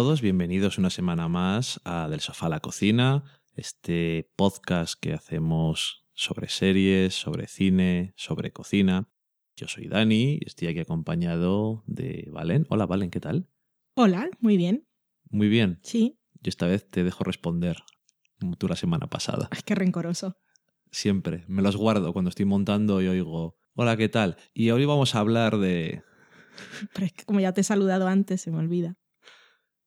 Todos, bienvenidos una semana más a Del Sofá a la Cocina, este podcast que hacemos sobre series, sobre cine, sobre cocina. Yo soy Dani y estoy aquí acompañado de Valen. Hola Valen, ¿qué tal? Hola, muy bien. Muy bien. Sí. Yo esta vez te dejo responder, como tú la semana pasada. Ay, qué rencoroso. Siempre. Me los guardo cuando estoy montando y oigo, hola, ¿qué tal? Y hoy vamos a hablar de... Pero es que como ya te he saludado antes, se me olvida.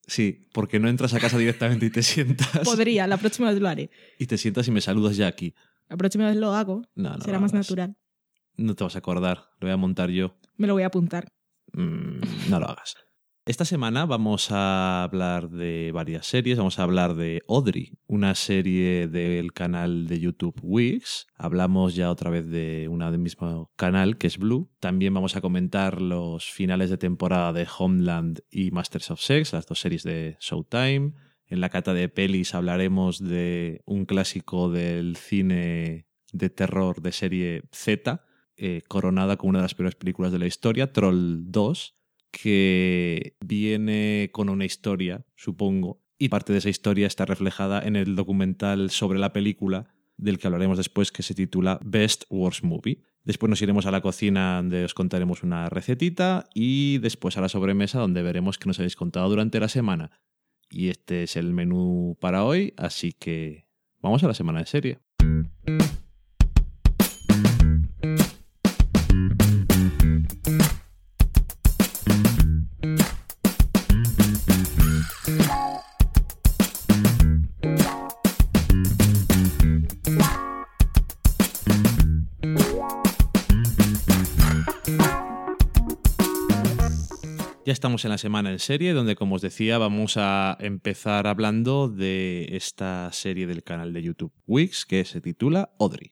Sí, porque no entras a casa directamente y te sientas. Podría, la próxima vez lo haré. Y te sientas y me saludas ya aquí. La próxima vez lo hago. No, no Será más hagas. natural. No te vas a acordar, lo voy a montar yo. Me lo voy a apuntar. Mm, no lo hagas. Esta semana vamos a hablar de varias series. Vamos a hablar de Audrey, una serie del canal de YouTube Wix. Hablamos ya otra vez de una del mismo canal, que es Blue. También vamos a comentar los finales de temporada de Homeland y Masters of Sex, las dos series de Showtime. En la cata de pelis hablaremos de un clásico del cine de terror de serie Z, eh, coronada como una de las peores películas de la historia, Troll 2 que viene con una historia, supongo, y parte de esa historia está reflejada en el documental sobre la película del que hablaremos después, que se titula Best Worst Movie. Después nos iremos a la cocina donde os contaremos una recetita y después a la sobremesa donde veremos qué nos habéis contado durante la semana. Y este es el menú para hoy, así que vamos a la semana de serie. Estamos en la semana en serie, donde, como os decía, vamos a empezar hablando de esta serie del canal de YouTube Wix, que se titula Audrey.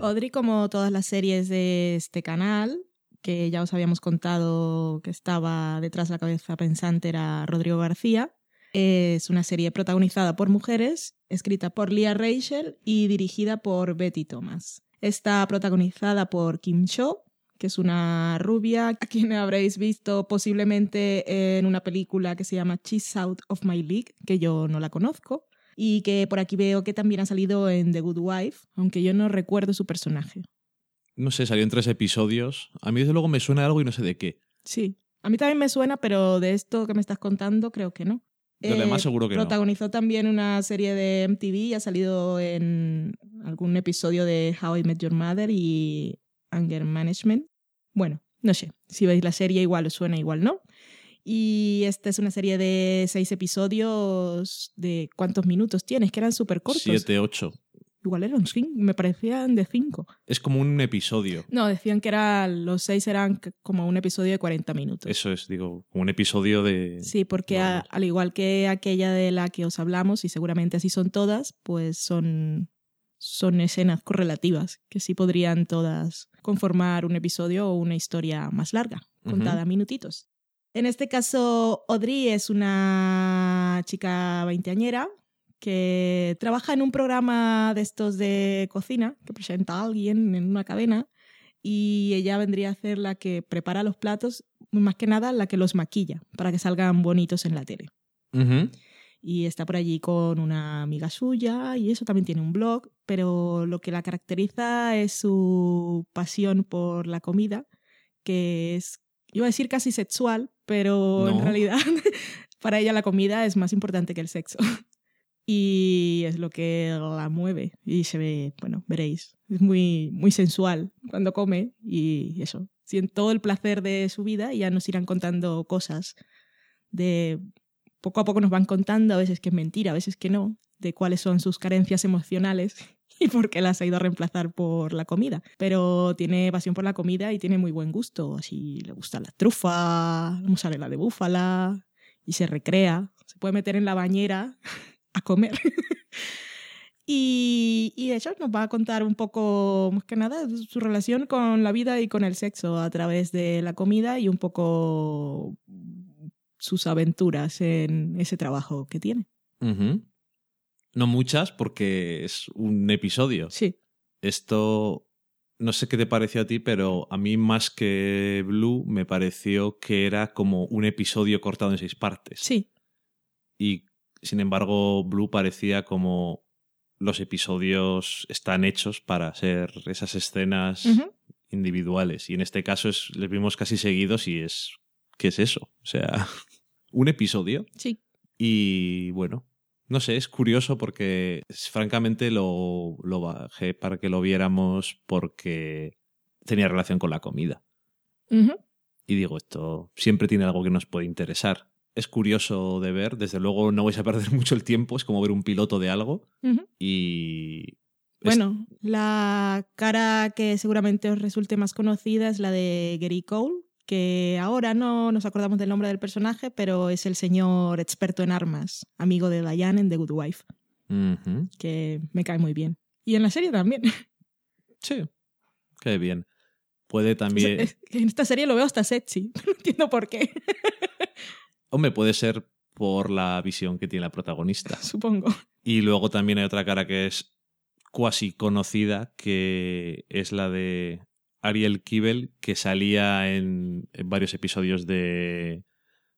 Audrey, como todas las series de este canal, que ya os habíamos contado que estaba detrás de la cabeza pensante, era Rodrigo García. Es una serie protagonizada por mujeres, escrita por Leah Rachel y dirigida por Betty Thomas. Está protagonizada por Kim Cho, que es una rubia a quien habréis visto posiblemente en una película que se llama She's Out of My League, que yo no la conozco, y que por aquí veo que también ha salido en The Good Wife, aunque yo no recuerdo su personaje. No sé, salió en tres episodios. A mí, desde luego, me suena algo y no sé de qué. Sí, a mí también me suena, pero de esto que me estás contando creo que no. De lo demás, seguro que no. protagonizó también una serie de MTV y ha salido en algún episodio de How I Met Your Mother y Anger Management. Bueno, no sé, si veis la serie igual os suena, igual no. Y esta es una serie de seis episodios de ¿cuántos minutos tienes? Que eran súper cortos. Siete, ocho. Igual eran cinco, me parecían de cinco. Es como un episodio. No, decían que eran, los seis eran como un episodio de 40 minutos. Eso es, digo, como un episodio de... Sí, porque a- al igual que aquella de la que os hablamos, y seguramente así son todas, pues son, son escenas correlativas, que sí podrían todas conformar un episodio o una historia más larga, contada a minutitos. En este caso, Audrey es una chica veinteañera que trabaja en un programa de estos de cocina que presenta a alguien en una cadena y ella vendría a ser la que prepara los platos, más que nada la que los maquilla para que salgan bonitos en la tele. Y está por allí con una amiga suya y eso también tiene un blog, pero lo que la caracteriza es su pasión por la comida, que es, iba a decir casi sexual, pero en realidad para ella la comida es más importante que el sexo. Y es lo que la mueve y se ve, bueno, veréis, es muy, muy sensual cuando come y eso, siente todo el placer de su vida y ya nos irán contando cosas de poco a poco nos van contando, a veces que es mentira, a veces que no, de cuáles son sus carencias emocionales y por qué las ha ido a reemplazar por la comida. Pero tiene pasión por la comida y tiene muy buen gusto. Así le gusta la trufa, la mozzarella de búfala y se recrea. Se puede meter en la bañera a comer. Y, y eso nos va a contar un poco, más que nada, su relación con la vida y con el sexo a través de la comida y un poco sus aventuras en ese trabajo que tiene. No muchas, porque es un episodio. Sí. Esto, no sé qué te pareció a ti, pero a mí más que Blue me pareció que era como un episodio cortado en seis partes. Sí. Y sin embargo, Blue parecía como los episodios están hechos para ser esas escenas individuales. Y en este caso es, les vimos casi seguidos y es. ¿Qué es eso? O sea, un episodio. Sí. Y bueno, no sé, es curioso porque es- francamente lo, lo bajé para que lo viéramos porque tenía relación con la comida. Y digo, esto siempre tiene algo que nos puede interesar. Es curioso de ver, desde luego no vais a perder mucho el tiempo, es como ver un piloto de algo y... es- Bueno, la cara que seguramente os resulte más conocida es la de Gary Cole, que ahora no nos acordamos del nombre del personaje, pero es el señor experto en armas, amigo de Diane en The Good Wife, que me cae muy bien. Y en la serie también. Sí, qué bien. Puede también... En esta serie lo veo hasta sexy, no entiendo por qué, Hombre, puede ser por la visión que tiene la protagonista. supongo. Y luego también hay otra cara que es cuasi conocida, que es la de Ariel Kibel, que salía en, en varios episodios de,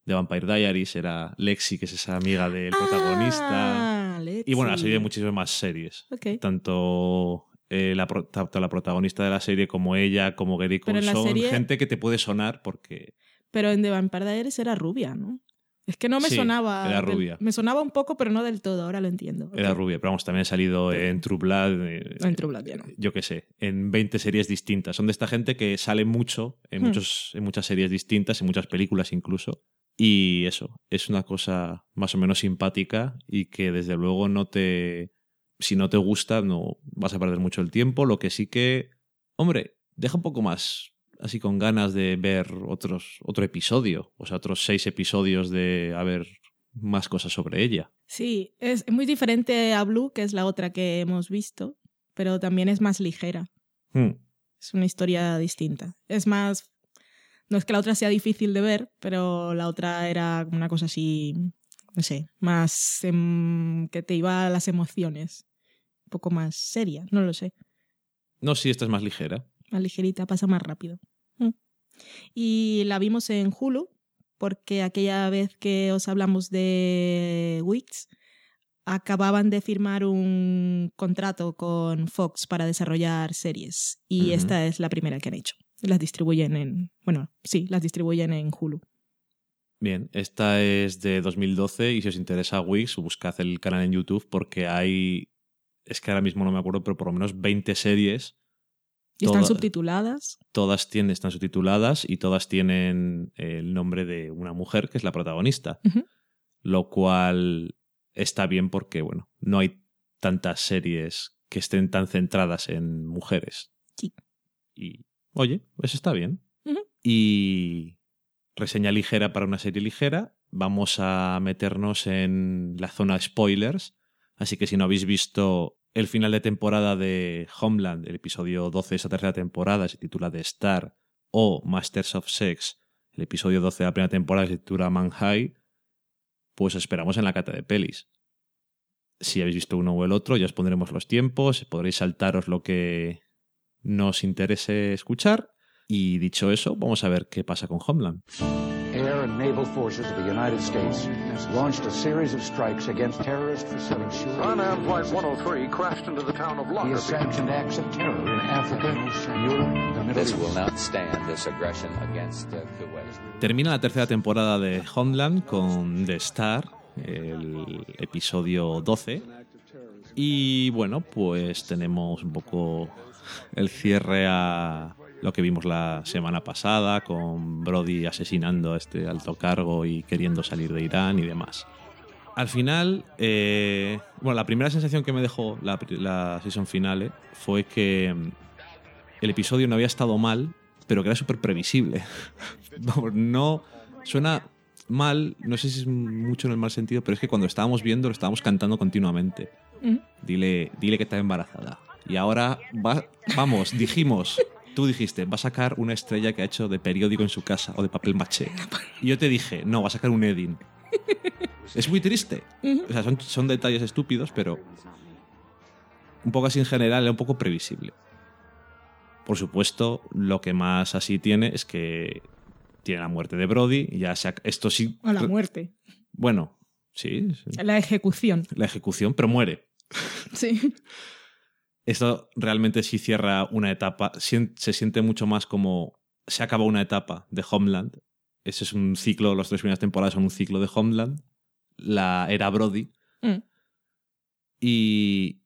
de Vampire Diaries. Era Lexi, que es esa amiga del protagonista. Ah, Lexi. Y bueno, ha salido en muchísimas más series. Ok. Tanto, eh, la, tanto la protagonista de la serie como ella, como Gary Pero Cole, en la son serie- gente que te puede sonar porque... Pero en The Vampire Diaries era rubia, ¿no? Es que no me Sí, sonaba. era rubia. Me sonaba un poco, pero no del todo, ahora lo entiendo. Era rubia, pero vamos, también ha salido en True Blood. eh, En True Blood, ya no. yo qué sé, en 20 series distintas. Son de esta gente que sale mucho en, Hmm. muchos, en muchas series distintas, en muchas películas incluso. Y eso, es una cosa más o menos simpática y que desde luego no te... Si no te gusta, no vas a perder mucho el tiempo. Lo que sí que, hombre, deja un poco más así con ganas de ver otros, otro episodio, o sea, otros seis episodios de a ver más cosas sobre ella. Sí, es muy diferente a Blue, que es la otra que hemos visto, pero también es más ligera. Hmm. Es una historia distinta. Es más. No es que la otra sea difícil de ver, pero la otra era una cosa así. No sé, más. em, que te iba a las emociones. Un poco más seria, no lo sé. No, sí, esta es más ligera. Más ligerita, pasa más rápido. Y la vimos en Hulu, porque aquella vez que os hablamos de Wix, acababan de firmar un contrato con Fox para desarrollar series. Y esta es la primera que han hecho. Las distribuyen en. Bueno, sí, las distribuyen en Hulu. Bien, esta es de 2012 y si os interesa Wix, buscad el canal en YouTube porque hay, es que ahora mismo no me acuerdo, pero por lo menos 20 series, Y están Toda- subtituladas. todas tienen, están subtituladas y todas tienen el nombre de una mujer que es la protagonista, lo cual está bien porque, bueno, no hay tantas series que estén tan centradas en mujeres. Sí. Y, oye, eso está bien. Y reseña ligera para una serie ligera. Vamos a meternos en la zona spoilers. Así que si no habéis visto el final de temporada de Homeland, el episodio 12 de esa tercera temporada, se titula The Star, o Masters of Sex, el episodio 12 de la primera temporada, se titula Man pues os esperamos en la cata de pelis. Si habéis visto uno o el otro, ya os pondremos los tiempos, podréis saltaros lo que nos interese escuchar. Y dicho eso, vamos a ver qué pasa con Homeland. Air and naval forces of the United States launched a series of strikes against terrorist facilities. Pan Am Flight 103 crashed into the town of He has Lockerbie. sanctioned acts of terror in Africa, Europe, the Middle This East. will not stand this aggression against uh, Kuwait. Termina la tercera temporada de Homeland con The Star, el episodio 12. Y bueno, pues tenemos un poco el cierre a lo que vimos la semana pasada, con Brody asesinando a este alto cargo y queriendo salir de Irán y demás. Al final, eh, bueno, la primera sensación que me dejó la, la season finale fue que mm, el episodio no había estado mal, pero que era súper previsible. No suena mal, no sé si es mucho en el mal sentido, pero es que cuando estábamos viendo lo estábamos cantando continuamente. Dile, dile que está embarazada. Y ahora va, vamos, dijimos, tú dijiste, va a sacar una estrella que ha hecho de periódico en su casa o de papel maché. Y yo te dije, no, va a sacar un Edin. Es muy triste. O sea, son, son detalles estúpidos, pero un poco así en general, un poco previsible. Por supuesto, lo que más así tiene es que tiene la muerte de Brody. Ya se ha- esto sí. O la muerte. Bueno, sí, sí, La ejecución. la ejecución, pero muere. Sí. Esto realmente sí cierra una etapa. Se siente mucho más como se acaba una etapa de Homeland. Ese es un ciclo, las tres primeras temporadas son un ciclo de Homeland. La era Brody. Mm. Y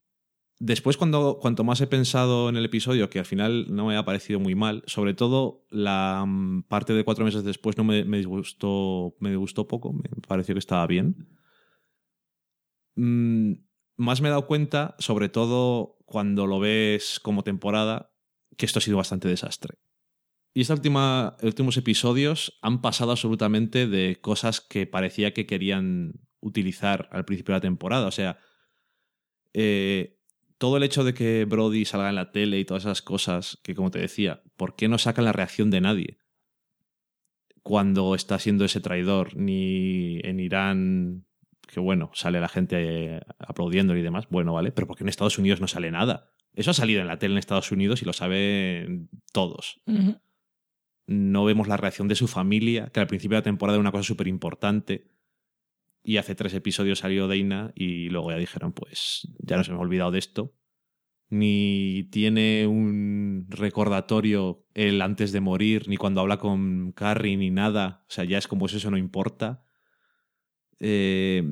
después, cuando, cuanto más he pensado en el episodio, que al final no me ha parecido muy mal, sobre todo la mm, parte de cuatro meses después no me, me disgustó, me disgustó poco, me pareció que estaba bien. Mm, más me he dado cuenta, sobre todo cuando lo ves como temporada, que esto ha sido bastante desastre. Y última, últimos episodios han pasado absolutamente de cosas que parecía que querían utilizar al principio de la temporada. O sea, eh, todo el hecho de que Brody salga en la tele y todas esas cosas, que como te decía, ¿por qué no sacan la reacción de nadie? Cuando está siendo ese traidor, ni en Irán, que bueno, sale la gente eh, aplaudiendo y demás, bueno, vale, pero ¿por qué en Estados Unidos no sale nada? Eso ha salido en la tele en Estados Unidos y lo saben todos no vemos la reacción de su familia, que al principio de la temporada era una cosa súper importante. Y hace tres episodios salió Dana y luego ya dijeron, pues ya nos hemos olvidado de esto. Ni tiene un recordatorio él antes de morir, ni cuando habla con Carrie, ni nada. O sea, ya es como si eso no importa. Eh,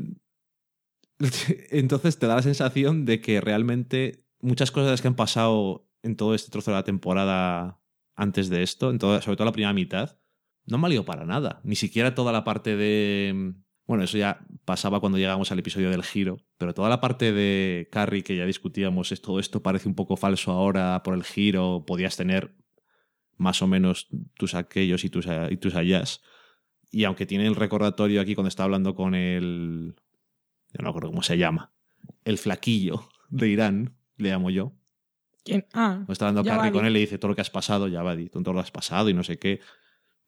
Entonces te da la sensación de que realmente muchas cosas que han pasado en todo este trozo de la temporada antes de esto, en toda- sobre todo la primera mitad, no han valido para nada. Ni siquiera toda la parte de... Bueno, eso ya pasaba cuando llegamos al episodio del giro, pero toda la parte de Carrie que ya discutíamos, es todo esto parece un poco falso ahora por el giro, podías tener más o menos tus aquellos y tus, y tus allás. Y aunque tiene el recordatorio aquí cuando está hablando con el... Yo no recuerdo cómo se llama. El flaquillo de Irán, le llamo yo. ¿Quién? Ah, Cuando está hablando Ya Carrie con él, le dice todo lo que has pasado, ya va, di, todo lo que has pasado y no sé qué.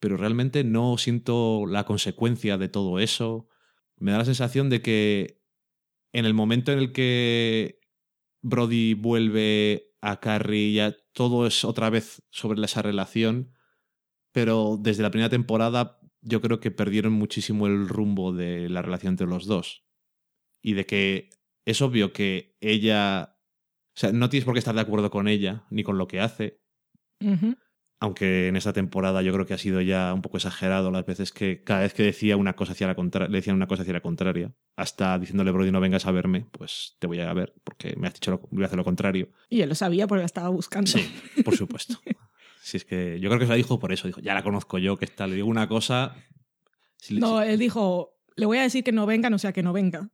Pero realmente no siento la consecuencia de todo eso. Me da la sensación de que en el momento en el que Brody vuelve a Carrie, ya todo es otra vez sobre esa relación. Pero desde la primera temporada yo creo que perdieron muchísimo el rumbo de la relación entre los dos. Y de que es obvio que ella o sea, no tienes por qué estar de acuerdo con ella ni con lo que hace, aunque en esta temporada yo creo que ha sido ya un poco exagerado las veces que cada vez que decía una cosa hacia la contra le decían una cosa hacia la contraria, hasta diciéndole Brody no vengas a verme, pues te voy a ver porque me has dicho lo, voy a hacer lo contrario. y él lo sabía porque la estaba buscando. Sí, por supuesto. Si es que yo creo que se la dijo por eso, dijo, ya la conozco yo, que está, le digo una cosa. si le- No, si- él dijo, le voy a decir que no venga, no sea que no venga.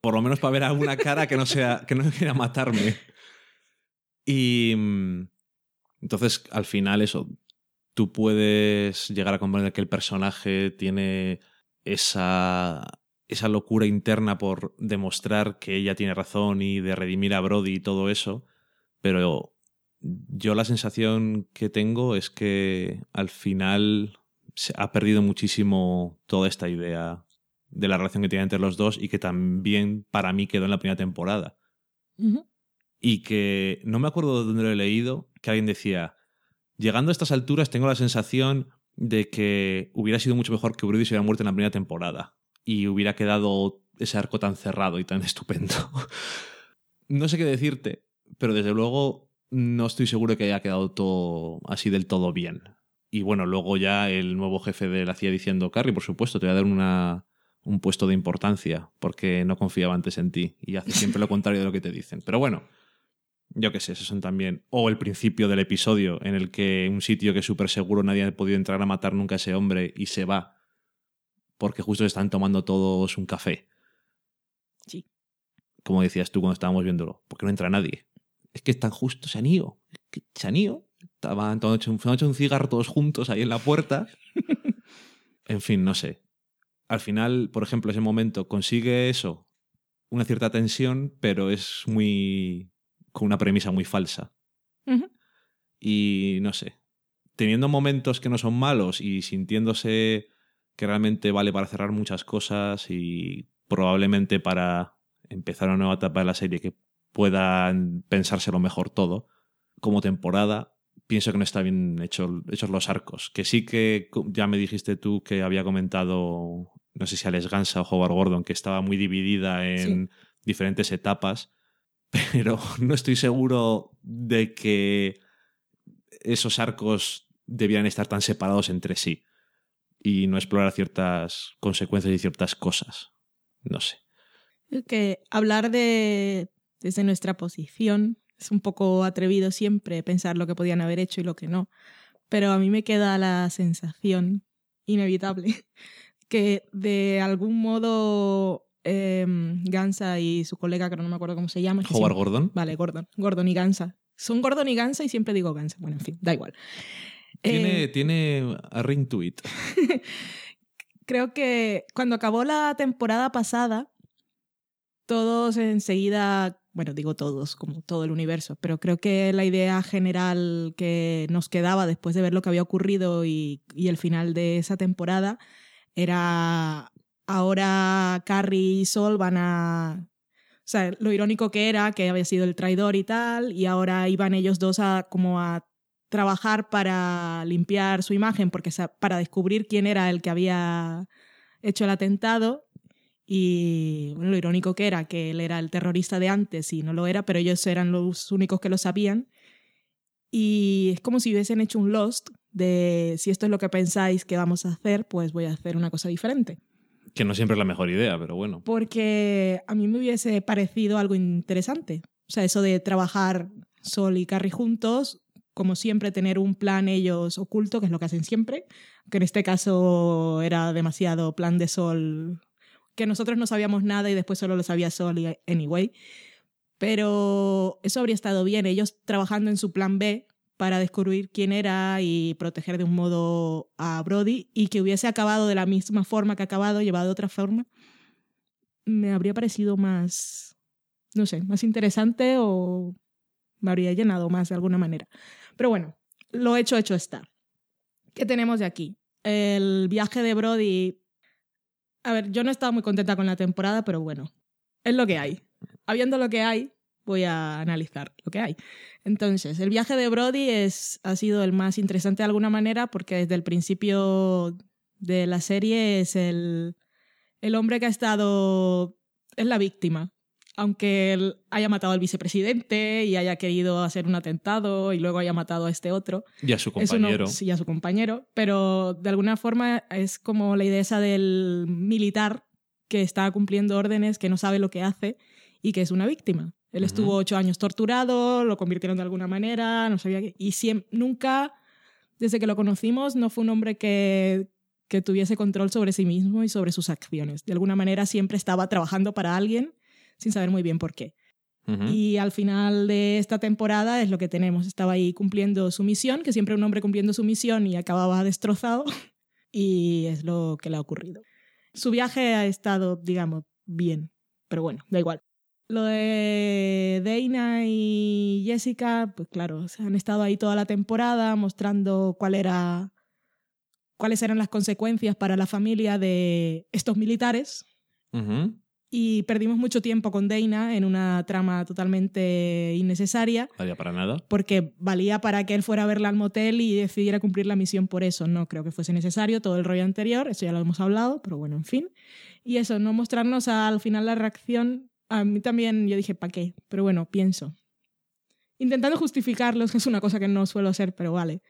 por lo menos para ver alguna cara que no sea que no quiera matarme y mm, entonces al final eso tú puedes llegar a comprender que el personaje tiene esa esa locura interna por demostrar que ella tiene razón y de redimir a Brody y todo eso pero yo la sensación que tengo es que al final se ha perdido muchísimo toda esta idea de la relación que tiene entre los dos y que también para mí quedó en la primera temporada. Y que no me acuerdo de dónde lo he leído, que alguien decía, llegando a estas alturas tengo la sensación de que hubiera sido mucho mejor que Brody se hubiera muerto en la primera temporada y hubiera quedado ese arco tan cerrado y tan estupendo. no sé qué decirte, pero desde luego no estoy seguro de que haya quedado todo así del todo bien. Y bueno, luego ya el nuevo jefe de la CIA diciendo, Carrie, por supuesto, te voy a dar una, un puesto de importancia porque no confiaba antes en ti y hace siempre lo contrario de lo que te dicen. Pero bueno, yo qué sé, esos son también. O el principio del episodio en el que un sitio que es súper seguro nadie ha podido entrar a matar nunca a ese hombre y se va porque justo están tomando todos un café. Sí. Como decías tú cuando estábamos viéndolo, porque no entra nadie. Es que están justo, se han ido. Es que Se han ido. Estaban todos hecho, han hecho un cigarro todos juntos ahí en la puerta. en fin, no sé. Al final, por ejemplo, ese momento consigue eso, una cierta tensión, pero es muy. con una premisa muy falsa. Y no sé. Teniendo momentos que no son malos y sintiéndose que realmente vale para cerrar muchas cosas y probablemente para empezar una nueva etapa de la serie que puedan pensárselo mejor todo. Como temporada, pienso que no está bien hecho, hechos los arcos. Que sí que ya me dijiste tú que había comentado, no sé si Alex Gansa o Howard Gordon, que estaba muy dividida en diferentes etapas, pero no estoy seguro de que esos arcos debían estar tan separados entre sí y no explorar ciertas consecuencias y ciertas cosas. No sé. Que hablar de desde nuestra posición es un poco atrevido siempre pensar lo que podían haber hecho y lo que no. Pero a mí me queda la sensación inevitable que de algún modo eh, Gansa y su colega, que no me acuerdo cómo se llama. Howard Gordon. Vale, Gordon. Gordon y Gansa. Son Gordon y Gansa y siempre digo Gansa. Bueno, en fin, da igual. Tiene, Eh, tiene a ring to it. creo que cuando acabó la temporada pasada, todos enseguida, bueno, digo todos, como todo el universo, pero creo que la idea general que nos quedaba después de ver lo que había ocurrido y, el final de esa temporada era ahora Carrie y Sol van a... O sea, lo irónico que era que había sido el traidor y tal, y ahora iban ellos dos a como a trabajar para limpiar su imagen, porque para descubrir quién era el que había hecho el atentado. Y bueno, lo irónico que era que él era el terrorista de antes y no lo era, pero ellos eran los únicos que lo sabían. Y es como si hubiesen hecho un Lost de si esto es lo que pensáis que vamos a hacer, pues voy a hacer una cosa diferente. Que no siempre es la mejor idea, pero bueno. Porque a mí me hubiese parecido algo interesante. O sea, eso de trabajar Sol y Carrie juntos, como siempre, tener un plan ellos oculto, que es lo que hacen siempre. Que en este caso era demasiado plan de Sol, que nosotros no sabíamos nada y después solo lo sabía Sol y anyway. Pero eso habría estado bien, ellos trabajando en su plan B para descubrir quién era y proteger de un modo a Brody y que hubiese acabado de la misma forma que ha acabado, llevado de otra forma, me habría parecido más, no sé, más interesante o me habría llenado más de alguna manera. Pero bueno, lo hecho, hecho está. ¿Qué tenemos de aquí? El viaje de Brody. A ver, yo no estaba muy contenta con la temporada, pero bueno, es lo que hay. Habiendo lo que hay, voy a analizar lo que hay. Entonces, el viaje de Brody es, ha sido el más interesante de alguna manera porque desde el principio de la serie es el, el hombre que ha estado, es la víctima. Aunque él haya matado al vicepresidente y haya querido hacer un atentado y luego haya matado a este otro, Y a su uno- compañero. sí, a su compañero, pero de alguna forma es como la idea esa del militar que está cumpliendo órdenes, que no sabe lo que hace y que es una víctima. Él estuvo ocho años torturado, lo convirtieron de alguna manera, no sabía qué. Y siem- nunca, desde que lo conocimos, no fue un hombre que, que tuviese control sobre sí mismo y sobre sus acciones. De alguna manera siempre estaba trabajando para alguien sin saber muy bien por qué. Y al final de esta temporada es lo que tenemos. Estaba ahí cumpliendo su misión, que siempre un hombre cumpliendo su misión y acababa destrozado. Y es lo que le ha ocurrido. Su viaje ha estado, digamos, bien. Pero bueno, da igual. Lo de Dana y Jessica, pues claro, se han estado ahí toda la temporada mostrando cuál era, cuáles eran las consecuencias para la familia de estos militares Ujú. Y perdimos mucho tiempo con Dana en una trama totalmente innecesaria Vaya para nada. porque valía para que él fuera a verla al motel y decidiera cumplir la misión por eso. No creo que fuese necesario todo el rollo anterior, eso ya lo hemos hablado, pero bueno, en fin. Y eso, no mostrarnos al final la reacción, a mí también yo dije, ¿para qué? Pero bueno, pienso. Intentando justificarlos, que es una cosa que no suelo hacer, pero vale.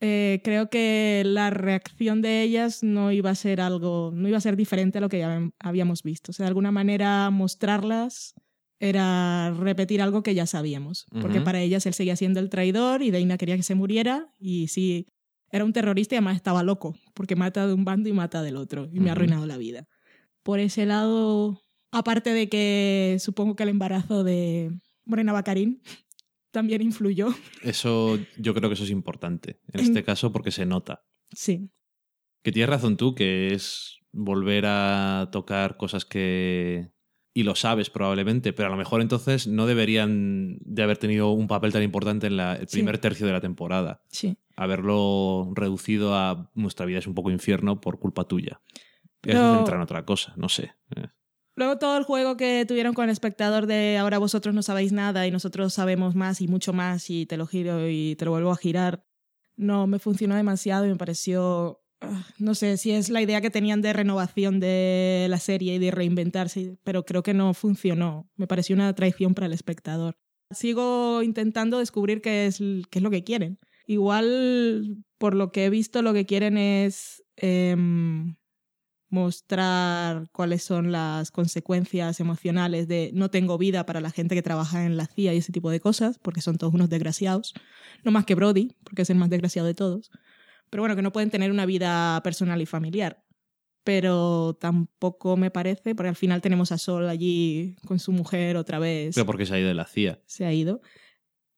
Eh, creo que la reacción de ellas no iba a ser algo, no iba a ser diferente a lo que ya habíamos visto. O sea, de alguna manera mostrarlas era repetir algo que ya sabíamos. Porque para ellas él seguía siendo el traidor y Deina quería que se muriera y sí, era un terrorista y además estaba loco, porque mata de un bando y mata del otro y me ha arruinado la vida. Por ese lado, aparte de que supongo que el embarazo de Morena Bacarín también influyó. Eso, yo creo que eso es importante. En este caso, porque se nota. Sí, Que tienes razón tú, que es volver a tocar cosas que y lo sabes probablemente, pero a lo mejor entonces no deberían de haber tenido un papel tan importante en la- el Sí. primer tercio de la temporada. Sí. Haberlo reducido a nuestra vida es un poco infierno por culpa tuya. Y Pero- centra en otra cosa, no sé. Luego todo el juego que tuvieron con el espectador de ahora vosotros no sabéis nada y nosotros sabemos más y mucho más y te lo giro y te lo vuelvo a girar, no me funcionó demasiado y me pareció, ah, no sé si es la idea que tenían de renovación de la serie y de reinventarse, pero creo que no funcionó. Me pareció una traición para el espectador. Sigo intentando descubrir qué es, qué es lo que quieren. Igual, por lo que he visto, lo que quieren es... em, mostrar cuáles son las consecuencias emocionales de no tengo vida para la gente que trabaja en la CIA y ese tipo de cosas, porque son todos unos desgraciados. No más que Brody, porque es el más desgraciado de todos. Pero bueno, que no pueden tener una vida personal y familiar. Pero tampoco me parece, porque al final tenemos a Sol allí con su mujer otra vez Pero porque se ha ido de la CIA. se ha ido.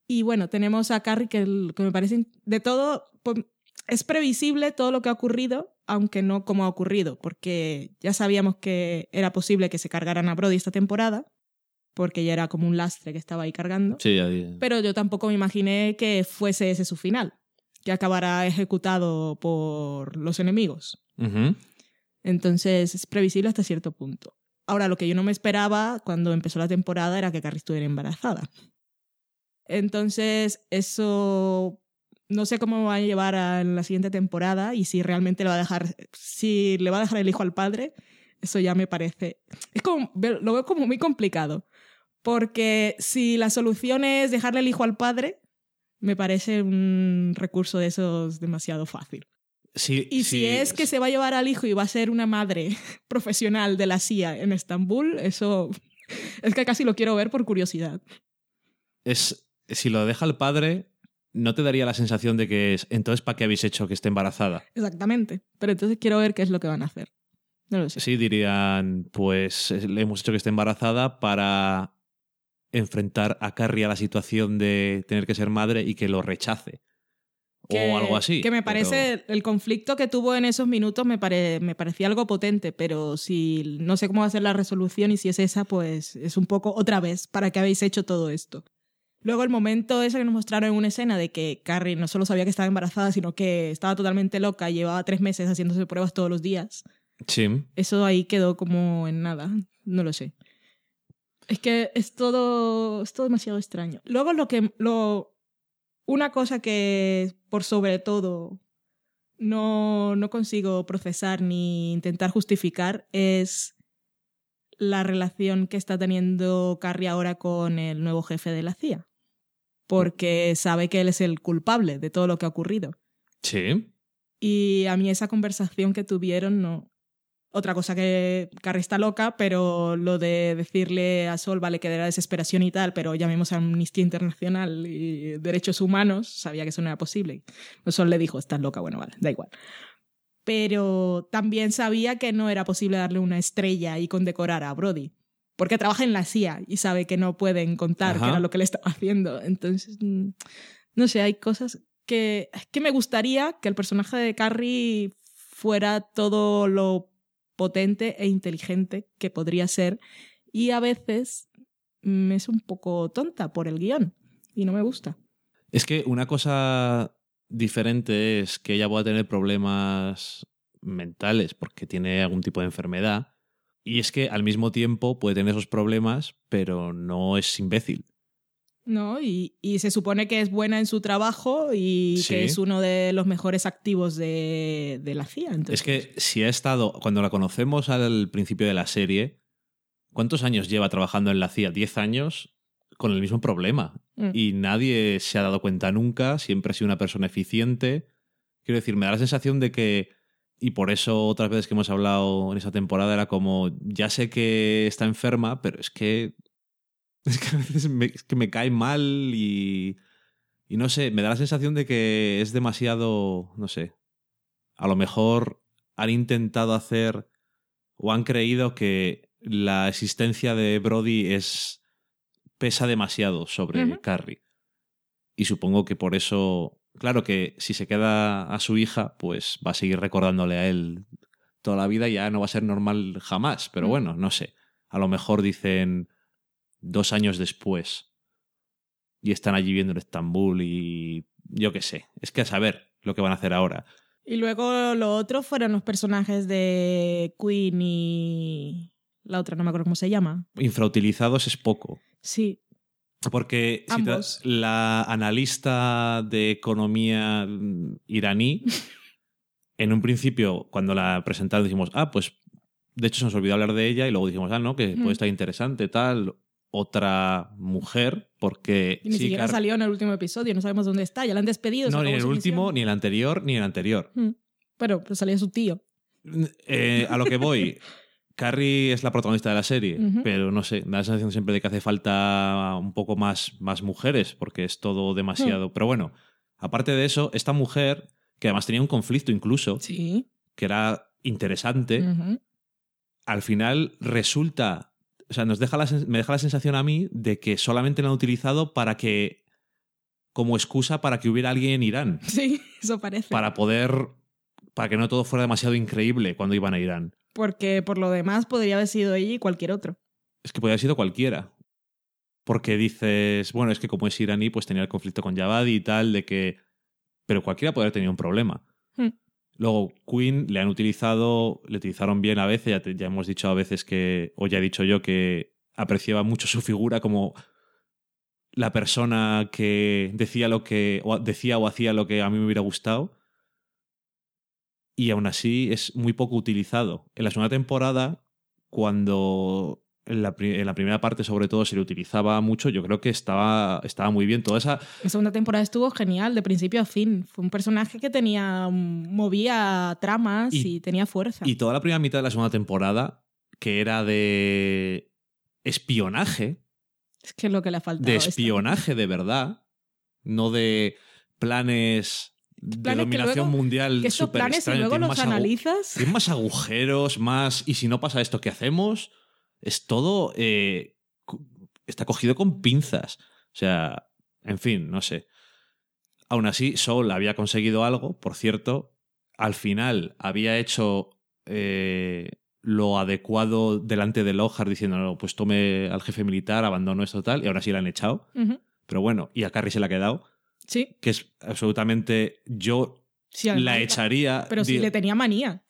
Y bueno, tenemos a Carrie que, el- que me parece de todo, es previsible todo lo que ha ocurrido, aunque no como ha ocurrido, porque ya sabíamos que era posible que se cargaran a Brody esta temporada, porque ya era como un lastre que estaba ahí cargando. Sí, ya- Pero yo tampoco me imaginé que fuese ese su final, que acabara ejecutado por los enemigos. Entonces es previsible hasta cierto punto. Ahora, lo que yo no me esperaba cuando empezó la temporada era que Carrie estuviera embarazada. Entonces, eso no sé cómo va a llevar a en la siguiente temporada y si realmente le va a dejar, si le va a dejar el hijo al padre, eso ya me parece. Es como, lo veo como muy complicado. Porque si la solución es dejarle el hijo al padre, me parece un recurso de esos demasiado fácil. Sí, Y sí, si es que se va a llevar al hijo y va a ser una madre profesional de la CIA en Estambul, eso es que casi lo quiero ver por curiosidad. es si lo deja el padre, ¿no te daría la sensación de que es entonces para qué habéis hecho que esté embarazada? Exactamente. Pero entonces quiero ver qué es lo que van a hacer. No lo sé. Sí, dirían, pues le hemos hecho que esté embarazada para enfrentar a Carrie a la situación de tener que ser madre y que lo rechace. Que- o algo así. Que me pero- parece, el conflicto que tuvo en esos minutos me, pare- me parecía algo potente, pero si no sé cómo va a ser la resolución y si es esa, pues es un poco otra vez, ¿para qué habéis hecho todo esto? Luego el momento ese que nos mostraron en una escena de que Carrie no solo sabía que estaba embarazada, sino que estaba totalmente loca, llevaba tres meses haciéndose pruebas todos los días. Sí. Eso ahí quedó como en nada, no lo sé. Es que es todo, es todo demasiado extraño. Luego lo que, lo, una cosa que por sobre todo no, no consigo procesar ni intentar justificar es la relación que está teniendo Carrie ahora con el nuevo jefe de la CIA. Porque sabe que él es el culpable de todo lo que ha ocurrido. Sí. Y a mí esa conversación que tuvieron no. Otra cosa que Carrie está loca, pero lo de decirle a Sol, vale, que era desesperación y tal, pero llamemos a Amnistía Internacional y Derechos Humanos, sabía que eso no era posible. Pues Sol le dijo, estás loca, bueno, vale, da igual. Pero también sabía que no era posible darle una estrella y condecorar a Brody, porque trabaja en la CIA y sabe que no pueden contar Ajá. que era lo que le estaba haciendo. Entonces, mm, no sé, hay cosas que, que me gustaría que el personaje de Carrie fuera todo lo potente e inteligente que podría ser y a veces mm, es un poco tonta por el guion y no me gusta. Es que una cosa diferente es que ella pueda tener problemas mentales porque tiene algún tipo de enfermedad. Y es que al mismo tiempo puede tener esos problemas, pero no es imbécil. ¿no? Y, y se supone que es buena en su trabajo y Sí. que es uno de los mejores activos de, de la CIA. Entonces, Es que si ha estado, cuando la conocemos al principio de la serie, ¿cuántos años lleva trabajando en la CIA? ¿10 años? Con el mismo problema. Mm. Y nadie se ha dado cuenta nunca, siempre ha sido una persona eficiente. Quiero decir, me da la sensación de que, y por eso otras veces que hemos hablado en esa temporada era como, ya sé que está enferma, pero es que, es que a veces me, es que me cae mal y, y no sé, me da la sensación de que es demasiado, no sé, a lo mejor han intentado hacer o han creído que la existencia de Brody es pesa demasiado sobre. Carrie. Y supongo que por eso, claro que si se queda a su hija, pues va a seguir recordándole a él toda la vida y ya no va a ser normal jamás. Pero Mm. bueno, no sé. a lo mejor dicen dos años después y están allí viendo en Estambul y yo qué sé. Es que a saber lo que van a hacer ahora. Y luego lo otro fueron los personajes de Queen y la otra, no me acuerdo cómo se llama. Infrautilizados es poco. Sí, Porque si te- la analista de economía mm, iraní, en un principio, cuando la presentaron, dijimos, ah, pues de hecho se nos olvidó hablar de ella y luego dijimos, ah, no, que Mm. puede estar interesante, tal. Otra mujer, porque y ni sí, siquiera Car- salió en el último episodio, no sabemos dónde está, ya la han despedido. No, ni en el último, misión. ni en el anterior, ni en el anterior. Mm. Pero pues salía su tío. Eh, a lo que voy, Carrie es la protagonista de la serie, pero no sé, da la sensación siempre de que hace falta un poco más, más mujeres, porque es todo demasiado. Hmm. Pero bueno, aparte de eso, esta mujer, que además tenía un conflicto incluso, Sí. que era interesante, al final resulta. O sea, nos deja la me deja la sensación a mí de que solamente la han utilizado para que. como excusa para que hubiera alguien en Irán. Sí, eso parece. Para poder. para que no todo fuera demasiado increíble cuando iban a Irán. Porque por lo demás podría haber sido ella y cualquier otro. Es que podría haber sido cualquiera. Porque dices, bueno, es que como es iraní, pues tenía el conflicto con Javadi y tal, de que. Pero cualquiera podría haber tenido un problema. Hmm. Luego, Queen le han utilizado, le utilizaron bien a veces, ya, te- ya hemos dicho a veces que, o ya he dicho yo que apreciaba mucho su figura como la persona que decía lo que, o decía o hacía lo que a mí me hubiera gustado. Y aún así es muy poco utilizado. En la segunda temporada, cuando en la, en la primera parte sobre todo se le utilizaba mucho, yo creo que estaba, estaba muy bien. Toda esa, La segunda temporada estuvo genial, de principio a fin. Fue un personaje que tenía. movía tramas y, Y- tenía fuerza. y toda la primera mitad de la segunda temporada, que era de espionaje, es que es lo que le ha faltado. de espionaje de verdad, no de planes de dominación luego- mundial Que estos súper planes, extraños, luego los analizas. tienen más agujeros, más... Y si no pasa esto, ¿qué hacemos? Es todo... eh, está cogido con pinzas. O sea, en fin, no sé. Aún así, Soul había conseguido algo, por cierto. Al final había hecho eh, lo adecuado delante de Lohar diciendo, no, pues tome al jefe militar, abandonó esto tal, y ahora sí la han echado. Pero bueno, y a Carrie se la ha quedado, Sí, que es absolutamente... Yo sí. la echaría... Pero sí di- le tenía manía.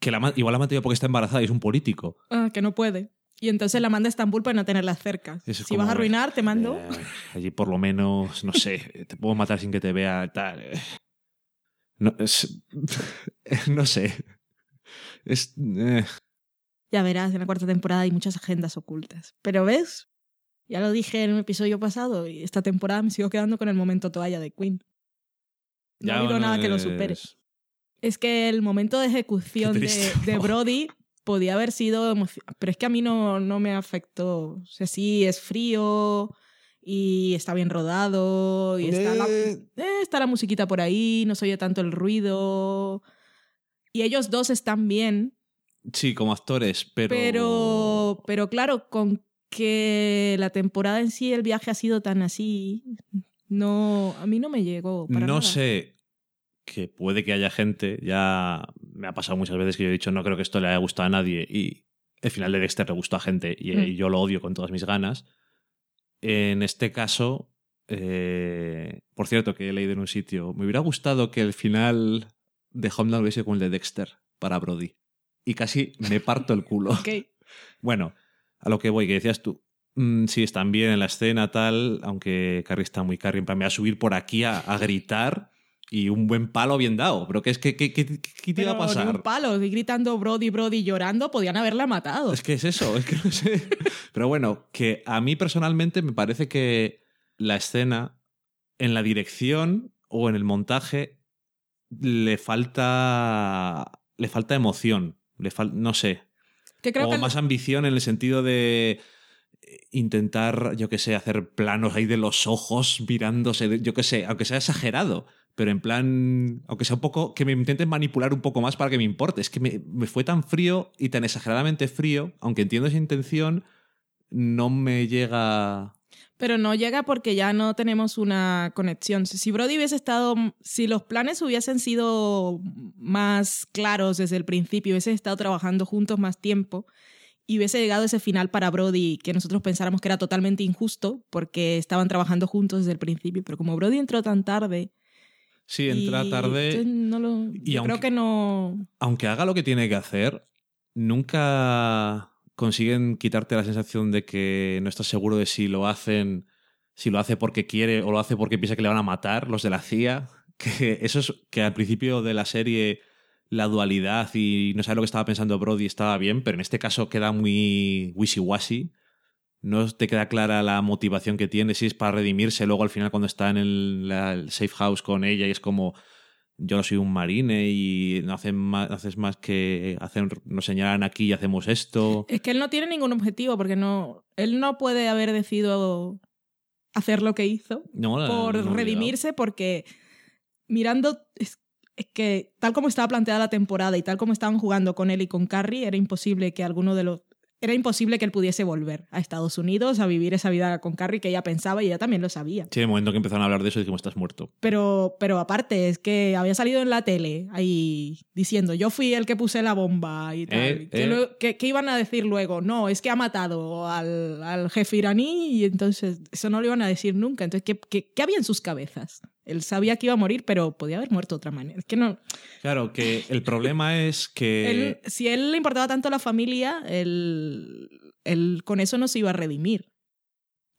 que la, igual la ha mantenido porque está embarazada y es un político. Ah, que no puede. Y entonces la manda a Estambul para no tenerlas cerca. Es Si vas a arruinar, te mando. eh, allí por lo menos, no sé, te puedo matar sin que te vea tal. No, es- no sé. Es, eh, Ya verás, en la cuarta temporada hay muchas agendas ocultas. Pero ves, ya lo dije en un episodio pasado y esta temporada me sigo quedando con el momento toalla de Queen. No ha habido nada que lo supere. es- que el momento de ejecución de, Brody podía haber sido pero es que a mí no, no me afectó. O sea, sí, es frío y está bien rodado y está la, eh, está la musiquita por ahí, no se oye tanto el ruido. Y ellos dos están bien, Sí, como actores, pero. pero, pero claro, con que la temporada en sí, el viaje ha sido tan así, no, a mí no me llegó. Para no nada. sé que puede que haya gente, ya me ha pasado muchas veces que yo he dicho no creo que esto le haya gustado a nadie y el final de Dexter le gustó a gente y, Mm. y yo lo odio con todas mis ganas. En este caso, eh, por cierto, que he leído en un sitio, me hubiera gustado que el final de Homeland hubiese como el de Dexter para Brody. Y casi me parto el culo. Bueno, a lo que voy, que decías tú. mm, sí, están bien en la escena, tal, aunque Carrie está muy Carrie, en plan, me va a subir por aquí a, a gritar y un buen palo bien dado. Pero ¿qué, es que, qué, qué- qué te iba a ni pasar? un palo, y gritando Brody, Brody, llorando, podían haberla matado. Es que es eso, es que no sé. Pero bueno, que a mí personalmente me parece que la escena en la dirección o en el montaje le falta le falta emoción, le fal- no sé, que creo o que más ambición en el sentido de intentar, yo qué sé, hacer planos ahí de los ojos mirándose, yo qué sé, aunque sea exagerado, pero en plan, aunque sea un poco, que me intenten manipular un poco más para que me importe. Es que me, me fue tan frío y tan exageradamente frío, aunque entiendo esa intención, no me llega... Pero no llega porque ya no tenemos una conexión. Si Brody hubiese estado, si los planes hubiesen sido más claros desde el principio, hubiesen estado trabajando juntos más tiempo y hubiese llegado ese final para Brody que nosotros pensáramos que era totalmente injusto porque estaban trabajando juntos desde el principio. Pero como Brody entró tan tarde. Sí, entra y- tarde. No lo, y yo aunque- creo que no. aunque haga lo que tiene que hacer, nunca consiguen quitarte la sensación de que no estás seguro de si lo hacen, si lo hace porque quiere o lo hace porque piensa que le van a matar los de la CIA. Que eso es que al principio de la serie la dualidad y no sabe lo que estaba pensando Brody estaba bien, pero en este caso queda muy wishy-washy. No te queda clara la motivación que tiene, si es para redimirse luego al final cuando está en el, el safe house con ella y es como yo no soy un marine y no hacen más, no haces más que hacer, nos señalan aquí y hacemos esto. Es que él no tiene ningún objetivo porque no. Él no puede haber decidido hacer lo que hizo No, por no, redimirse porque mirando es, es que tal como estaba planteada la temporada y tal como estaban jugando con él y con Carrie era imposible que alguno de los era imposible que él pudiese volver a Estados Unidos a vivir esa vida con Carrie que ella pensaba y ella también lo sabía. Sí, en el momento que empezaron a hablar de eso dijimos, estás muerto. Pero, pero aparte, es que había salido en la tele ahí diciendo, yo fui el que puse la bomba y tal. Eh, ¿Qué, eh. lo- qué- qué iban a decir luego? No, es que ha matado al, al jefe iraní y entonces eso no lo iban a decir nunca. Entonces, ¿qué, qué, qué había en sus cabezas? Él sabía que iba a morir, pero podía haber muerto de otra manera. Es que no... Claro, que el problema es que... Él- si a él le importaba tanto la familia, él, él con eso no se iba a redimir.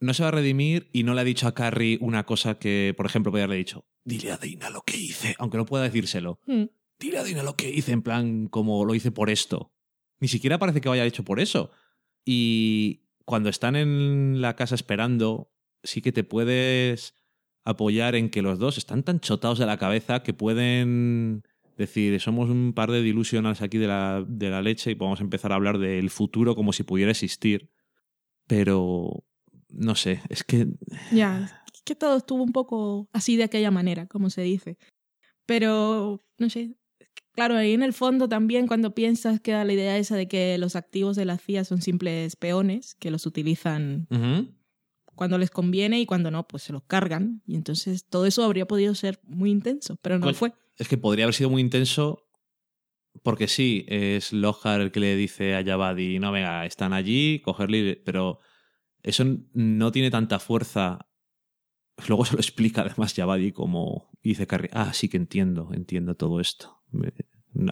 no se va a redimir y no le ha dicho a Carrie una cosa que, por ejemplo, podría haberle dicho, dile a Dina lo que hice, aunque no pueda decírselo. Hmm. Dile a Dina lo que hice, en plan, como lo hice por esto. Ni siquiera parece que lo haya hecho por eso. Y cuando están en la casa esperando, sí que te puedes apoyar en que los dos están tan chotados de la cabeza que pueden decir, somos un par de delusionals aquí de la, de la leche y podemos empezar a hablar del futuro como si pudiera existir. Pero, no sé, es que Ya, es que todo estuvo un poco así de aquella manera, como se dice. Pero, no sé, claro, ahí en el fondo también cuando piensas queda la idea esa de que los activos de la CIA son simples peones que los utilizan. Cuando les conviene y cuando no, pues se los cargan. Y entonces todo eso habría podido ser muy intenso, pero no Coño, fue. Es que podría haber sido muy intenso porque sí, es Lohar el que le dice a Yabadi, no, venga, están allí, cogerle, pero eso no tiene tanta fuerza. Luego se lo explica además Yabadi como dice Carrie, ah, sí que entiendo, entiendo todo esto. Me-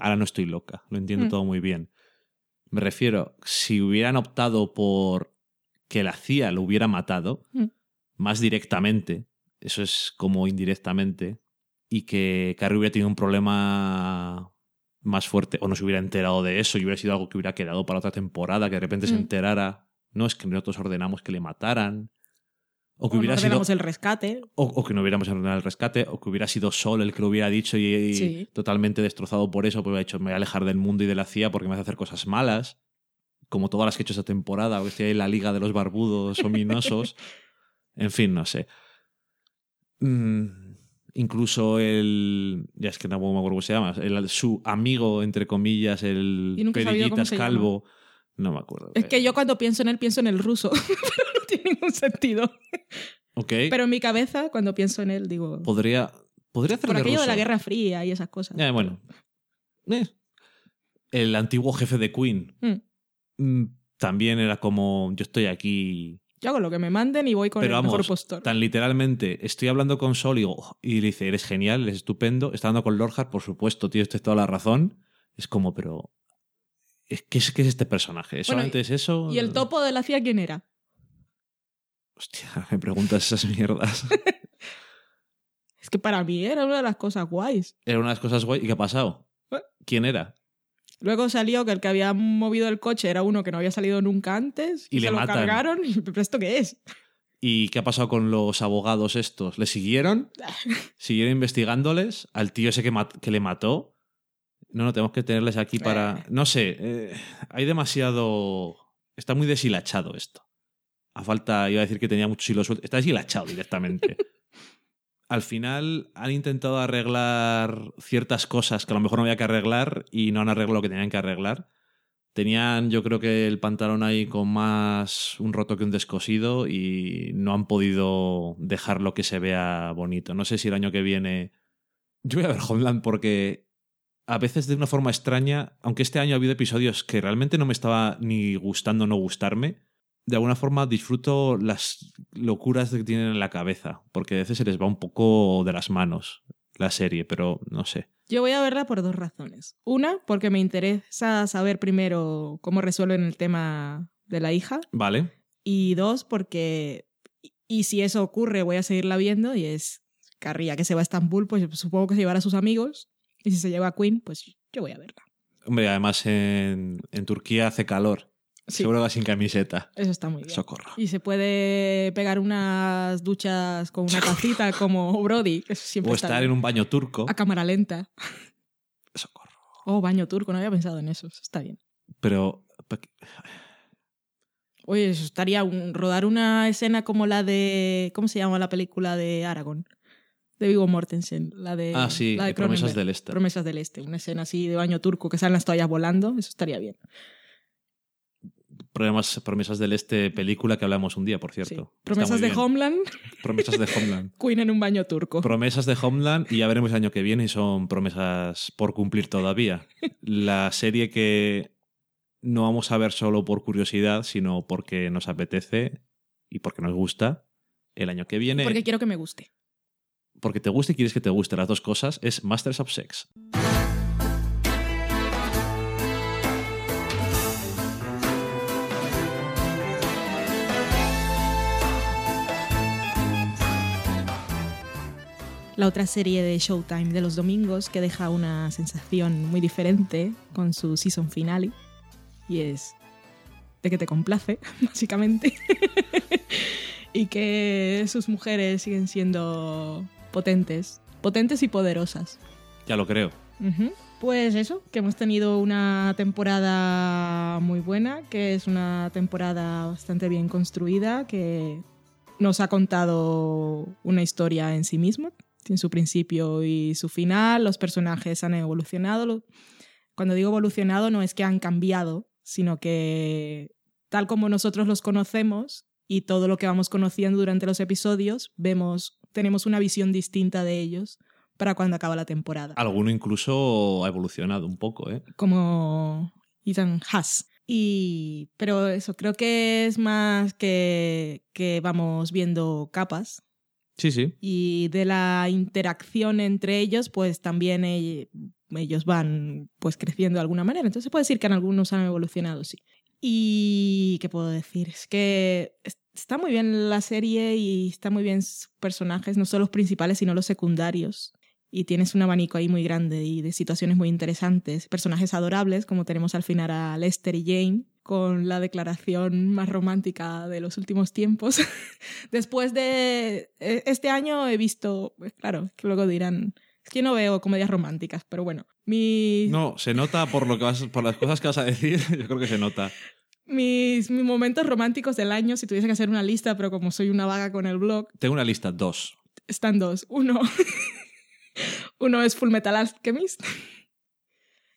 Ahora no estoy loca, lo entiendo Mm. todo muy bien. Me refiero, si hubieran optado por que la CIA lo hubiera matado, Mm. más directamente, eso es como indirectamente, y que Carrie hubiera tenido un problema más fuerte o no se hubiera enterado de eso y hubiera sido algo que hubiera quedado para otra temporada, que de repente se Mm. enterara, no es que nosotros ordenamos que le mataran, o que O no hubiera sido... el rescate. O, o que no hubiéramos ordenado el rescate, o que hubiera sido Sol el que lo hubiera dicho y, y Sí. totalmente destrozado por eso, porque hubiera dicho, me voy a alejar del mundo y de la CIA porque me hace hacer cosas malas, como todas las que he hecho esta temporada, o estoy ahí en la liga de los barbudos ominosos. en fin, no sé. Mm, incluso el... Ya es que no me acuerdo cómo se llama. El, su amigo, entre comillas, el Perillitas. Calvo. No me acuerdo. Es que yo cuando pienso en él pienso en el ruso, pero no tiene ningún sentido. Ok. Pero en mi cabeza, cuando pienso en él, digo... podría, podría hacer Por aquello de la. Guerra Fría y esas cosas. Ya, bueno. Eh. El antiguo jefe de Queen Mm. Mm, también era como, yo estoy aquí. Yo hago lo que me manden y voy con Pero el mejor postor. tan literalmente, estoy hablando con Sol y, digo, y le dice, eres genial, eres estupendo. Está hablando con Lorhart, por supuesto, tienes toda la razón. Es como, pero... es- ¿Qué es, qué es este personaje? ¿Solamente y- es eso? ¿Y el topo de la CIA quién era? Hostia, me preguntas esas mierdas. Es que para mí era una de las cosas guays. era una de las cosas guay. ¿Y qué ha pasado? Eh. ¿Quién era? Luego salió que el que había movido el coche era uno que no había salido nunca antes. Y se le lo matan. cargaron. Y, ¿Pero esto qué es? ¿Y qué ha pasado con los abogados estos? ¿Le siguieron? ¿Siguieron investigándoles? ¿Al tío ese que, le mató? No, no, tenemos que tenerles aquí para... No sé, eh, hay demasiado... Está muy deshilachado esto. A falta, iba a decir que tenía muchos hilos sueltos. Está deshilachado directamente. Al final han intentado arreglar ciertas cosas que a lo mejor no había que arreglar y no han arreglado lo que tenían que arreglar. Tenían, yo creo que el pantalón ahí con más un roto que un descosido y no han podido dejarlo que se vea bonito. No sé si el año que viene. Yo voy a ver Homeland porque a veces de una forma extraña, aunque este año ha habido episodios que realmente no me estaba ni gustando no gustarme, de alguna forma disfruto las locuras que tienen en la cabeza, porque a veces se les va un poco de las manos la serie, pero no sé. Yo voy a verla por dos razones. Una, porque me interesa saber primero cómo resuelven el tema de la hija. Vale. Y dos, porque. Y si eso ocurre, voy a seguirla viendo. Y es Carría que se va a Estambul, pues supongo que se llevará a sus amigos. Y si se lleva a Queen, pues yo voy a verla. Hombre, además en, en Turquía hace calor. Sí. Seguro va sin camiseta. Eso está muy bien. Socorro. Y se puede pegar unas duchas con una tacita como Brody, que siempre O estar en un baño turco. A cámara lenta. Socorro. Oh, baño turco, no había pensado en eso. eso Está bien. Pero. Oye, eso estaría un, rodar una escena como la de. ¿Cómo se llama la película de Aragorn? De Viggo Mortensen. La de. Ah, sí, la de Promesas del Este. Promesas del Este. Una escena así de baño turco que salen las toallas volando. Eso estaría bien. Promesas, promesas del Este, película que hablamos un día, por cierto. Sí. Promesas de bien. Homeland. Promesas de Homeland. Queen en un baño turco. Promesas de Homeland y ya veremos el año que viene si son promesas por cumplir todavía. La serie que no vamos a ver solo por curiosidad, sino porque nos apetece y porque nos gusta el año que viene. Porque quiero que me guste. porque te gusta y quieres que te guste las dos cosas, es Masters of Sex. La otra serie de Showtime de los domingos que deja una sensación muy diferente con su season finale. Y es de que te complace, básicamente. y que sus mujeres siguen siendo potentes. Potentes y poderosas. Ya lo creo. Pues eso, que hemos tenido una temporada muy buena, que es una temporada bastante bien construida, que nos ha contado una historia en sí misma, tiene su principio y su final, los personajes han evolucionado. Cuando digo evolucionado no es que han cambiado, sino que tal como nosotros los conocemos y todo lo que vamos conociendo durante los episodios, vemos, tenemos una visión distinta de ellos para cuando acaba la temporada Alguno incluso ha evolucionado un poco, ¿eh? como Ethan Haas. Y, pero eso, creo que es más que, que vamos viendo capas Sí, sí. y de la interacción entre ellos, pues también ell- ellos van pues creciendo de alguna manera. Entonces se puede decir que en algunos han evolucionado, sí. Y qué puedo decir, es que es- está muy bien la serie y está muy bien sus personajes, no solo los principales, sino los secundarios. Y tienes un abanico ahí muy grande y de situaciones muy interesantes. Personajes adorables, como tenemos al final a Lester y Jane, con la declaración más romántica de los últimos tiempos. Después de eh, este año he visto, pues, claro, que luego dirán, es que no veo comedias románticas, pero bueno, mis, No, se nota por, lo que vas, por las cosas que vas a decir, yo creo que se nota. mis, mis momentos románticos del año, si tuviese que hacer una lista, pero como soy una vaga con el blog, Tengo una lista, dos. están dos. Uno, uno es Full Metal Alchemist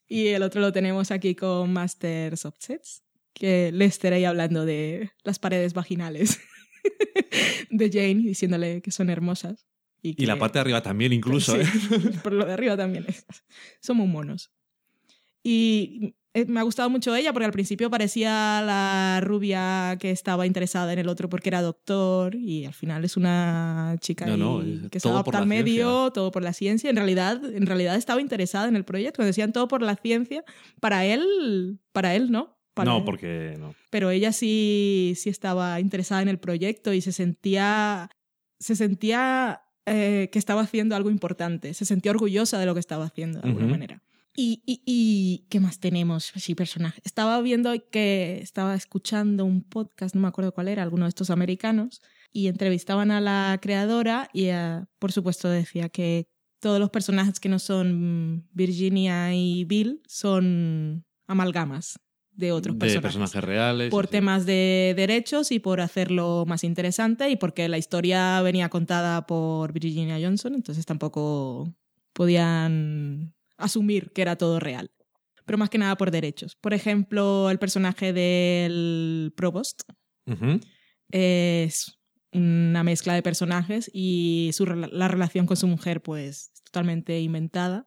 y el otro lo tenemos aquí con Masters of Sets, que Lester ahí hablando de las paredes vaginales de Jane, diciéndole que son hermosas. Y que- la parte de arriba también incluso, Sí, ¿eh? Por lo de arriba también. es- Somos monos. Y eh, me ha gustado mucho ella porque al principio parecía la rubia que estaba interesada en el otro porque era doctor y al final es una chica No, no, ahí es que se adapta al medio, ciencia. todo por la ciencia. En realidad, en realidad estaba interesada en el proyecto. Cuando decían todo por la ciencia, para él, para él no. Para No, porque no. pero ella sí, sí estaba interesada en el proyecto y se sentía, se sentía eh, que estaba haciendo algo importante, se sentía orgullosa de lo que estaba haciendo de alguna manera. Y, y, y, ¿qué más tenemos? Sí, personajes. Estaba viendo que estaba escuchando un podcast, no me acuerdo cuál era, alguno de estos americanos, y entrevistaban a la creadora y por supuesto decía que todos los personajes que no son Virginia y Bill son amalgamas de otros de personajes personajes reales. por temas de derechos y por hacerlo más interesante y porque la historia venía contada por Virginia Johnson, entonces tampoco podían asumir que era todo real. Pero más que nada por derechos. Por ejemplo, el personaje del Provost es una mezcla de personajes y su, la relación con su mujer pues es totalmente inventada.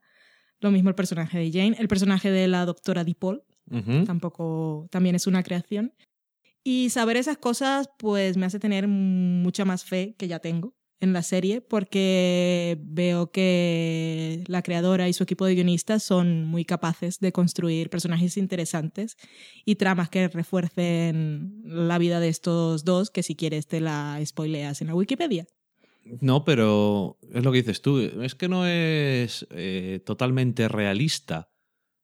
Lo mismo el personaje de Jane. El personaje de la doctora DePaul Tampoco también es una creación. Y saber esas cosas pues me hace tener mucha más fe que ya tengo en la serie porque veo que la creadora y su equipo de guionistas son muy capaces de construir personajes interesantes y tramas que refuercen la vida de estos dos que si quieres te la spoileas en la Wikipedia. No, pero es lo que dices tú. Es que no es eh, totalmente realista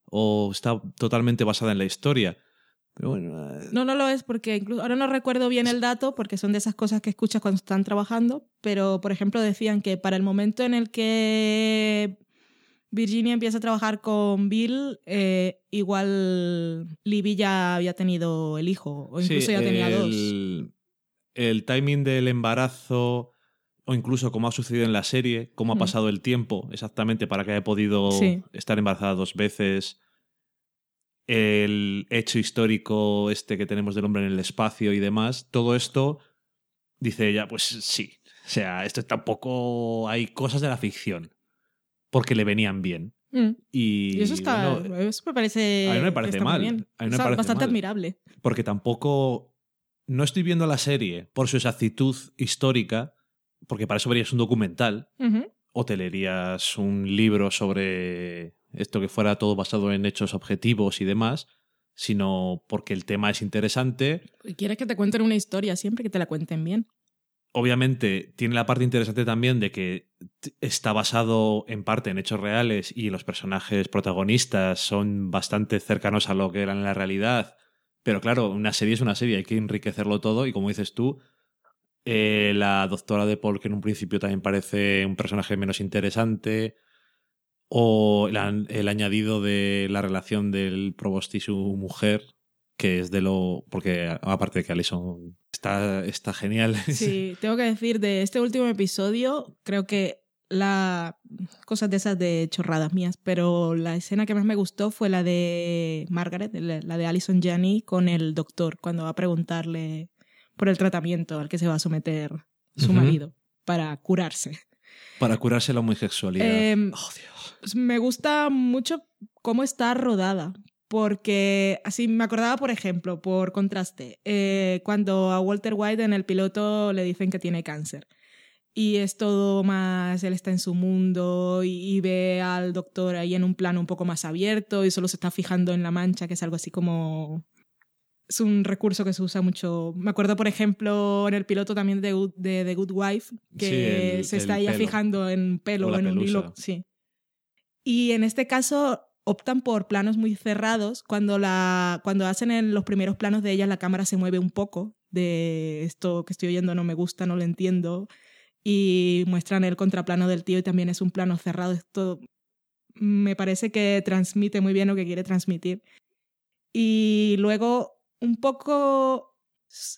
o está totalmente basada en la historia. Pero bueno, eh, No, no lo es porque incluso ahora no recuerdo bien el dato porque son de esas cosas que escuchas cuando están trabajando, pero por ejemplo decían que para el momento en el que Virginia empieza a trabajar con Bill, eh, igual Libby ya había tenido el hijo o incluso sí, ya tenía dos. el, el timing del embarazo o incluso como ha sucedido en la serie, cómo ha Mm. pasado el tiempo exactamente para que haya podido Sí. estar embarazada dos veces. El hecho histórico este que tenemos del hombre en el espacio y demás, todo esto dice ella, pues sí. O sea, esto tampoco hay cosas de la ficción porque le venían bien. Mm. Y, Y eso está, bueno, eso me parece, a mí me parece mal. bien. A mí me Está parece bastante mal. admirable. porque tampoco no estoy viendo la serie por su exactitud histórica, porque para eso verías un documental Ujú. o te leerías un libro sobre esto que fuera todo basado en hechos objetivos y demás, sino porque el tema es interesante. Y quieres que te cuenten una historia siempre que te la cuenten bien. Obviamente tiene la parte interesante también de que está basado en parte en hechos reales y los personajes protagonistas son bastante cercanos a lo que eran en la realidad. Pero claro, una serie es una serie, hay que enriquecerlo todo y como dices tú, eh, la doctora de Paul, que en un principio también parece un personaje menos interesante, o el, el añadido de la relación del provost y su mujer, que es de lo... porque aparte de que Alison está, está genial. Sí, tengo que decir, de este último episodio, creo que la cosas de esas de chorradas mías, pero la escena que más me gustó fue la de Margaret, la de Alison Janney con el doctor, cuando va a preguntarle por el tratamiento al que se va a someter su marido para curarse. Para curarse la homosexualidad. Em, oh, Dios. Me gusta mucho cómo está rodada, porque así me acordaba, por ejemplo, por contraste, eh, cuando a Walter White en el piloto le dicen que tiene cáncer. Y es todo más, él está en su mundo y, y ve al doctor ahí en un plano un poco más abierto y solo se está fijando en la mancha, que es algo así como... Es un recurso que se usa mucho. Me acuerdo, por ejemplo, en el piloto también de, de The Good Wife, que Sí, el- se está pelo. fijando en pelo O en un pelusa. hilo. Sí. Y en este caso optan por planos muy cerrados. Cuando, la, cuando hacen en los primeros planos de ella, la cámara se mueve un poco de esto que estoy oyendo no me gusta, no lo entiendo. Y muestran el contraplano del tío y también es un plano cerrado. Esto me parece que transmite muy bien lo que quiere transmitir. Y luego un poco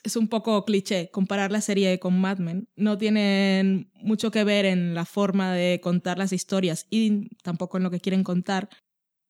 es un poco cliché comparar la serie con Mad Men. No tienen mucho que ver en la forma de contar las historias y tampoco en lo que quieren contar,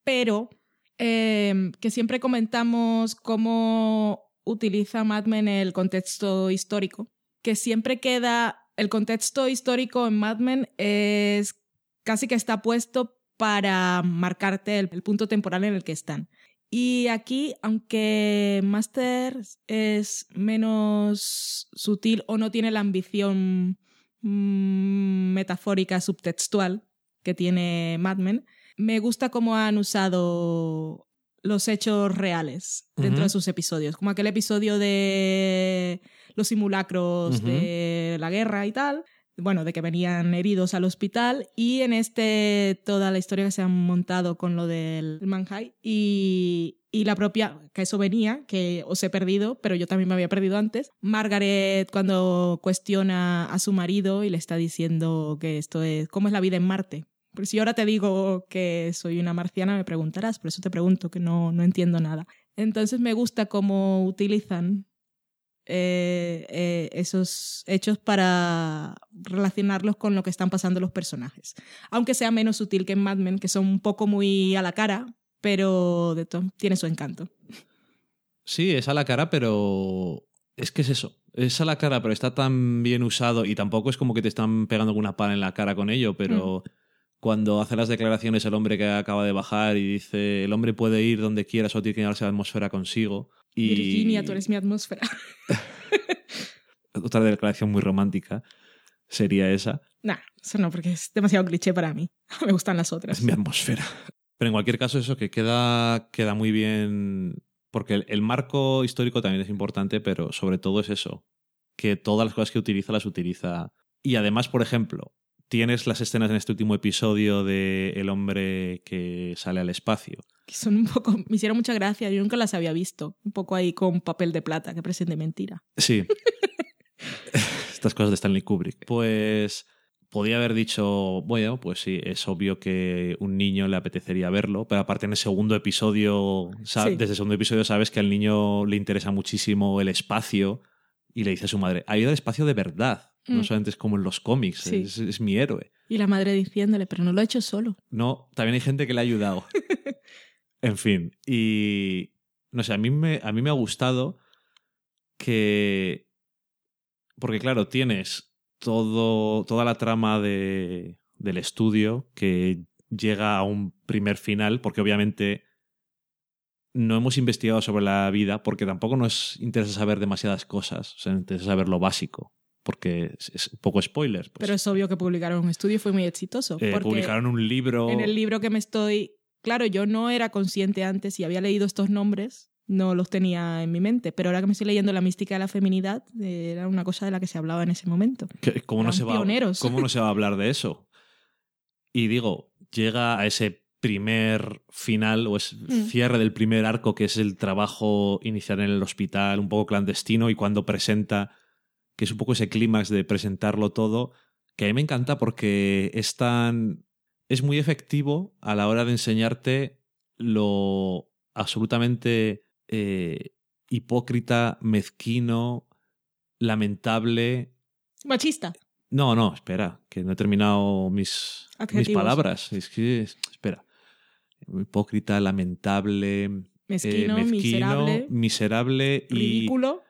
pero eh, que siempre comentamos cómo utiliza Mad Men el contexto histórico, que siempre queda el contexto histórico en Mad Men es casi que está puesto para marcarte el punto temporal en el que están. Y aquí, aunque Master es menos sutil o no tiene la ambición mm, metafórica subtextual que tiene Mad Men, me gusta cómo han usado los hechos reales dentro de sus episodios, como aquel episodio de los simulacros de la guerra y tal, bueno, de que venían heridos al hospital y en este toda la historia que se han montado con lo del Manhai y, y la propia, que eso venía, que os he perdido, pero yo también me había perdido antes. Margaret cuando cuestiona a su marido y le está diciendo que esto es, ¿cómo es la vida en Marte? Pero si ahora te digo que soy una marciana, me preguntarás, por eso te pregunto, que no, no entiendo nada. Entonces me gusta cómo utilizan eh, eh, esos hechos para relacionarlos con lo que están pasando los personajes. Aunque sea menos sutil que en Mad Men, que son un poco muy a la cara, pero de todo tiene su encanto. Sí, es a la cara, pero es que es eso. Es a la cara, pero está tan bien usado y tampoco es como que te están pegando con una pala en la cara con ello, pero cuando hace las declaraciones el hombre que acaba de bajar y dice el hombre puede ir donde quiera, solo tiene que llevarse la atmósfera consigo. Y Virginia, tú eres mi atmósfera. otra declaración muy romántica sería esa. nah, eso no, porque es demasiado cliché para mí. Me gustan las otras. Es mi atmósfera. Pero en cualquier caso, eso que queda, queda muy bien. Porque el, el marco histórico también es importante, pero sobre todo es eso. Que todas las cosas que utiliza las utiliza. Y además, por ejemplo, tienes las escenas en este último episodio de el hombre que sale al espacio. Que son un poco. Me hicieron mucha gracia, yo nunca las había visto. Un poco ahí con papel de plata, que presente mentira. Sí. Estas cosas de Stanley Kubrick. Pues podía haber dicho, bueno, pues sí, es obvio que un niño le apetecería verlo, pero aparte en el segundo episodio, Sí. desde el segundo episodio sabes que al niño le interesa muchísimo el espacio y le dice a su madre, ha ido al espacio de verdad, no Mm. solamente es como en los cómics, Sí. es, es mi héroe. Y la madre diciéndole, pero no lo ha hecho solo. No, también hay gente que le ha ayudado. en fin, y no sé, a mí me, a mí me ha gustado que... Porque claro, tienes todo, toda la trama de, del estudio que llega a un primer final, porque obviamente no hemos investigado sobre la vida, porque tampoco nos interesa saber demasiadas cosas, o sea, nos interesa saber lo básico, porque es, un poco spoiler. pues. Pero es obvio que publicaron un estudio y fue muy exitoso. Eh, porque publicaron un libro... en el libro que me estoy... Claro, yo no era consciente antes y había leído estos nombres, no los tenía en mi mente, pero ahora que me estoy leyendo La mística de la feminidad, eh, era una cosa de la que se hablaba en ese momento. ¿Cómo no, se va. ¿Cómo no se va a hablar de eso? Y digo, llega a ese primer final o es Mm. cierre del primer arco que es el trabajo inicial en el hospital, un poco clandestino y cuando presenta, que es un poco ese clímax de presentarlo todo, que a mí me encanta porque es tan... es muy efectivo a la hora de enseñarte lo absolutamente eh, hipócrita, mezquino, lamentable Machista. no, no, espera, que no he terminado mis, mis palabras. Es que, espera. Hipócrita, lamentable, eh, Mezquino, mezquino, miserable, miserable y, ridículo,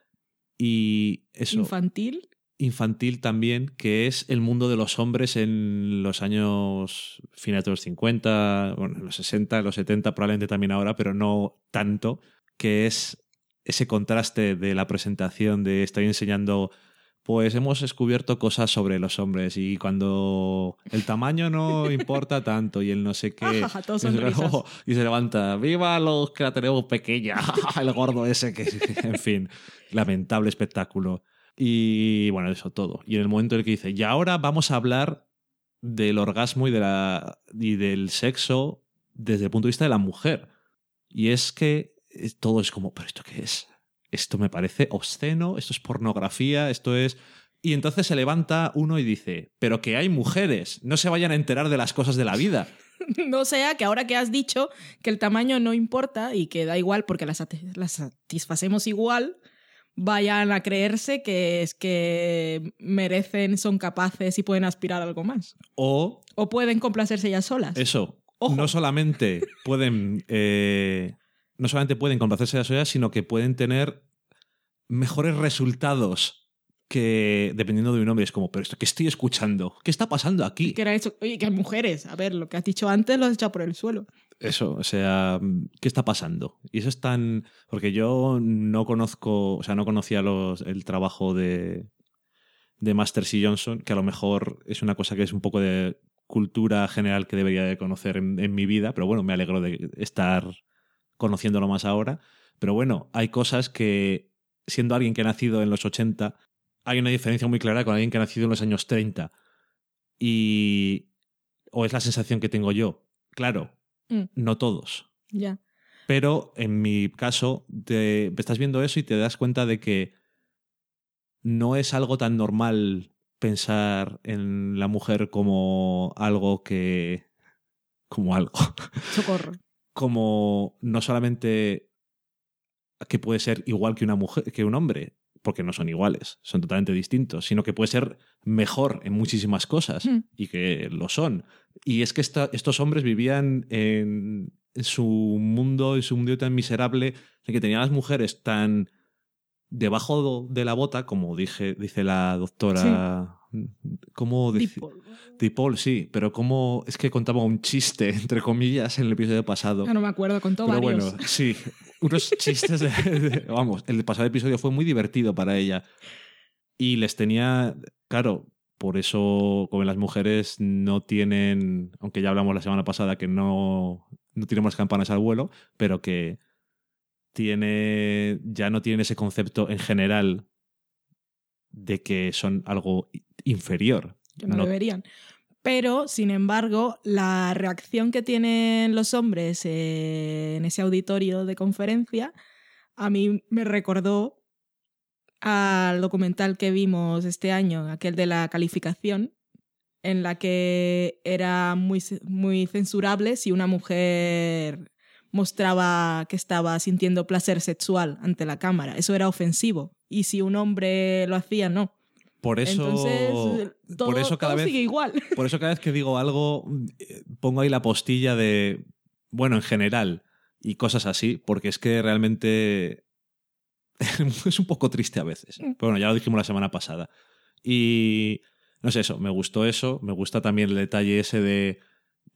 y eso, infantil. infantil también, que es el mundo de los hombres en los años finales de los 50, bueno, en los 60, en los 70, probablemente también ahora, pero no tanto, que es ese contraste de la presentación de estoy enseñando pues hemos descubierto cosas sobre los hombres y cuando el tamaño no importa tanto y el no sé qué se- y se levanta viva los que la tenemos pequeña el gordo ese que en fin lamentable espectáculo y bueno, eso todo. Y en el momento en el que dice, y ahora vamos a hablar del orgasmo y, de la, y del sexo desde el punto de vista de la mujer. Y es que eh, todo es como, ¿pero esto qué es? Esto me parece obsceno, esto es pornografía, esto es... Y entonces se levanta uno y dice, pero que hay mujeres, no se vayan a enterar de las cosas de la vida. No sea que ahora que has dicho que el tamaño no importa y que da igual porque las, sati- las satisfacemos igual, vayan a creerse que es que merecen, son capaces y pueden aspirar a algo más. O O pueden complacerse ellas solas. Eso, Ojo. no solamente pueden eh, no solamente pueden complacerse de las ollas, sino que pueden tener mejores resultados que dependiendo de un hombre es como, pero esto que estoy escuchando, ¿qué está pasando aquí? Que era eso. Oye, que hay mujeres. A ver, lo que has dicho antes lo has echado por el suelo. Eso, o sea, ¿qué está pasando? Y eso es tan porque yo no conozco, o sea, no conocía los, el trabajo de de Masters y Johnson, que a lo mejor es una cosa que es un poco de cultura general que debería de conocer en, en mi vida, pero bueno, me alegro de estar conociéndolo más ahora. Pero bueno, hay cosas que, siendo alguien que ha nacido en los 80, hay una diferencia muy clara con alguien que ha nacido en los años 30. Y. O es la sensación que tengo yo. Claro, Mm. no todos. Ya. Pero en mi caso, te, estás viendo eso y te das cuenta de que no es algo tan normal pensar en la mujer como algo que. como algo. Socorro. Como no solamente que puede ser igual que una mujer, que un hombre, porque no son iguales, son totalmente distintos, sino que puede ser mejor en muchísimas cosas Mm. y que lo son. Y es que esta- estos hombres vivían en, en su mundo, en su mundo tan miserable, de que tenían las mujeres tan debajo de la bota, como dije, dice la doctora. ¿Cómo? Tipo, Dipol, sí, pero como es que contaba un chiste, entre comillas, en el episodio pasado. ah, no me acuerdo, contó Pero varios. bueno, sí, unos chistes de, de- Vamos, el pasado episodio fue muy divertido para ella. Y les tenía. Claro, por eso, como las mujeres no tienen. Aunque ya hablamos la semana pasada que no, no tienen las campanas al vuelo, pero que tiene. Ya no tienen ese concepto en general de que son algo inferior. que no, No- deberían. Pero, sin embargo, la reacción que tienen los hombres en ese auditorio de conferencia a mí me recordó al documental que vimos este año, aquel de la calificación, en la que era muy, muy censurable si una mujer mostraba que estaba sintiendo placer sexual ante la cámara. Eso era ofensivo. Y si un hombre lo hacía, no. Por eso. Entonces, todo, por eso cada todo vez. sigue igual. Por eso cada vez que digo algo, eh, pongo ahí la postilla de, bueno, en general, y cosas así, porque es que realmente es un poco triste a veces. Mm. Pero bueno, ya lo dijimos la semana pasada. Y no sé eso, me gustó eso, me gusta también el detalle ese de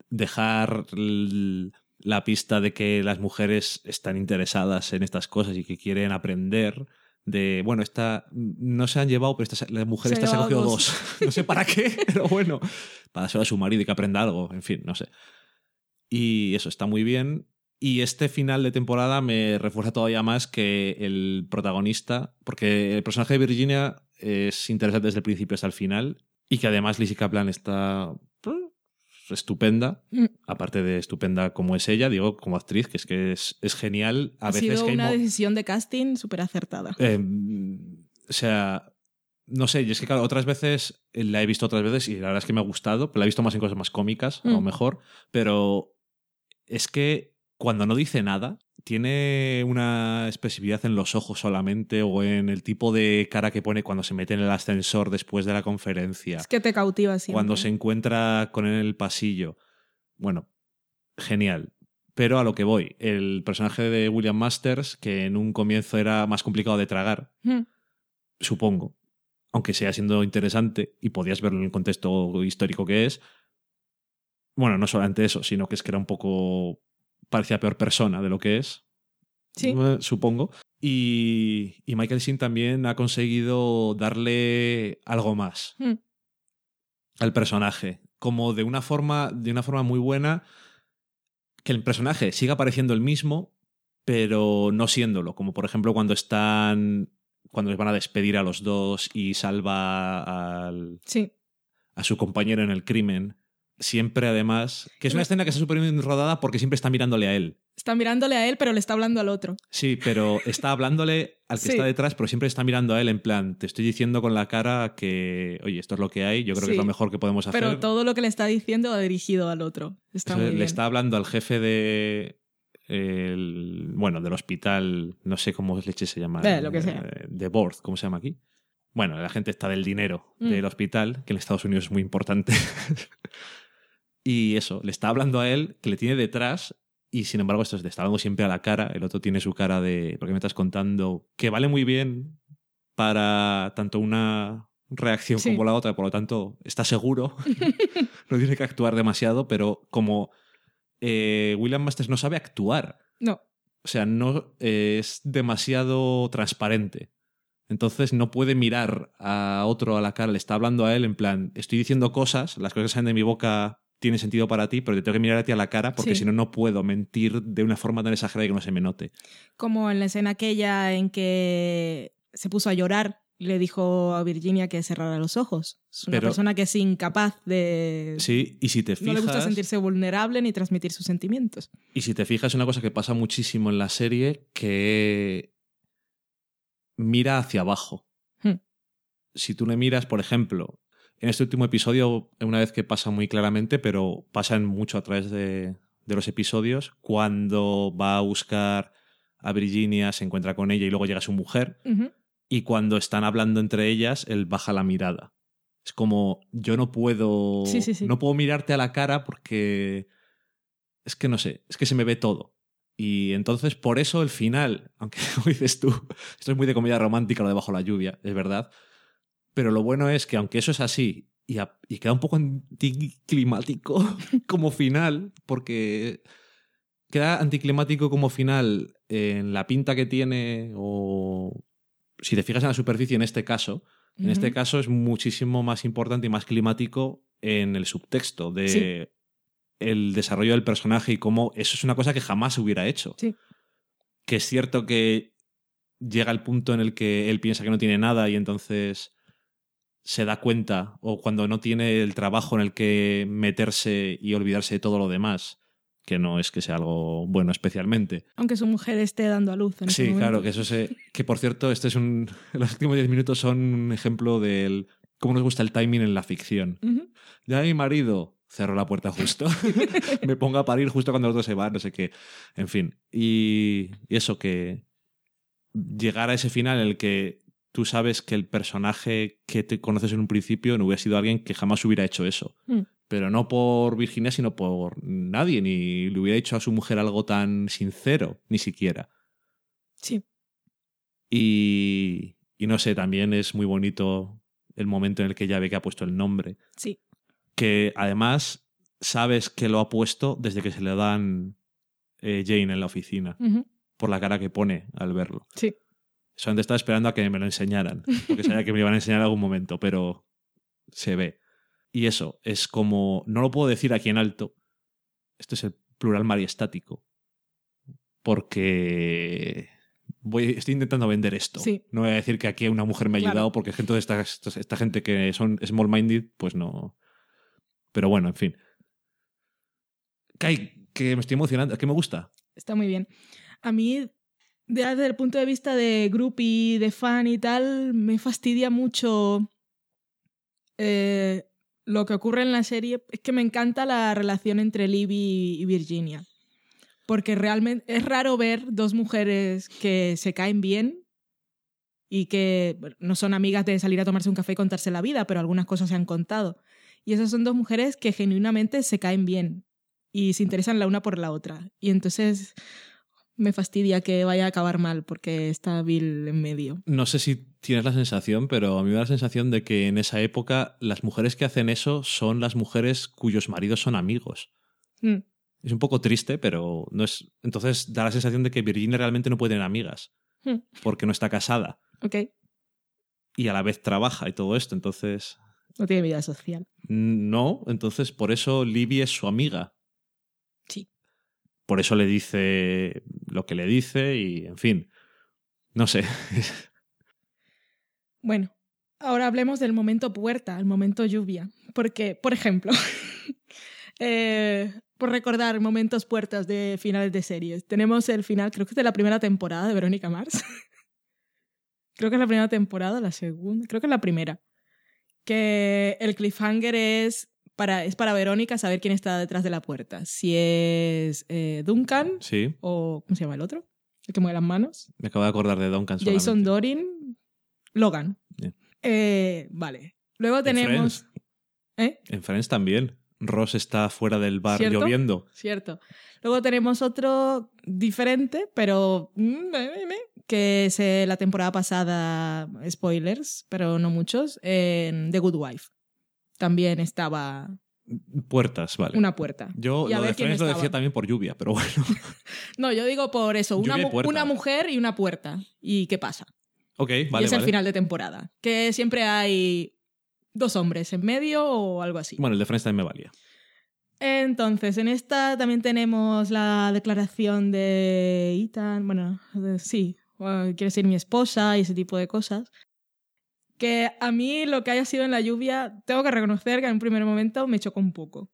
dejar la pista de que las mujeres están interesadas en estas cosas y que quieren aprender. De, bueno, esta no se han llevado, pero esta, la mujer Se esta se ha cogido dos. dos. No sé para qué, pero bueno, para dárselo a su marido y que aprenda algo, en fin, no sé. Y eso está muy bien. Y este final de temporada me refuerza todavía más que el protagonista, porque el personaje de Virginia es interesante desde el principio hasta el final, y que además Lizzie Kaplan está estupenda, Mm. aparte de estupenda como es ella, digo, como actriz, que es que es, es genial. A ha veces sido que una decisión de casting súper acertada. eh, o sea, no sé, y es que claro, otras veces eh, la he visto otras veces y la verdad es que me ha gustado, pero la he visto más en cosas más cómicas, a lo Mm. mejor, pero es que cuando no dice nada, tiene una expresividad en los ojos solamente o en el tipo de cara que pone cuando se mete en el ascensor después de la conferencia, Es que te cautiva siempre. cuando se encuentra con él en el pasillo. Bueno, genial. Pero a lo que voy, el personaje de William Masters, que en un comienzo era más complicado de tragar, Mm. supongo, aunque sea siendo interesante y podías verlo en el contexto histórico que es. Bueno, no solamente eso, sino que es que era un poco. Parecía peor persona de lo que es. Sí. Supongo. Y, y Michael Sheen también ha conseguido darle algo más Mm. al personaje. Como de una forma, de una forma muy buena. Que el personaje siga pareciendo el mismo, pero no siéndolo. Como por ejemplo cuando están. Cuando les van a despedir a los dos y salva al, Sí. a su compañero en el crimen. Siempre, además. Que es una escena que está súper bien rodada porque siempre está mirándole a él. Está mirándole a él, pero le está hablando al otro. Sí, pero está hablándole al que Sí. está detrás, pero siempre está mirando a él en plan, te estoy diciendo con la cara que, oye, esto es lo que hay, yo creo que es lo mejor que podemos hacer. Pero todo lo que le está diciendo va dirigido al otro. Está Eso muy le bien. está hablando al jefe de. el- bueno, del hospital, no sé cómo leche se llama. Eh, lo que sea. De board, ¿cómo se llama aquí? Bueno, la gente está del dinero Mm. del hospital, que en Estados Unidos es muy importante. y eso, le está hablando a él, que le tiene detrás, y sin embargo, esto le está hablando siempre a la cara. El otro tiene su cara de. porque me estás contando? Que vale muy bien para tanto una reacción Sí. como la otra, por lo tanto, está seguro. no tiene que actuar demasiado, pero como eh, William Masters no sabe actuar, No. o sea, no eh, es demasiado transparente. Entonces no puede mirar a otro a la cara, le está hablando a él en plan, estoy diciendo cosas, las cosas salen de mi boca tienen sentido para ti, pero te tengo que mirar a ti a la cara porque Sí. si no, no puedo mentir de una forma tan exagerada que no se me note. Como en la escena aquella en que se puso a llorar y le dijo a Virginia que cerrara los ojos. Es una Pero- persona que es incapaz de... Sí, y si te No le gusta fijas, sentirse vulnerable ni transmitir sus sentimientos. y si te fijas, es una cosa que pasa muchísimo en la serie que mira hacia abajo. Hmm. Si tú le miras, por ejemplo, en este último episodio, una vez que pasa muy claramente, pero pasa en mucho a través de, de los episodios, cuando va a buscar a Virginia, se encuentra con ella y luego llega su mujer, y cuando están hablando entre ellas, él baja la mirada. Es como, yo no puedo. Sí, sí, sí. No puedo mirarte a la cara porque. Es que no sé, es que se me ve todo. Y entonces, por eso el final, aunque como dices tú, esto es muy de comedia romántica lo de bajo la lluvia, es verdad. Pero lo bueno es que aunque eso es así y, a- y queda un poco anticlimático como final, porque queda anticlimático como final en la pinta que tiene o si te fijas en la superficie en este caso, en este caso es muchísimo más importante y más climático en el subtexto de Sí. el desarrollo del personaje y cómo eso es una cosa que jamás se hubiera hecho. Sí. Que es cierto que llega el punto en el que él piensa que no tiene nada y entonces se da cuenta o cuando no tiene el trabajo en el que meterse y olvidarse de todo lo demás, que no es que sea algo bueno especialmente. Aunque su mujer esté dando a luz en Sí, claro, que eso se. Que por cierto, este es un. Los últimos 10 minutos son un ejemplo del. cómo nos gusta el timing en la ficción. Ya mi marido cerró la puerta justo. Me pongo a parir justo cuando los dos se van, no sé qué. En fin. Y, y eso, que. Llegar a ese final en el que tú sabes que el personaje que te conoces en un principio no hubiera sido alguien que jamás hubiera hecho eso. Mm. Pero no por Virginia, sino por nadie. Ni le hubiera dicho a su mujer algo tan sincero, ni siquiera. Sí. Y, y no sé, también es muy bonito el momento en el que ya ve que ha puesto el nombre. Sí. Que además sabes que lo ha puesto desde que se le dan eh, Jane en la oficina, por la cara que pone al verlo. Sí. Solamente estaba esperando a que me lo enseñaran, porque sabía que me iban a enseñar en algún momento, pero se ve. Y eso, es como, no lo puedo decir aquí en alto, esto es el plural mariestático, porque voy, estoy intentando vender esto. Sí. No voy a decir que aquí una mujer me ha Claro. ayudado, porque gente de esta, esta, gente que son small-minded, pues no. Pero bueno, en fin. Kai, que me estoy emocionando, que me gusta. Está muy bien. A mí, desde el punto de vista de groupie, de fan y tal, me fastidia mucho eh, lo que ocurre en la serie. Es que me encanta la relación entre Libby y Virginia. Porque realmente es raro ver dos mujeres que se caen bien y que no son amigas de salir a tomarse un café y contarse la vida, pero algunas cosas se han contado. Y esas son dos mujeres que genuinamente se caen bien y se interesan la una por la otra. Y entonces me fastidia que vaya a acabar mal porque está Bill en medio. No sé si tienes la sensación, pero a mí me da la sensación de que en esa época las mujeres que hacen eso son las mujeres cuyos maridos son amigos. Mm, Es un poco triste, pero no es. Entonces da la sensación de que Virginia realmente no puede tener amigas, Hmm. porque no está casada ok, y a la vez trabaja y todo esto. Entonces, no tiene vida social. no. Entonces, por eso Libby es su amiga. Sí. Por eso le dice lo que le dice y, en fin. No sé. Bueno, ahora hablemos del momento puerta, el momento lluvia. Porque, por ejemplo, eh, por recordar momentos puertas de finales de series, tenemos el final, creo que es de la primera temporada de Verónica Mars. creo que es la primera temporada, la segunda, creo que es la primera. Que el cliffhanger es para, es para Verónica saber quién está detrás de la puerta. Si es eh, Duncan Sí, o. ¿Cómo se llama el otro? El que mueve las manos. me acabo de acordar de Duncan Jason. Dorin, Logan. Eh, vale. Luego En tenemos. Friends. ¿Eh? En Friends también. Ross está fuera del bar ¿Cierto? lloviendo. Cierto. Luego tenemos otro diferente, pero. mm, que es eh, la temporada pasada, spoilers, pero no muchos, en The Good Wife. También estaba Puertas, vale. una puerta. Yo Y lo de Friends lo decía también por lluvia, pero bueno. No, yo digo por eso, una, y mu- una mujer y una puerta. ¿Y qué pasa? Ok, y vale, es el final de temporada. Que siempre hay dos hombres en medio o algo así. Bueno, el de Friends también me valía. Entonces, en esta también tenemos la declaración de Ethan, bueno, de- sí, quiere ser mi esposa y ese tipo de cosas. Que a mí lo que haya sido en la lluvia, tengo que reconocer que en un primer momento me chocó un poco.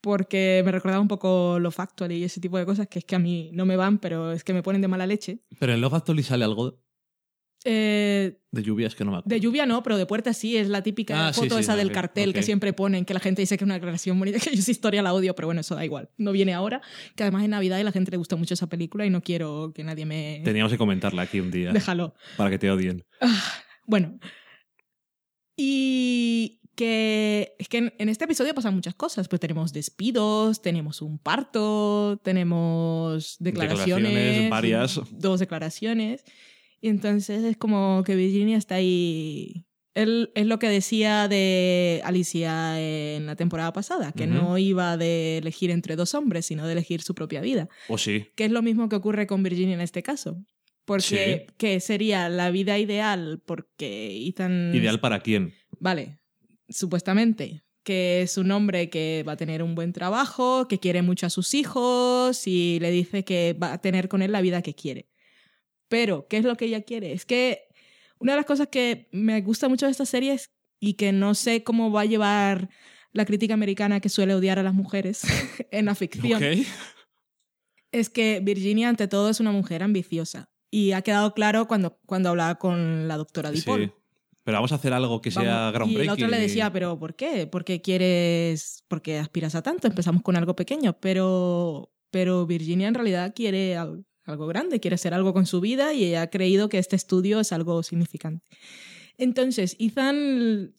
Porque me recordaba un poco lo factual y ese tipo de cosas que es que a mí no me van, pero es que me ponen de mala leche. Pero en Love Actually sale algo Eh, de lluvia, es que no me acuerdo. de lluvia no, pero de puerta sí, es la típica Ah, foto sí, esa del cartel que siempre ponen, que la gente dice que es una declaración bonita, que yo esa historia la odio, pero bueno, eso da igual. No viene ahora, que además es Navidad y la gente le gusta mucho esa película y no quiero que nadie me... Teníamos que comentarla aquí un día Déjalo. para que te odien. Ah, bueno. Y que es que en, en este episodio pasan muchas cosas. Pues tenemos despidos, tenemos un parto, tenemos declaraciones. Declaraciones varias. Dos declaraciones. Y entonces es como que Virginia está ahí. Él, es lo que decía de Alicia en la temporada pasada, que no iba de elegir entre dos hombres, sino de elegir su propia vida. O sí. Que es lo mismo que ocurre con Virginia en este caso. Porque Sí. que sería la vida ideal, porque Ethan... ¿Ideal para quién? Vale, supuestamente, que es un hombre que va a tener un buen trabajo, que quiere mucho a sus hijos y le dice que va a tener con él la vida que quiere. Pero, ¿qué es lo que ella quiere? Es que una de las cosas que me gusta mucho de esta serie es, y que no sé cómo va a llevar la crítica americana que suele odiar a las mujeres en la ficción, es que Virginia ante todo es una mujer ambiciosa. Y ha quedado claro cuando, cuando hablaba con la doctora DiPaul. Sí. Pero vamos a hacer algo que sea groundbreaking. Y el otro le decía, pero ¿por qué? ¿Por qué quieres, por qué aspiras a tanto? Empezamos con algo pequeño, pero, pero Virginia en realidad quiere al- algo grande, quiere hacer algo con su vida y ella ha creído que este estudio es algo significante. Entonces, Ethan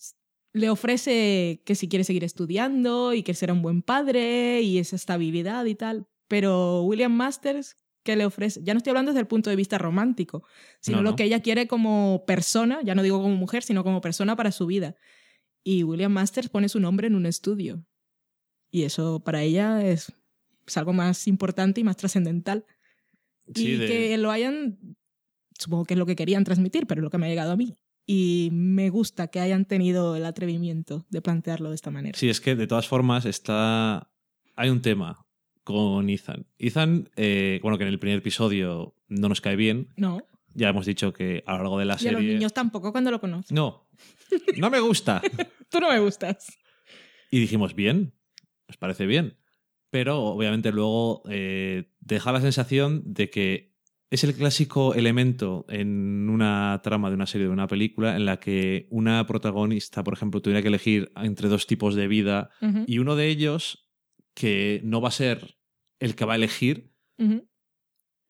le ofrece que si quiere seguir estudiando y que será un buen padre y esa estabilidad y tal, pero William Masters, ¿qué le ofrece? Ya no estoy hablando desde el punto de vista romántico, sino No, lo que ella quiere como persona, ya no digo como mujer, sino como persona para su vida. Y William Masters pone su nombre en un estudio. Y eso para ella es, es algo más importante y más trascendental. Sí, y de- que lo hayan, supongo que es lo que querían transmitir, pero es lo que me ha llegado a mí. Y me gusta que hayan tenido el atrevimiento de plantearlo de esta manera. Sí, es que de todas formas está. Hay un tema con Ethan. Ethan, eh, bueno, que en el primer episodio no nos cae bien. No. Ya hemos dicho que a lo largo de la Y a serie. los niños tampoco cuando lo conocen. No. No me gusta. Tú no me gustas. Y dijimos, bien, nos parece bien. Pero obviamente luego eh, deja la sensación de que es el clásico elemento en una trama de una serie de una película en la que una protagonista, por ejemplo, tuviera que elegir entre dos tipos de vida y uno de ellos, que no va a ser el que va a elegir,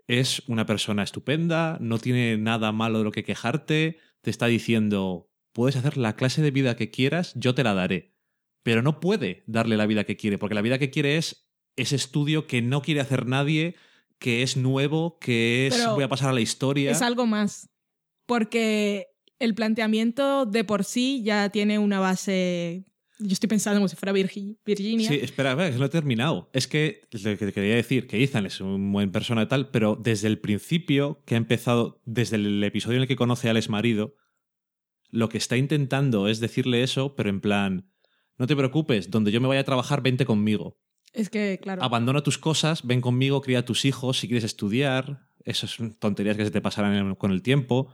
es una persona estupenda, no tiene nada malo de lo que quejarte, te está diciendo, puedes hacer la clase de vida que quieras, yo te la daré. Pero no puede darle la vida que quiere, porque la vida que quiere es ese estudio que no quiere hacer nadie, que es nuevo, que es Pero voy a pasar a la historia. Es algo más. Porque el planteamiento de por sí ya tiene una base. Yo estoy pensando como si fuera Virgi- Virginia. Sí, espera, espera, que no he terminado. Es que lo que quería decir, que Ethan es un buen persona y tal, pero desde el principio, que ha empezado, desde el episodio en el que conoce al ex marido, lo que está intentando es decirle eso, pero en plan, no te preocupes, donde yo me vaya a trabajar, vente conmigo. Es que, claro. Abandona tus cosas, ven conmigo, cría a tus hijos, si quieres estudiar, esas son tonterías que se te pasarán con el tiempo.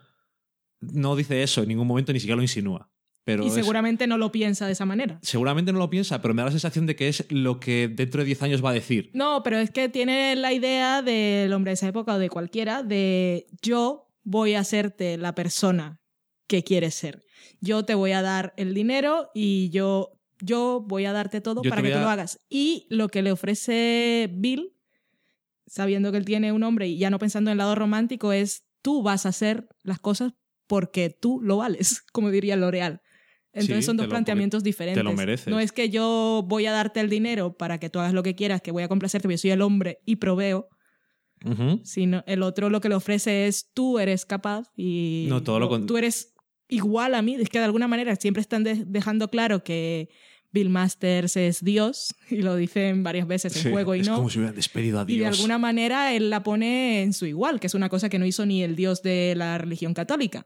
No dice eso en ningún momento, ni siquiera lo insinúa. Pero y es- seguramente no lo piensa de esa manera. seguramente no lo piensa, pero me da la sensación de que es lo que dentro de 10 años va a decir. No, pero es que tiene la idea del hombre de esa época o de cualquiera de yo voy a hacerte la persona que quieres ser. Yo te voy a dar el dinero y yo, yo voy a darte todo Yo para que tú lo hagas. Y lo que le ofrece Bill, sabiendo que él tiene un hombre y ya no pensando en el lado romántico, es tú vas a hacer las cosas porque tú lo vales, como diría L'Oreal. Entonces Sí, son te dos lo- planteamientos diferentes. lo mereces. No es que yo voy a darte el dinero para que tú hagas lo que quieras, que voy a complacerte, porque yo soy el hombre y proveo, sino el otro lo que le ofrece es tú eres capaz y No, todo lo con- tú eres igual a mí. Es que de alguna manera siempre están de- dejando claro que Bill Masters es Dios y lo dicen varias veces en Sí, juego y es no. como si hubieran despedido a Y de Dios. alguna manera él la pone en su igual, que es una cosa que no hizo ni el dios de la religión católica.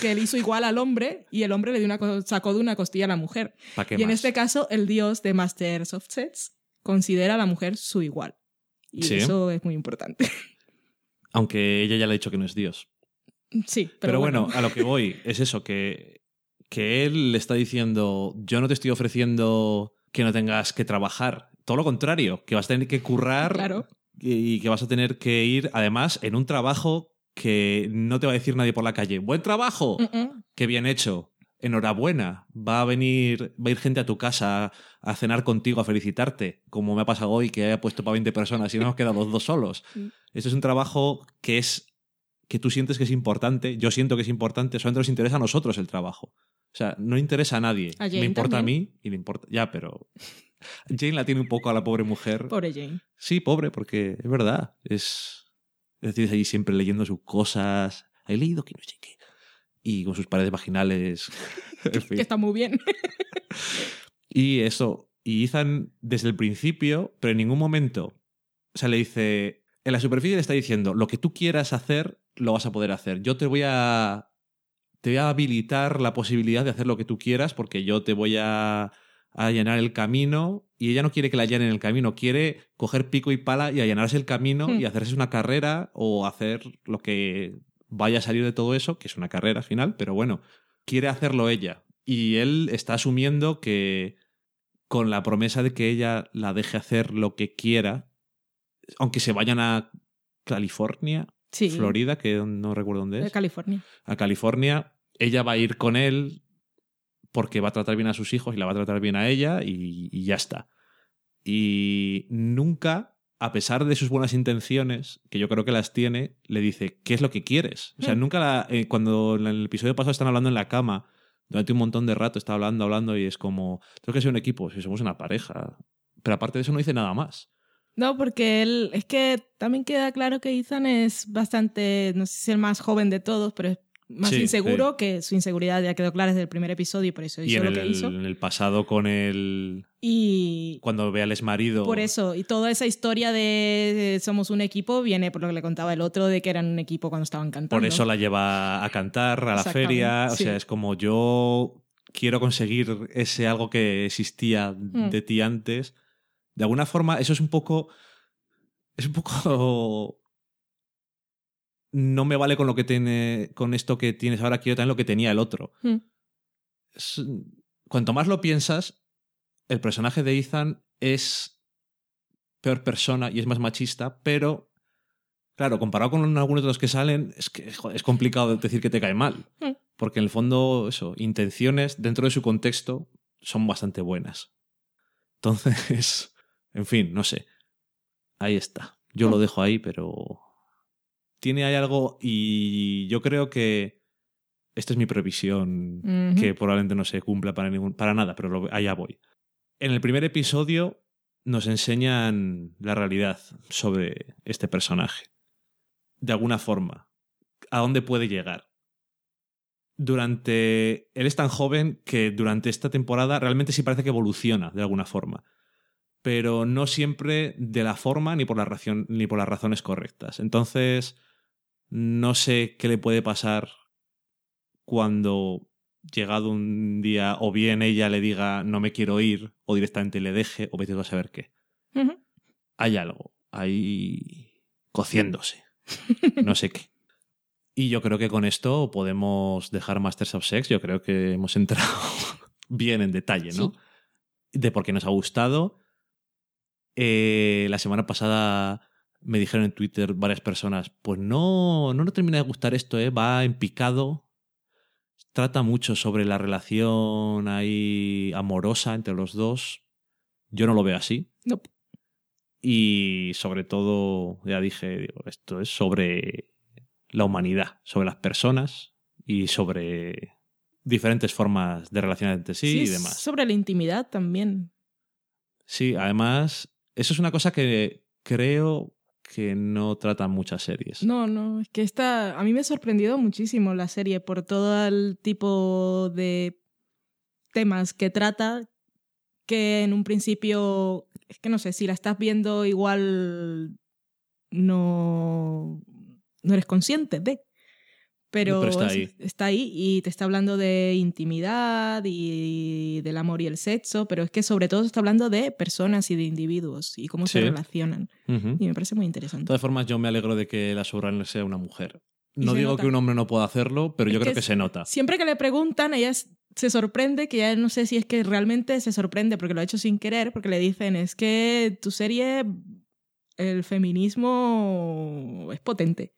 Que él hizo igual al hombre y el hombre le dio una sacó de una costilla a la mujer. ¿Pa' qué Y en más? este caso, el dios de Masters of Sets considera a la mujer su igual. Y Sí. eso es muy importante. Aunque ella ya le ha dicho que no es Dios. sí, pero, Pero, bueno, a lo que voy es eso, que, que él le está diciendo, yo no te estoy ofreciendo que no tengas que trabajar. Todo lo contrario, que vas a tener que currar Claro. y que vas a tener que ir, además, en un trabajo que no te va a decir nadie por la calle. ¡Buen trabajo! Mm, mm. ¡Qué bien hecho! Enhorabuena. Va a venir, va a ir gente a tu casa a cenar contigo, a felicitarte, como me ha pasado hoy, que he puesto para 20 personas y nos hemos quedado los dos solos. Esto es un trabajo que es que tú sientes que es importante, yo siento que es importante, solamente nos interesa a nosotros el trabajo. O sea, no interesa a nadie. A Jane Me importa también. a mí y le importa. Ya, pero. Jane la tiene un poco a la pobre mujer. Pobre Jane. Sí, pobre, porque es verdad. Es. Es decir, ahí siempre leyendo sus cosas. He leído que no sé qué. Y con sus paredes vaginales. en fin. Que está muy bien. Y eso. Y Ethan, desde el principio, pero en ningún momento. O sea, le dice. En la superficie le está diciendo: Lo que tú quieras hacer, lo vas a poder hacer. Yo te voy a. Te voy a habilitar la posibilidad de hacer lo que tú quieras, porque yo te voy a, a allanar el camino. Y ella no quiere que la allanen el camino, quiere coger pico y pala y allanarse el camino Hmm. y hacerse una carrera o hacer lo que vaya a salir de todo eso, que es una carrera al final, pero bueno, quiere hacerlo ella. Y él está asumiendo que con la promesa de que ella la deje hacer lo que quiera, aunque se vayan a California, Sí. Florida, que no recuerdo dónde De es, California. a California, ella va a ir con él porque va a tratar bien a sus hijos y la va a tratar bien a ella y, y ya está. Y nunca, a pesar de sus buenas intenciones, que yo creo que las tiene, le dice, ¿qué es lo que quieres? O sea, Hmm. nunca la- eh, cuando en el episodio pasado están hablando en la cama, durante un montón de rato está hablando, hablando y es como, tengo que ser un equipo, si somos una pareja. Pero aparte de eso no dice nada más. No, porque él, es que también queda claro que Ethan es bastante, no sé si el más joven de todos, pero es más Sí, inseguro, que su inseguridad ya quedó clara desde el primer episodio y por eso Y hizo en lo el, que hizo. en el pasado con el... Y Cuando ve al exmarido... por eso, y toda esa historia de somos un equipo viene por lo que le contaba el otro de que eran un equipo cuando estaban cantando. Por eso la lleva a cantar a la feria. O sí. sea, es como yo quiero conseguir ese algo que existía Mm. de ti antes. De alguna forma, eso es un poco. Es un poco. No me vale con lo que tiene. Con esto que tienes ahora, quiero también lo que tenía el otro. Mm. Es- cuanto más lo piensas, el personaje de Ethan es peor persona y es más machista, pero claro, comparado con algunos de los que salen, es que es complicado decir que te cae mal. Mm. Porque en el fondo, eso, intenciones dentro de su contexto son bastante buenas. Entonces, en fin, no sé. Ahí está. Yo lo dejo ahí, pero tiene ahí algo y yo creo que esta es mi previsión que probablemente no se cumpla para, ningún, para nada, pero lo- allá voy. En el primer episodio nos enseñan la realidad sobre este personaje. De alguna forma. ¿A dónde puede llegar? Durante. Él es tan joven que durante esta temporada realmente sí parece que evoluciona de alguna forma. Pero no siempre de la forma ni por la ración, ni por las razones correctas. Entonces. No sé qué le puede pasar cuando llegado un día o bien ella le diga no me quiero ir o directamente le deje o vete a saber qué. Hay algo ahí cociéndose. No sé qué. Y yo creo que con esto podemos dejar Masters of Sex. Yo creo que hemos entrado bien en detalle, ¿no? De por qué nos ha gustado. Eh, la semana pasada me dijeron en Twitter varias personas, pues no, no nos termina de gustar esto, ¿eh? va en picado. Trata mucho sobre la relación ahí amorosa entre los dos. Yo no lo veo así. Nope. Y sobre todo, ya dije, digo, esto es sobre la humanidad, sobre las personas y sobre diferentes formas de relacionar entre sí, y demás. Sobre la intimidad también. Sí, además, eso es una cosa que creo que no tratan muchas series. No, no, es que esta. A mí me ha sorprendido muchísimo la serie por todo el tipo de temas que trata. Que en un principio. Es que no sé, si la estás viendo, igual. No. No eres consciente de. Pero, Pero está es- ahí. está ahí y te está hablando de intimidad y del amor y el sexo, pero es que sobre todo está hablando de personas y de individuos y cómo se relacionan. Y me parece muy De interesante. todas formas, yo me alegro de que la showrunner sea una mujer. No digo nota. que un hombre no pueda hacerlo, pero Es yo creo que se nota. Siempre que le preguntan, ella es- se sorprende, que ya no sé si es que realmente se sorprende porque lo ha hecho sin querer, porque le dicen, es que tu serie, el feminismo es potente.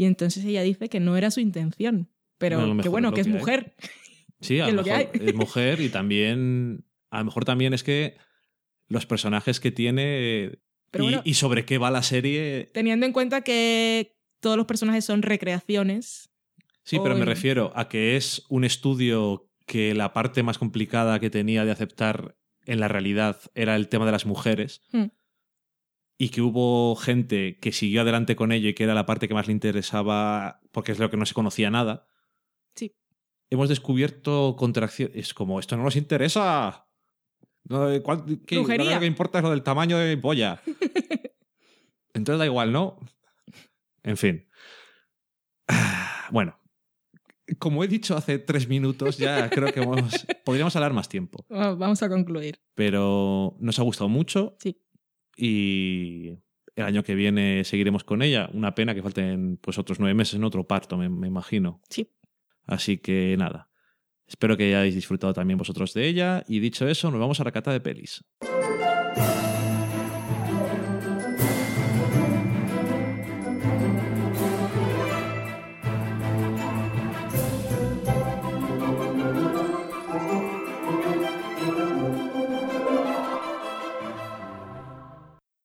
Y entonces ella dice que no era su intención, pero que bueno, que es que mujer. Sí, a lo que mejor hay. es mujer y también. A lo mejor también es que los personajes que tiene Pero y, bueno- y sobre qué va la serie. Teniendo en cuenta que todos los personajes son recreaciones. Sí, pero me refiero a que es un estudio que la parte más complicada que tenía de aceptar en la realidad era el tema de las mujeres Hmm. Y que hubo gente que siguió adelante con ello y que era la parte que más le interesaba porque es lo que no se conocía nada. Sí. Hemos descubierto contracciones. Es como, esto no nos interesa. No, ¿cuál- qué? Lo que importa es lo del tamaño de mi polla. Entonces da igual, ¿no? En fin. Bueno, como he dicho hace tres minutos, ya creo que hemos- podríamos hablar más tiempo. Vamos a concluir. Pero nos ha gustado mucho. Sí. Y el año que viene seguiremos con ella. Una pena que falten pues otros nueve meses en otro parto, me, me imagino. Sí. Así que nada. Espero que hayáis disfrutado también vosotros de ella. Y dicho eso, nos vamos a la cata de pelis.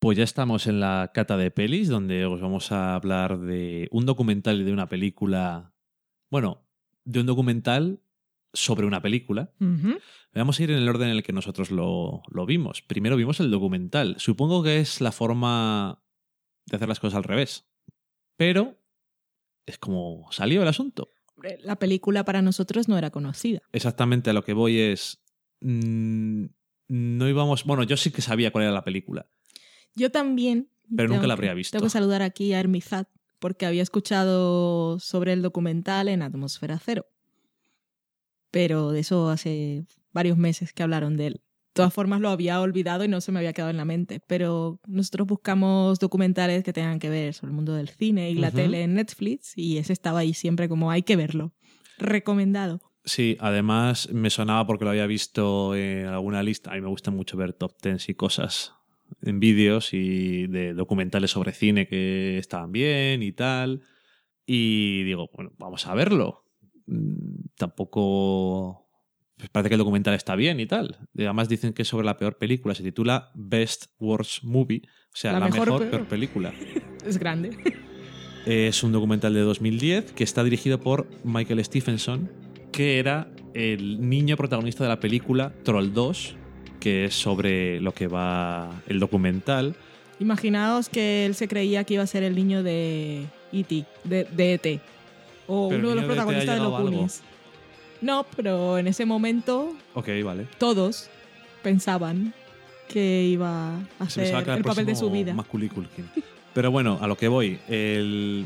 Pues ya estamos en la cata de pelis, donde os vamos a hablar de un documental y de una película. Bueno, de un documental sobre una película. Vamos a ir en el orden en el que nosotros lo, lo vimos. Primero vimos el documental. Supongo que es la forma de hacer las cosas al revés. Pero es como salió el asunto. La película para nosotros no era conocida. Exactamente a lo que voy es. mm, no íbamos. Bueno, yo sí que sabía cuál era la película. Yo también. Pero nunca tengo la que- habría visto. Tengo que saludar aquí a Hermizat, porque había escuchado sobre el documental en Atmósfera Cero. Pero de eso hace varios meses que hablaron de él. De todas formas lo había olvidado y no se me había quedado en la mente. Pero nosotros buscamos documentales que tengan que ver sobre el mundo del cine y la tele en Netflix y ese estaba ahí siempre como hay que verlo. Recomendado. Sí, además me sonaba porque lo había visto en alguna lista. A mí me gusta mucho ver top tens y cosas en vídeos y de documentales sobre cine que estaban bien y tal. Y digo, bueno, vamos a verlo. Mm, Tampoco. pues parece que el documental está bien y tal. Y Además dicen que es sobre la peor película. Se titula Best Worst Movie. O sea, La la, mejor mejor, peor. peor película. Es grande. Es un documental de 2010 que está dirigido por Michael Stephenson, que era el niño protagonista de la película Troll 2, que es sobre lo que va el documental. Imaginaos que él se creía que iba a ser el niño de E.T., de, de E.T. O Pero uno de los de ha protagonistas de los. Goonies. No, pero en ese momento Ok, vale. todos pensaban que iba a Se hacer a quedar el papel de su vida. Pero bueno, a lo que voy. El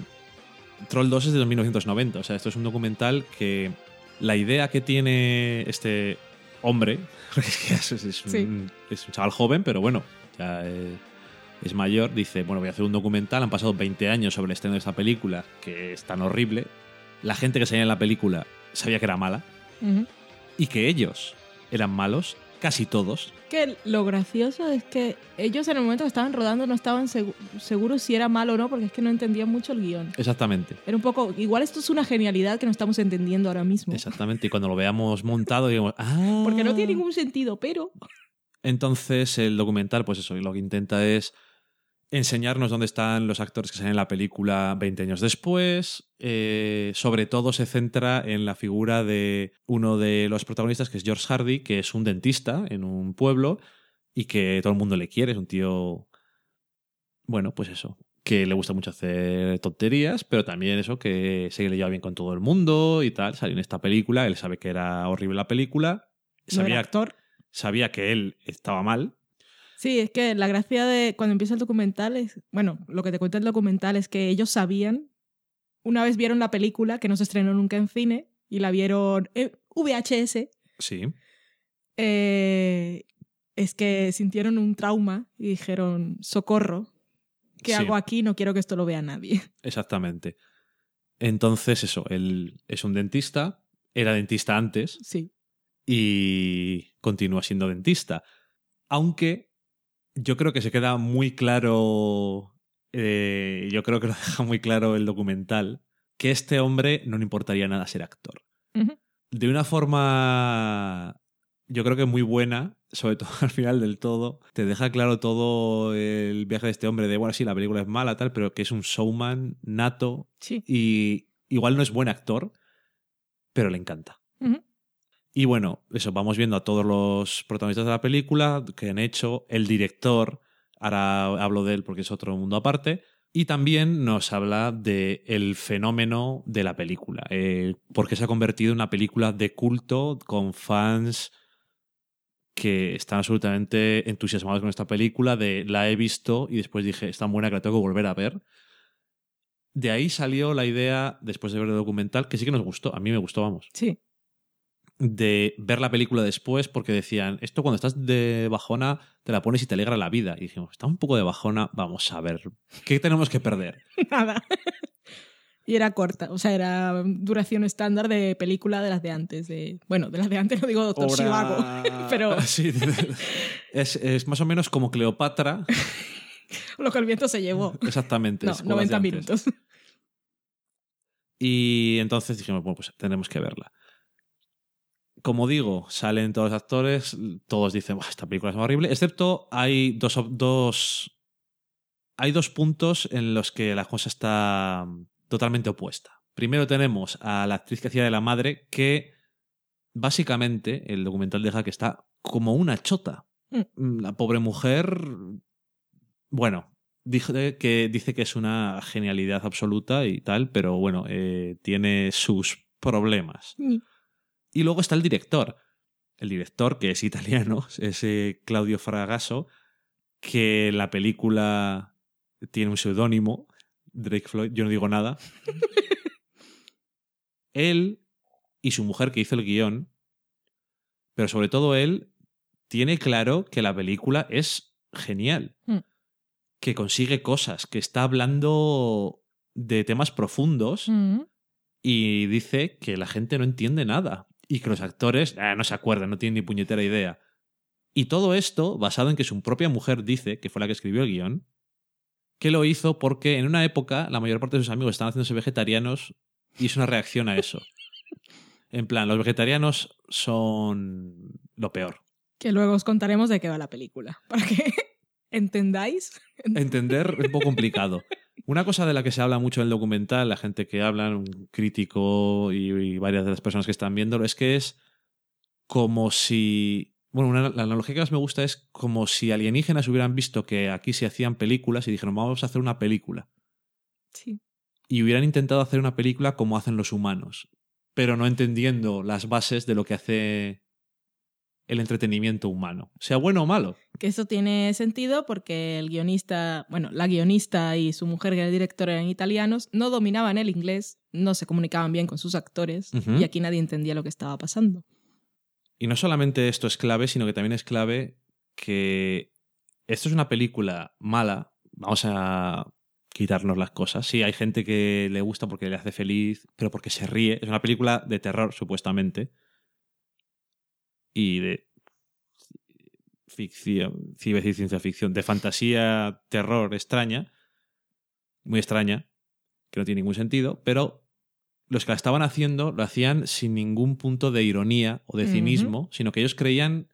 Troll 2 es de 1990. O sea, esto es un documental que la idea que tiene este hombre, porque es, que es, es un, Sí. es un chaval joven, pero bueno, ya es, es mayor, dice, bueno, voy a hacer un documental. Han pasado 20 años sobre el estreno de esta película, que es tan horrible. La gente que salía en la película sabía que era mala. Y que ellos eran malos, casi todos. Que lo gracioso es que ellos en el momento que estaban rodando no estaban segu- seguros si era malo o no, porque es que no entendían mucho el guion. Exactamente. Era un poco, igual esto es una genialidad que no estamos entendiendo ahora mismo. Exactamente, y cuando lo veamos montado, digamos, ah. Porque no tiene ningún sentido, pero Entonces, el documental, pues eso, lo que intenta es enseñarnos dónde están los actores que salen en la película 20 años después. Eh, sobre todo se centra en la figura de uno de los protagonistas, que es George Hardy, que es un dentista en un pueblo y que todo el mundo le quiere. Es un tío. Bueno, pues eso. Que le gusta mucho hacer tonterías, pero también eso, que se le lleva bien con todo el mundo y tal. Salió en esta película, él sabe que era horrible la película. no Sabía, era actor. sabía que él estaba mal, Sí, es que la gracia de cuando empieza el documental es, bueno, lo que te cuenta el documental es que ellos sabían, una vez vieron la película que no se estrenó nunca en cine y la vieron en VHS, Sí, eh, es que sintieron un trauma y dijeron, socorro, ¿qué Sí. hago aquí? No quiero que esto lo vea nadie. exactamente. Entonces, eso, él es un dentista, era dentista antes Sí, y continúa siendo dentista. Aunque yo creo que se queda muy claro, eh, yo creo que lo deja muy claro el documental, que este hombre no le importaría nada ser actor. De una forma, yo creo que muy buena, sobre todo al final del todo, te deja claro todo el viaje de este hombre de, bueno, sí, la película es mala, tal, pero que es un showman nato sí. y igual no es buen actor, pero le encanta. Y bueno, eso, vamos viendo a todos los protagonistas de la película que han hecho, el director, ahora hablo de él porque es otro mundo aparte, y también nos habla del el fenómeno de la película, eh, porque se ha convertido en una película de culto con fans que están absolutamente entusiasmados con esta película, de la he visto y después dije, es tan buena que la tengo que volver a ver. De ahí salió la idea, después de ver el documental, que sí que nos gustó, a mí me gustó, vamos, Sí. De ver la película después porque decían, esto cuando estás de bajona te la pones y te alegra la vida. Y dijimos, está un poco de bajona, vamos a ver, ¿qué tenemos que perder? Nada. Y era corta, o sea, era duración estándar de película de las de antes. De, bueno, de las de antes no digo Doctor Sivago, pero Sí, es, es más o menos como Cleopatra, lo que el viento se llevó. exactamente. No, escuelas de 90 antes. minutos. Y entonces dijimos, bueno, pues tenemos que verla. Como digo, salen todos los actores, todos dicen, "Buah, esta película es horrible, excepto hay dos, dos, hay dos puntos en los que la cosa está totalmente opuesta. Primero tenemos a la actriz que hacía de la madre, que básicamente el documental deja que está como una chota. Mm. La pobre mujer, bueno, dice que, dice que es una genialidad absoluta y tal, pero bueno, eh, tiene sus problemas. Y luego está el director. El director, que es italiano, es eh, Claudio Fragasso, que la película tiene un seudónimo, Drake Floyd, yo no digo nada. él y su mujer que hizo el guion, pero sobre todo él, tiene claro que la película es genial. Mm. Que consigue cosas, que está hablando de temas profundos Mm. y dice que la gente no entiende nada y que los actores eh, no se acuerdan, no tienen ni puñetera idea. Y todo esto basado en que su propia mujer dice, que fue la que escribió el guion, que lo hizo porque en una época la mayor parte de sus amigos estaban haciéndose vegetarianos y es una reacción a eso. En plan, los vegetarianos son lo peor. Que luego os contaremos de qué va la película. Para que entendáis. Entender es un poco complicado. Una cosa de la que se habla mucho en el documental, la gente que habla, un crítico y, y varias de las personas que están viéndolo, es que es como si. Bueno, una- la analogía que más me gusta es como si alienígenas hubieran visto que aquí se hacían películas y dijeron, vamos a hacer una película. Sí. Y hubieran intentado hacer una película como hacen los humanos, pero no entendiendo las bases de lo que hace el entretenimiento humano, sea bueno o malo. Que eso tiene sentido porque el guionista, bueno, la guionista y su mujer, que era el director, eran italianos, no dominaban el inglés, no se comunicaban bien con sus actores y aquí nadie entendía lo que estaba pasando. Y no solamente esto es clave, sino que también es clave que esto es una película mala. Vamos a quitarnos las cosas. Sí, hay gente que le gusta porque le hace feliz, pero porque se ríe. Es una película de terror, supuestamente. Y de ficción, sí, iba a decir ciencia ficción, de fantasía, terror extraña, muy extraña, que no tiene ningún sentido, pero los que la estaban haciendo lo hacían sin ningún punto de ironía o de cinismo, sino que ellos creían,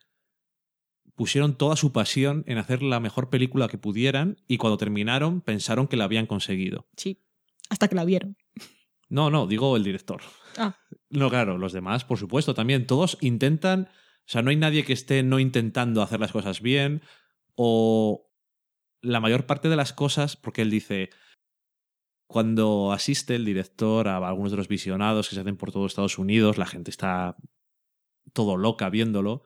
pusieron toda su pasión en hacer la mejor película que pudieran y cuando terminaron pensaron que la habían conseguido. Sí. Hasta que la vieron. No, no, digo el director. Ah. No, claro, los demás, por supuesto, también. Todos intentan, o sea, no hay nadie que esté no intentando hacer las cosas bien o la mayor parte de las cosas, porque él dice, cuando asiste el director a algunos de los visionados que se hacen por todo Estados Unidos, la gente está todo loca viéndolo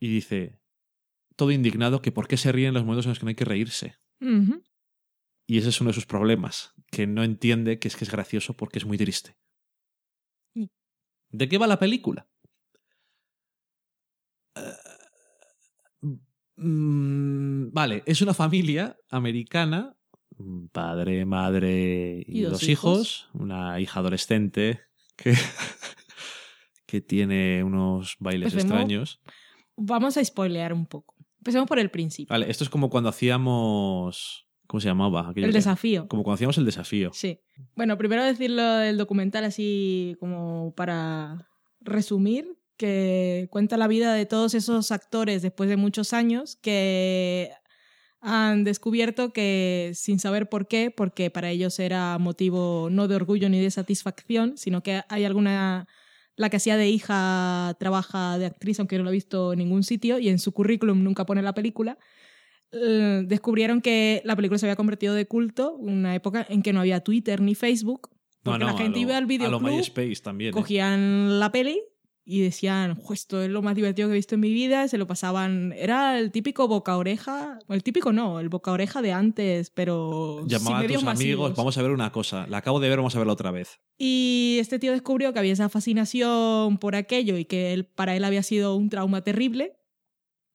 y dice, todo indignado, que por qué se ríen en los momentos en los que no hay que reírse. Y ese es uno de sus problemas, que no entiende que es que es gracioso porque es muy triste. ¿De qué va la película? Mm, vale, es una familia americana, padre, madre y, Y dos, dos hijos. hijos. una hija adolescente que, que tiene unos bailes Pues extraños. Vamos a spoilear un poco. Empecemos por el principio. Vale, esto es como cuando hacíamos... ¿Cómo se llamaba? Aquello el que- desafío. Como cuando hacíamos el desafío. Sí. Bueno, primero decirlo del documental así como para resumir, que cuenta la vida de todos esos actores después de muchos años que han descubierto que sin saber por qué, porque para ellos era motivo no de orgullo ni de satisfacción, sino que hay alguna La que hacía de hija trabaja de actriz, aunque no lo he visto en ningún sitio, y en su currículum nunca pone la película. Eh, descubrieron que la película se había convertido de culto, una época en que no había Twitter ni Facebook. Porque la gente a lo- iba al A lo videoclub, MySpace también. ¿eh? cogían la peli y decían, "Jo, esto es lo más divertido que he visto en mi vida, se lo pasaban, era el típico boca oreja, el típico no, el boca oreja de antes, pero Llamaba a tus amigos, vamos a ver una cosa. La acabo de ver, vamos a verla otra vez. Y este tío descubrió que había esa fascinación por aquello y que él, para él había sido un trauma terrible.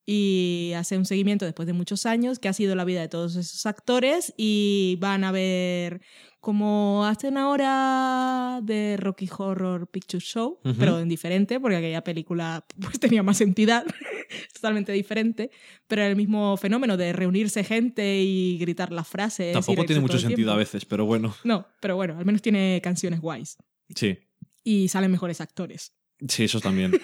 Y hace un seguimiento después de muchos años, que ha sido la vida de todos esos actores. Y van a ver como hacen ahora de Rocky Horror Picture Show, pero en diferente, porque aquella película pues, tenía más entidad, totalmente diferente. Pero era el mismo fenómeno de reunirse gente y gritar las frases. Tampoco tiene mucho sentido a veces, pero bueno. No, pero bueno, al menos tiene canciones guays Sí, y salen mejores actores. sí, eso también.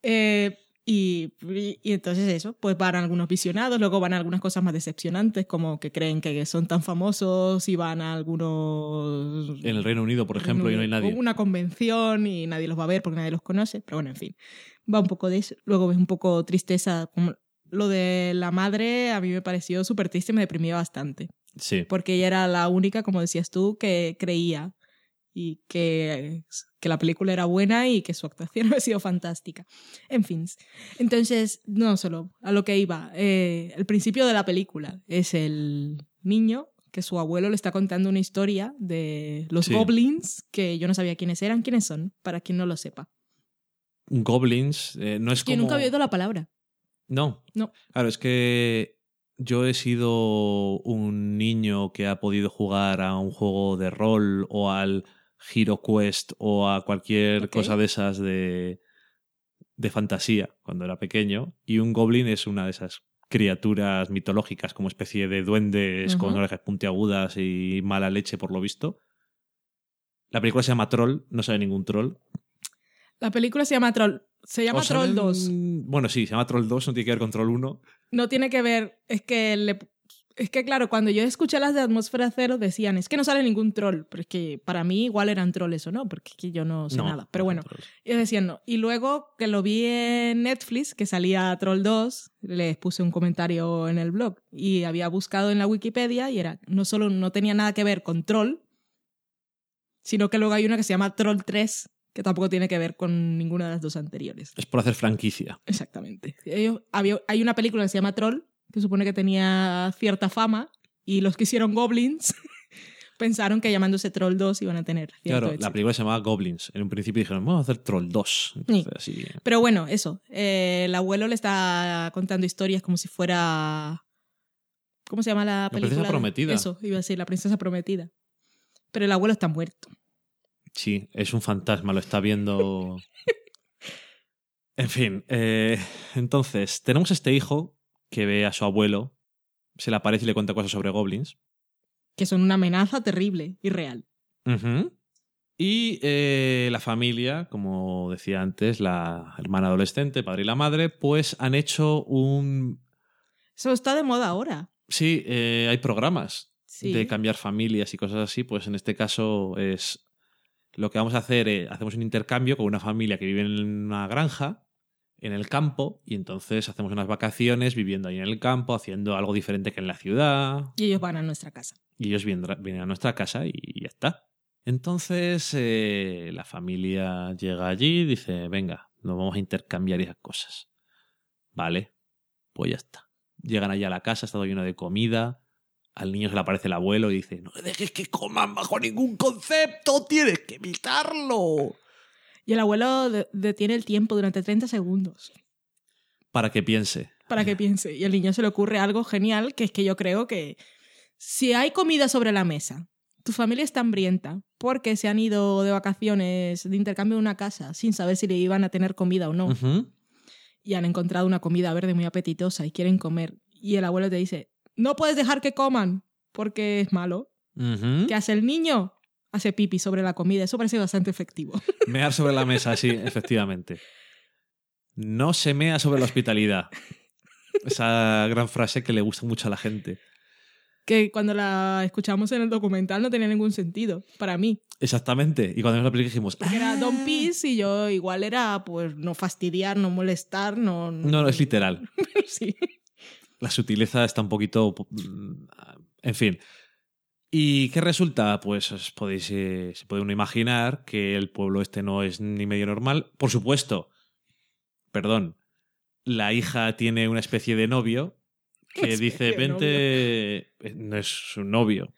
Eh, y, y- y entonces eso, pues van algunos visionados, luego van algunas cosas más decepcionantes, como que creen que son tan famosos y van a algunos... En el Reino Unido, por ejemplo, y no hay nadie. Una convención y nadie los va a ver porque nadie los conoce, pero bueno, en fin, va un poco de eso. Luego ves un poco tristeza, como lo de la madre a mí me pareció súper triste me deprimía bastante Sí. porque ella era la única, como decías tú, que creía y que, que la película era buena y que su actuación había sido fantástica. En fin, entonces, no solo a lo que iba, eh, el principio de la película es el niño que su abuelo le está contando una historia de los Sí. goblins, que yo no sabía quiénes eran, quiénes son, para quien no lo sepa. Goblins eh, no es Que como... nunca había oído la palabra. No. No. Claro, es que yo he sido un niño que ha podido jugar a un juego de rol o al Hero Quest o a cualquier cosa de esas de, de fantasía cuando era pequeño. Y un goblin es una de esas criaturas mitológicas como especie de duendes con orejas puntiagudas y mala leche por lo visto. La película se llama Troll, no sale ningún troll. La película se llama Troll. Se llama salen- Troll 2. Bueno, sí, se llama Troll 2, no tiene que ver con Troll 1. no tiene que ver, es que le- es que claro, cuando yo escuché las de Atmósfera Cero decían, es que no sale ningún troll, pero es que para mí igual eran trolls o no, porque es que yo no sé No, nada. Pero no bueno, ellos decían no. Y luego que lo vi en Netflix, que salía Troll 2, les puse un comentario en el blog y había buscado en la Wikipedia y era, no solo no tenía nada que ver con Troll, sino que luego hay una que se llama Troll 3, que tampoco tiene que ver con ninguna de las dos anteriores. Es por hacer franquicia. Exactamente. Hay una película que se llama Troll, que supone que tenía cierta fama, y los que hicieron Goblins pensaron que llamándose Troll 2 iban a tener cierto Claro, la película se llamaba Goblins. En un principio dijeron, vamos a hacer Troll 2. Entonces, así, Pero bueno, eso. eh, el abuelo le está contando historias como si fuera... ¿Cómo se llama la princesa película? prometida. Eso, iba a decir, la princesa prometida. Pero el abuelo está muerto. sí, es un fantasma, lo está viendo. en fin, eh, entonces, tenemos este hijo que ve a su abuelo, se le aparece y le cuenta cosas sobre goblins. Que son una amenaza terrible y real. Y eh, la familia, como decía antes, la hermana adolescente, el padre y la madre, pues han hecho un... Eso está de moda ahora. Sí, eh, hay programas Sí. de cambiar familias y cosas así, pues en este caso es lo que vamos a hacer, eh, hacemos un intercambio con una familia que vive en una granja, en el campo, y entonces hacemos unas vacaciones viviendo ahí en el campo, haciendo algo diferente que en la ciudad, Y ellos van a nuestra casa. y ellos vienen a nuestra casa y ya está. Entonces eh, la familia llega allí y dice, venga, nos vamos a intercambiar esas cosas. Vale, pues ya está. Llegan allá a la casa, está todo lleno de comida. Al niño se le aparece el abuelo y dice, no le dejes que coman bajo ningún concepto, tienes que evitarlo. Y el abuelo de- detiene el tiempo durante 30 segundos Para que piense. para que piense. Y al niño se le ocurre algo genial, que es que yo creo que si hay comida sobre la mesa, tu familia está hambrienta porque se han ido de vacaciones de intercambio a una casa sin saber si le iban a tener comida o no. Y han encontrado una comida verde muy apetitosa y quieren comer. Y el abuelo te dice, no puedes dejar que coman porque es malo. Ujú. ¿Qué hace el niño? Hace pipi sobre la comida. Eso parece bastante efectivo. Mear sobre la mesa, sí, efectivamente. No se mea sobre la hospitalidad. Esa gran frase que le gusta mucho a la gente. que cuando la escuchamos en el documental no tenía ningún sentido para mí. Exactamente. Y cuando vimos la película dijimos, Porque era "Ah". Don Peace y yo igual era pues no fastidiar, no molestar, no... No, no, es literal. sí. La sutileza está un poquito... mm, En fin. ¿Y qué resulta? Pues os podéis, eh, se puede uno imaginar que el pueblo este no es ni medio normal. Por supuesto, perdón, la hija tiene una especie de novio que dice, vente... eh, No es su novio.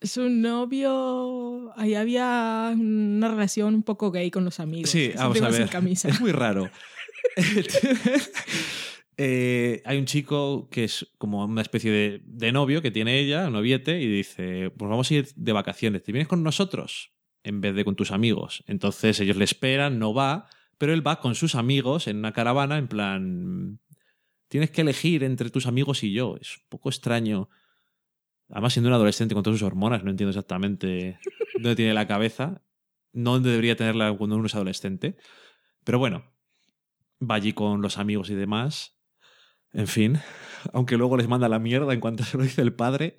Su novio... Ahí había una relación un poco gay con los amigos. Sí, vamos a sin ver. camisa. Es muy raro. Eh, hay un chico que es como una especie de, de novio que tiene ella, un noviete, y dice, pues vamos a ir de vacaciones, ¿te vienes con nosotros? En vez de con tus amigos. Entonces ellos le esperan, no va, pero él va con sus amigos en una caravana en plan, tienes que elegir entre tus amigos y yo. Es un poco extraño. Además, siendo un adolescente con todas sus hormonas, no entiendo exactamente dónde tiene la cabeza. No debería tenerla cuando uno es adolescente. Pero bueno, va allí con los amigos y demás. En fin, aunque luego les manda la mierda en cuanto se lo dice el padre.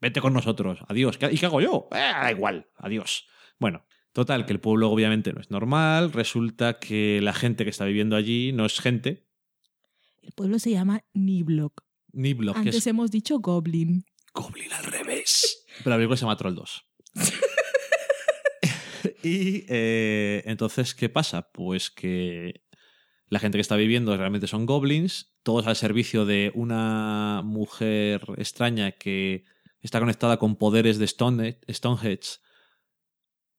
Vete con nosotros, adiós. ¿Qué- ¿Y qué hago yo? Eh, da igual, adiós. Bueno, total, que el pueblo obviamente no es normal. Resulta que la gente que está viviendo allí no es gente, El pueblo se llama Niblock. ni Block, que Antes es hemos dicho Goblin. Goblin al revés. Pero la película se llama Troll 2. y eh, entonces, ¿qué pasa? Pues que la gente que está viviendo realmente son goblins, todos al servicio de una mujer extraña que está conectada con poderes de Stone, Stonehenge.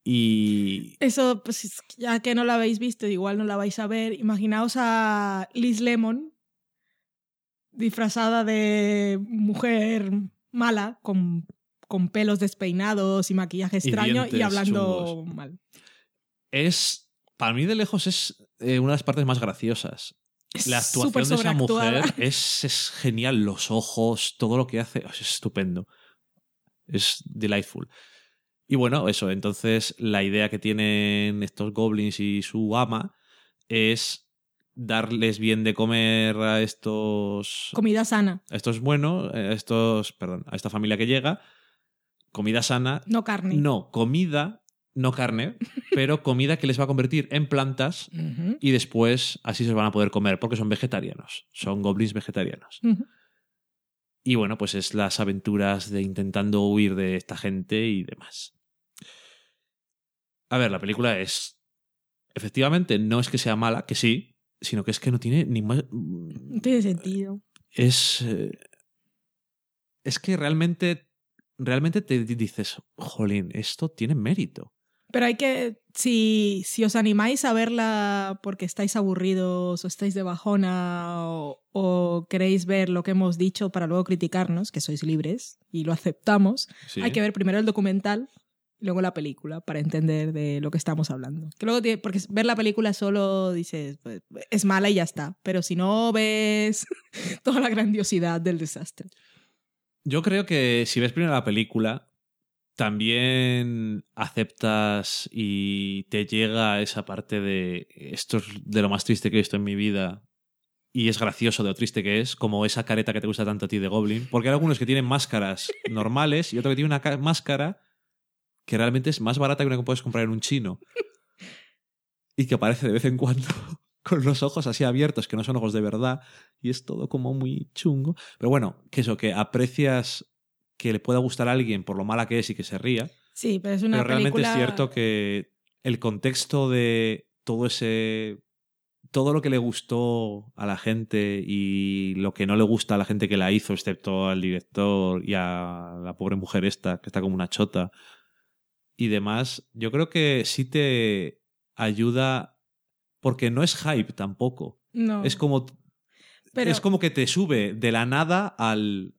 Y Eso, pues ya que no la habéis visto, igual no la vais a ver. Imaginaos a Liz Lemon disfrazada de mujer mala, con, con pelos despeinados y maquillaje extraño y, hablando chungos. mal. es, para mí de lejos, es eh, una de las partes más graciosas. Es La actuación de esa mujer es, es genial. Los ojos, todo lo que hace, es estupendo. Es delightful. Y bueno, eso. Entonces, la idea que tienen estos goblins y su ama es darles bien de comer a estos. Comida sana, A estos buenos, a estos. Perdón, a esta familia que llega. Comida sana. no carne. No, comida, no carne, pero comida que les va a convertir en plantas y después así se van a poder comer porque son vegetarianos, son goblins vegetarianos. Y bueno, pues es las aventuras de intentando huir de esta gente y demás. A ver, la película es efectivamente no es que sea mala, que sí, sino que es que no tiene ni más No tiene sentido. es eh, es que realmente realmente te dices, "Jolín, esto tiene mérito." Pero hay que, si, si os animáis a verla porque estáis aburridos o estáis de bajona o, o queréis ver lo que hemos dicho para luego criticarnos, que sois libres y lo aceptamos, Sí. hay que ver primero el documental y luego la película para entender de lo que estamos hablando. Que luego tiene- porque ver la película solo dices, pues, es mala y ya está. Pero si no ves toda la grandiosidad del desastre. Yo creo que si ves primero la película, también aceptas y te llega esa parte de esto es de lo más triste que he visto en mi vida y es gracioso de lo triste que es, como esa careta que te gusta tanto a ti de Goblin, porque hay algunos que tienen máscaras normales y otro que tiene una ca- máscara que realmente es más barata que una que puedes comprar en un chino y que aparece de vez en cuando con los ojos así abiertos, que no son ojos de verdad, y es todo como muy chungo. Pero bueno, que eso, que aprecias que le pueda gustar a alguien por lo mala que es y que se ría, Sí, pero es una pero realmente es cierto que el contexto de todo ese... Todo lo que le gustó a la gente y lo que no le gusta a la gente que la hizo, excepto al director y a la pobre mujer esta, que está como una chota, y demás, yo creo que sí te ayuda porque no es hype tampoco. No, Es como pero- es como que te sube de la nada al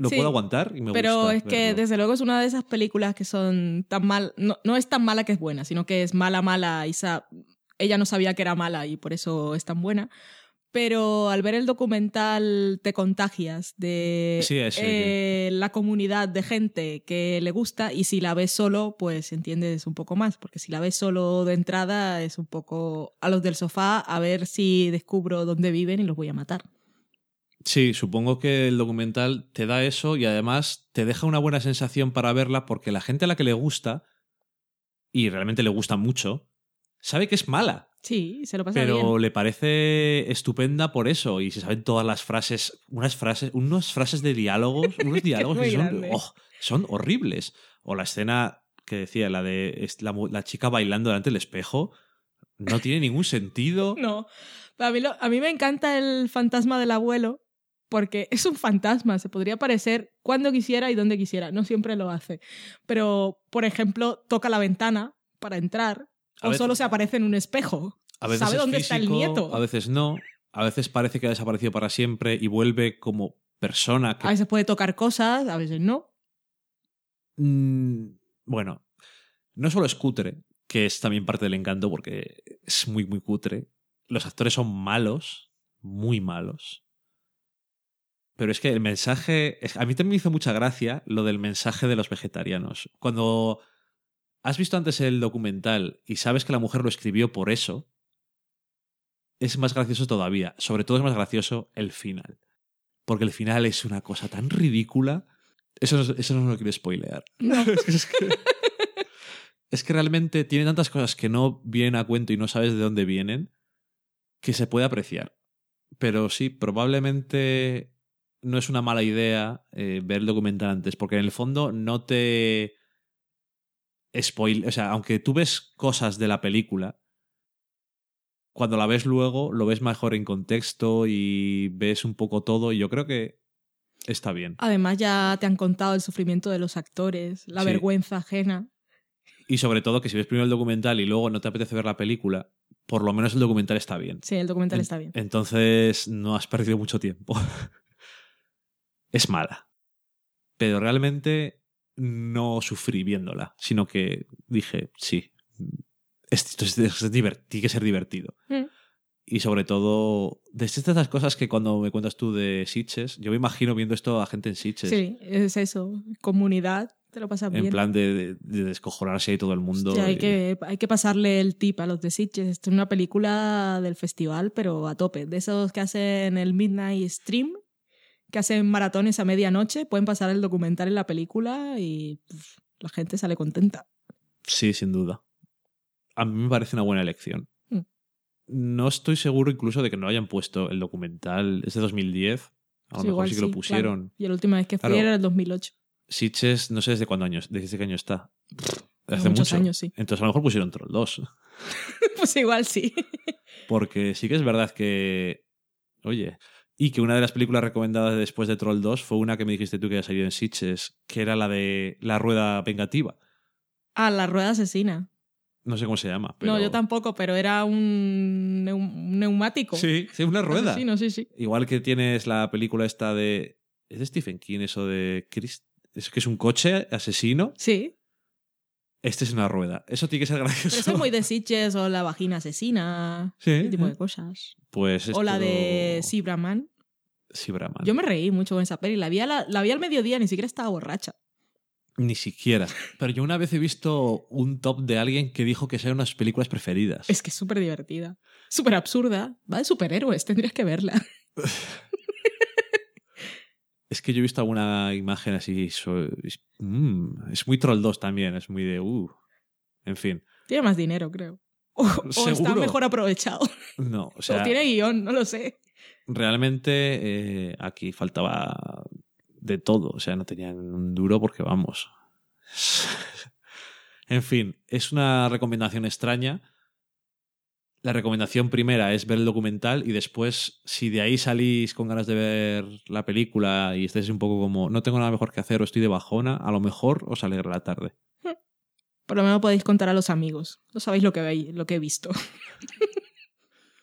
lo Sí, puedo aguantar y me Pero gusta es que verlo. desde luego es una de esas películas que son tan mal, no, no es tan mala que es buena, sino que es mala, mala y sa- ella no sabía que era mala y por eso es tan buena. Pero al ver el documental te contagias de Sí, eh, la comunidad de gente que le gusta y si la ves solo, pues entiendes un poco más, porque si la ves solo de entrada es un poco a los del sofá a ver si descubro dónde viven y los voy a matar. Sí, supongo que el documental te da eso y además te deja una buena sensación para verla porque la gente a la que le gusta, y realmente le gusta mucho, sabe que es mala. Sí, se lo pasa Pero bien. le parece estupenda por eso. Y se saben todas las frases, unas frases, unas frases de diálogos, unos diálogos que son, oh, son horribles. O la escena que decía, la de la, la chica bailando delante del espejo, no tiene ningún sentido. No. A mí, lo- a mí me encanta el fantasma del abuelo porque es un fantasma, se podría aparecer cuando quisiera y donde quisiera, no siempre lo hace. Pero, por ejemplo, toca la ventana para entrar A o veces- solo se aparece en un espejo. A veces ¿Sabe es dónde está el nieto? A veces no. A veces parece que ha desaparecido para siempre y vuelve como persona que A veces puede tocar cosas, a veces no. Mm, bueno, no solo es cutre, que es también parte del encanto porque es muy, muy cutre. Los actores son malos, muy malos. Pero es que el mensaje. es- A mí también me hizo mucha gracia lo del mensaje de los vegetarianos. Cuando has visto antes el documental y sabes que la mujer lo escribió por eso, es más gracioso todavía. Sobre todo es más gracioso el final. Porque el final es una cosa tan ridícula. Eso, no- eso no lo quiero spoilear. No. es, que, es que realmente tiene tantas cosas que no vienen a cuento y no sabes de dónde vienen que se puede apreciar. Pero sí, probablemente no es una mala idea eh, ver el documental antes, porque en el fondo no te spoil, o sea, aunque tú ves cosas de la película, cuando la ves luego lo ves mejor en contexto y ves un poco todo y yo creo que está bien. Además ya te han contado el sufrimiento de los actores, la Sí. vergüenza ajena. Y sobre todo que si ves primero el documental y luego no te apetece ver la película, por lo menos el documental está bien. Sí, el documental En- está bien. Entonces no has perdido mucho tiempo. es mala. Pero realmente no sufrí viéndola, sino que dije, sí, esto es, tiene que ser divertido. Mm. Y sobre todo, de estas cosas que cuando me cuentas tú de Sitches, yo me imagino viendo esto a gente en Sitches. Sí, es eso. Comunidad, te lo pasas En bien. plan de, de- de descojonarse ahí todo el mundo. Hostia, hay, y- que, hay que pasarle el tip a los de Sitges. Esto es una película del festival, pero a tope. De esos que hacen el Midnight Stream, que hacen maratones a medianoche, pueden pasar el documental en la película y pff, la gente sale contenta. Sí, sin duda. A mí me parece una buena elección. Mm. No estoy seguro incluso de que no hayan puesto el documental. Es de 2010. A lo Sí, mejor igual sí que lo pusieron. claro. Y la última vez que fui Claro. era el 2008. Sitges, no sé desde cuándo años, desde qué año está. Hace muchos mucho. años, sí. Entonces a lo mejor pusieron Troll 2. pues igual sí. Porque sí que es verdad que. Oye. Y que una de las películas recomendadas después de Troll 2 fue una que me dijiste tú que había salido en Sitges, que era la de La Rueda Vengativa. Ah, la rueda asesina. No sé cómo se llama. Pero... No, yo tampoco, pero era un, neu- un neumático. Sí, sí, una rueda. Sí, no, sí, sí. Igual que tienes la película esta de. ¿Es de Stephen King eso de Chris? Es que es un coche asesino. Sí, Este es una rueda. Eso tiene que ser gracioso. pero eso es muy de Sitges o la vagina asesina. Sí, Ese tipo ¿eh? de cosas. Pues es O la de Sibraman. Sí, Brahman. Yo me reí mucho con esa peli. La vi, a la, la vi al mediodía, ni siquiera estaba borracha. Ni siquiera. Pero yo una vez he visto un top de alguien que dijo que eran unas películas preferidas. Es que es súper divertida. Súper absurda. Va de superhéroes, tendrías que verla. Es que yo he visto alguna imagen así. so- es, mm, es muy Troll 2 también. Es muy de. Uh. En fin. Tiene más dinero, creo. O, o está mejor aprovechado. No, o sea. o tiene guion, no lo sé. realmente eh, aquí faltaba de todo. O sea, no tenían un duro porque vamos. en fin, es una recomendación extraña. La recomendación primera es ver el documental y después, si de ahí salís con ganas de ver la película y estáis un poco como no tengo nada mejor que hacer o estoy de bajona, a lo mejor os alegra la tarde. Por lo menos podéis contar a los amigos. No sabéis lo que, veis, lo que he visto.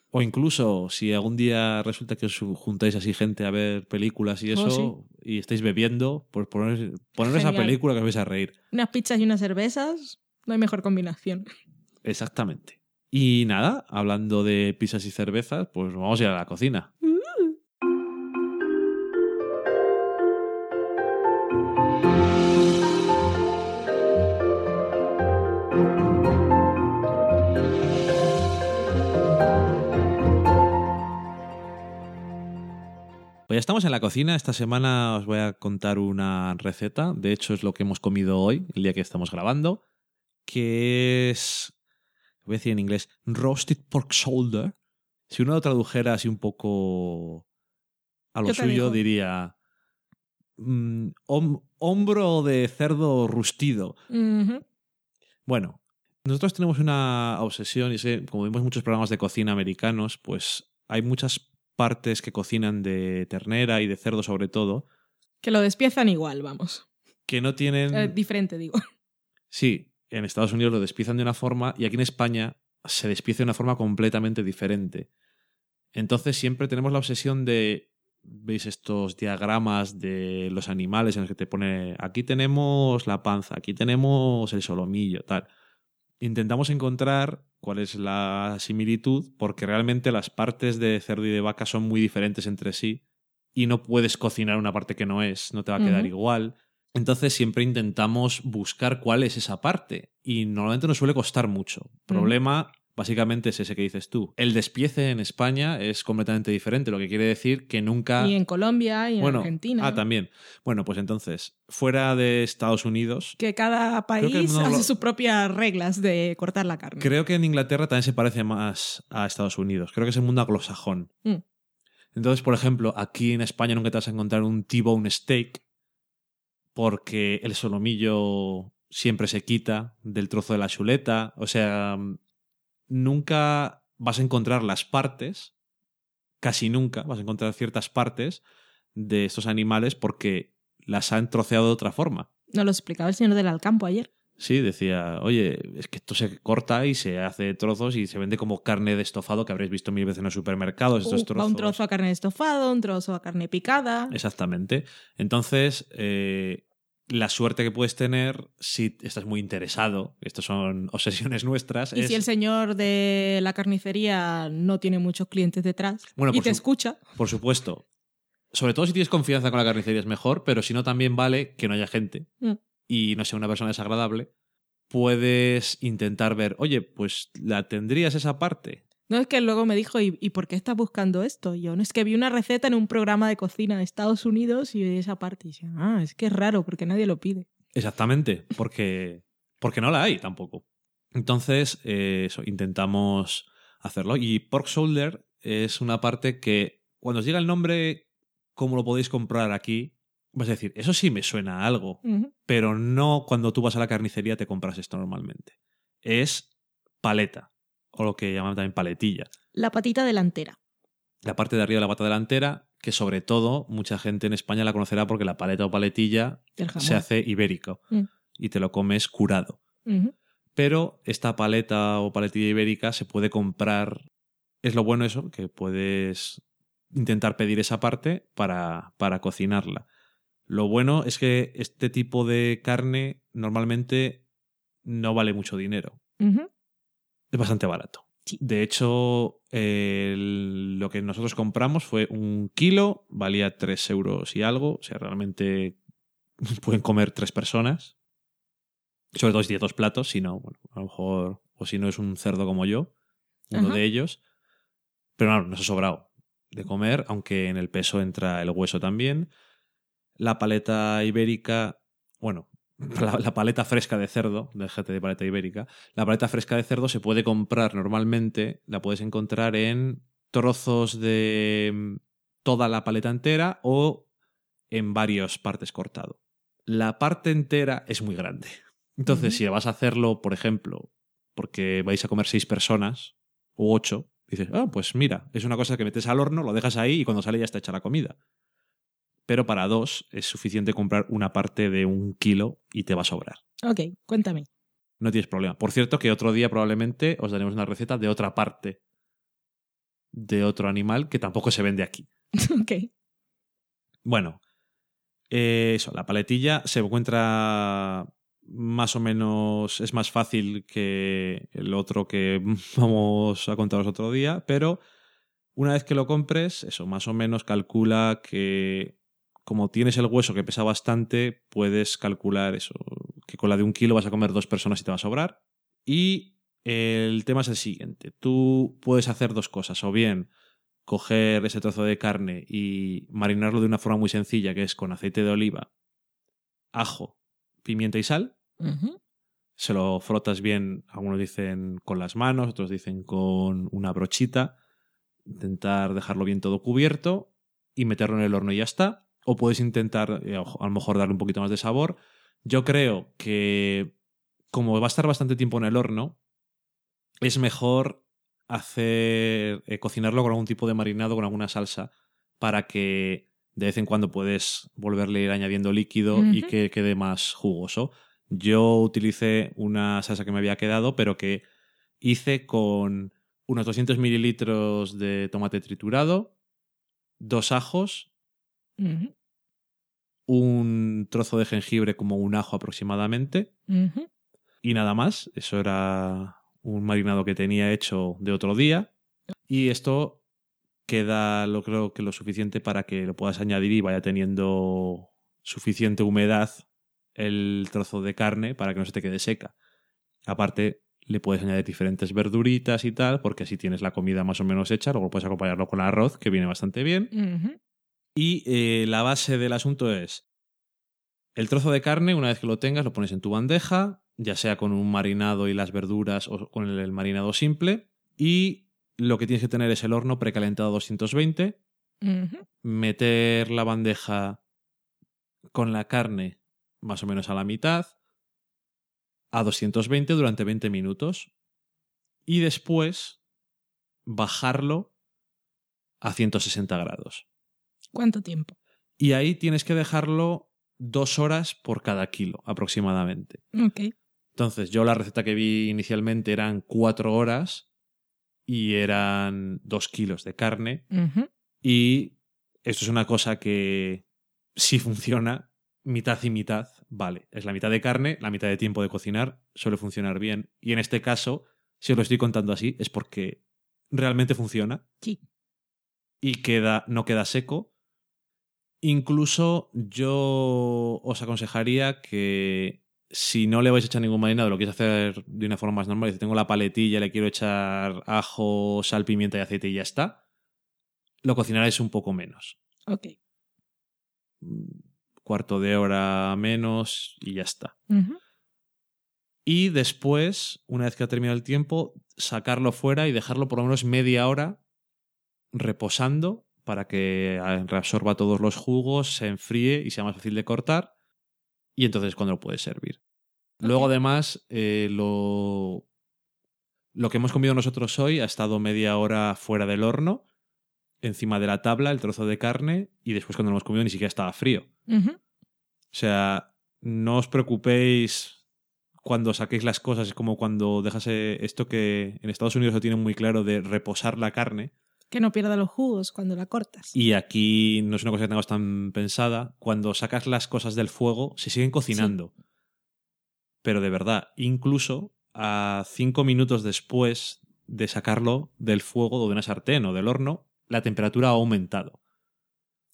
O incluso si algún día resulta que os juntáis así gente a ver películas y Oh, eso sí. y estáis bebiendo, pues poner, poner esa película que os vais a reír. Unas pizzas y unas cervezas, no hay mejor combinación. Exactamente. Y nada, hablando de pizzas y cervezas, pues vamos a ir a la cocina. Pues ya estamos en la cocina. Esta semana os voy a contar una receta. De hecho, es lo que hemos comido hoy, el día que estamos grabando, que es, voy a decir en inglés, roasted pork shoulder. Si uno lo tradujera así un poco a lo suyo, diría mm, hom- hombro de cerdo rustido. Bueno, nosotros tenemos una obsesión, y que como vemos muchos programas de cocina americanos, pues hay muchas partes que cocinan de ternera y de cerdo sobre todo, Que lo despiezan igual, vamos. que no tienen... Eh, diferente, digo. Sí, en Estados Unidos lo despiezan de una forma y aquí en España se despieza de una forma completamente diferente. Entonces siempre tenemos la obsesión de, veis estos diagramas de los animales en los que te pone, aquí tenemos la panza, aquí tenemos el solomillo, tal. Intentamos encontrar cuál es la similitud porque realmente las partes de cerdo y de vaca son muy diferentes entre sí y no puedes cocinar una parte que no es, no te va a quedar igual. Entonces siempre intentamos buscar cuál es esa parte y normalmente nos suele costar mucho. Problema básicamente es ese que dices tú. El despiece en España es completamente diferente, lo que quiere decir que nunca... Y en Colombia y en Argentina. Ah, también. Bueno, pues entonces, fuera de Estados Unidos, Que cada que país no hace sus propias reglas de cortar la carne. creo que en Inglaterra también se parece más a Estados Unidos. Creo que es el mundo anglosajón. Mm. Entonces, por ejemplo, aquí en España nunca te vas a encontrar un T-bone steak porque el solomillo siempre se quita del trozo de la chuleta. O sea, nunca vas a encontrar las partes, casi nunca vas a encontrar ciertas partes de estos animales porque las han troceado de otra forma. Nos lo explicaba el señor del Alcampo ayer. Sí, decía, oye, es que esto se corta y se hace trozos y se vende como carne de estofado que habréis visto mil veces en los supermercados. Estos Uh, trozos. un trozo a carne de estofado, un trozo a carne picada. Exactamente. Entonces, eh, la suerte que puedes tener si estás muy interesado, estas son obsesiones nuestras, Y es... si el señor de la carnicería no tiene muchos clientes detrás Bueno, y te su- escucha, Por supuesto. Sobre todo si tienes confianza con la carnicería es mejor, pero si no también vale que no haya gente Mm. y no sea una persona desagradable. Puedes intentar ver, oye, pues la tendrías esa parte. No es que luego me dijo, ¿y, y por qué estás buscando esto? Y yo, no es que vi una receta en un programa de cocina de Estados Unidos y vi esa parte. Y decía, ah, es que es raro porque nadie lo pide. Exactamente, porque, porque no la hay tampoco. Entonces, eh, eso, intentamos hacerlo. Y Pork Shoulder es una parte que, cuando os llega el nombre, como lo podéis comprar aquí, vas a decir, eso sí me suena a algo, pero no cuando tú vas a la carnicería te compras esto normalmente. Es paleta, o lo que llaman también paletilla. La patita delantera. La parte de arriba de la pata delantera, que sobre todo mucha gente en España la conocerá porque la paleta o paletilla se hace ibérico Mm. y te lo comes curado. Pero esta paleta o paletilla ibérica se puede comprar. Es lo bueno eso, que puedes intentar pedir esa parte para, para cocinarla. Lo bueno es que este tipo de carne normalmente no vale mucho dinero. Es bastante barato. Sí. De hecho, lo que nosotros compramos fue un kilo, valía 3 euros y algo. O sea, realmente pueden comer tres personas. Sobre todo si tienes dos platos, si no, bueno, a lo mejor, o si no es un cerdo como yo, uno Ajá. de ellos. Pero no, nos ha sobrado de comer, aunque en el peso entra el hueso también. La paleta ibérica, bueno, la, la paleta fresca de cerdo, déjate de paleta ibérica, la paleta fresca de cerdo se puede comprar normalmente, la puedes encontrar en trozos de mm, toda la paleta entera o en varias partes cortado. La parte entera es muy grande. Entonces, si vas a hacerlo, por ejemplo, porque vais a comer seis personas o ocho, dices, ah, pues mira, es una cosa que metes al horno, lo dejas ahí y cuando sale ya está hecha la comida. Pero para dos es suficiente comprar una parte de un kilo y te va a sobrar. Ok, cuéntame. No tienes problema. Por cierto, que otro día probablemente os daremos una receta de otra parte de otro animal que tampoco se vende aquí. ok. Bueno, eh, eso, la paletilla se encuentra más o menos, es más fácil que el otro que vamos a contaros otro día, pero una vez que lo compres, eso, más o menos calcula que como tienes el hueso que pesa bastante, puedes calcular eso, que con la de un kilo vas a comer dos personas y te va a sobrar. Y el tema es el siguiente, tú puedes hacer dos cosas, o bien coger ese trozo de carne y marinarlo de una forma muy sencilla, que es con aceite de oliva, ajo, pimienta y sal. Se lo frotas bien, algunos dicen con las manos, otros dicen con una brochita. Intentar dejarlo bien todo cubierto y meterlo en el horno y ya está. O puedes intentar, eh, a lo mejor, darle un poquito más de sabor. Yo creo que, como va a estar bastante tiempo en el horno, es mejor hacer eh, cocinarlo con algún tipo de marinado, con alguna salsa, para que de vez en cuando puedes volverle a ir añadiendo líquido y que quede más jugoso. Yo utilicé una salsa que me había quedado, pero que hice con unos 200 mililitros de tomate triturado, dos ajos. Un trozo de jengibre como un ajo aproximadamente y nada más. Eso era un marinado que tenía hecho de otro día. Y esto queda, lo creo que lo suficiente para que lo puedas añadir y vaya teniendo suficiente humedad el trozo de carne para que no se te quede seca. Aparte, le puedes añadir diferentes verduritas y tal, porque así tienes la comida más o menos hecha. Luego puedes acompañarlo con arroz, que viene bastante bien. Y eh, la base del asunto es el trozo de carne, una vez que lo tengas, lo pones en tu bandeja, ya sea con un marinado y las verduras o con el marinado simple. Y lo que tienes que tener es el horno precalentado a 220, Ujú. meter la bandeja con la carne más o menos a la mitad, a 220 durante 20 minutos. Y después bajarlo a 160 grados. ¿Cuánto tiempo? Y ahí tienes que dejarlo dos horas por cada kilo aproximadamente. Ok. Entonces, yo la receta que vi inicialmente eran cuatro horas y eran dos kilos de carne. Y esto es una cosa que si funciona, mitad y mitad, vale. Es la mitad de carne, la mitad de tiempo de cocinar, suele funcionar bien. Y en este caso, si os lo estoy contando así, es porque realmente funciona Sí. y queda, no queda seco. Incluso yo os aconsejaría que si no le vais a echar ningún marinado, lo quieres hacer de una forma más normal, si tengo la paletilla, le quiero echar ajo, sal, pimienta y aceite y ya está, lo cocinaréis un poco menos. Ok. Cuarto de hora menos y ya está. Y después, una vez que ha terminado el tiempo, sacarlo fuera y dejarlo por lo menos media hora reposando para que reabsorba todos los jugos, se enfríe y sea más fácil de cortar. Y entonces es cuando lo puedes servir. Luego, además, eh, lo, lo que hemos comido nosotros hoy ha estado media hora fuera del horno, encima de la tabla, el trozo de carne, y después cuando lo hemos comido ni siquiera estaba frío. O sea, no os preocupéis cuando saquéis las cosas. Es como cuando dejas eh, esto que en Estados Unidos lo tienen muy claro de reposar la carne. Que no pierda los jugos cuando la cortas. Y aquí no es una cosa que tengamos tan pensada. Cuando sacas las cosas del fuego, se siguen cocinando. Pero de verdad, incluso a cinco minutos después de sacarlo del fuego o de una sartén o del horno, la temperatura ha aumentado.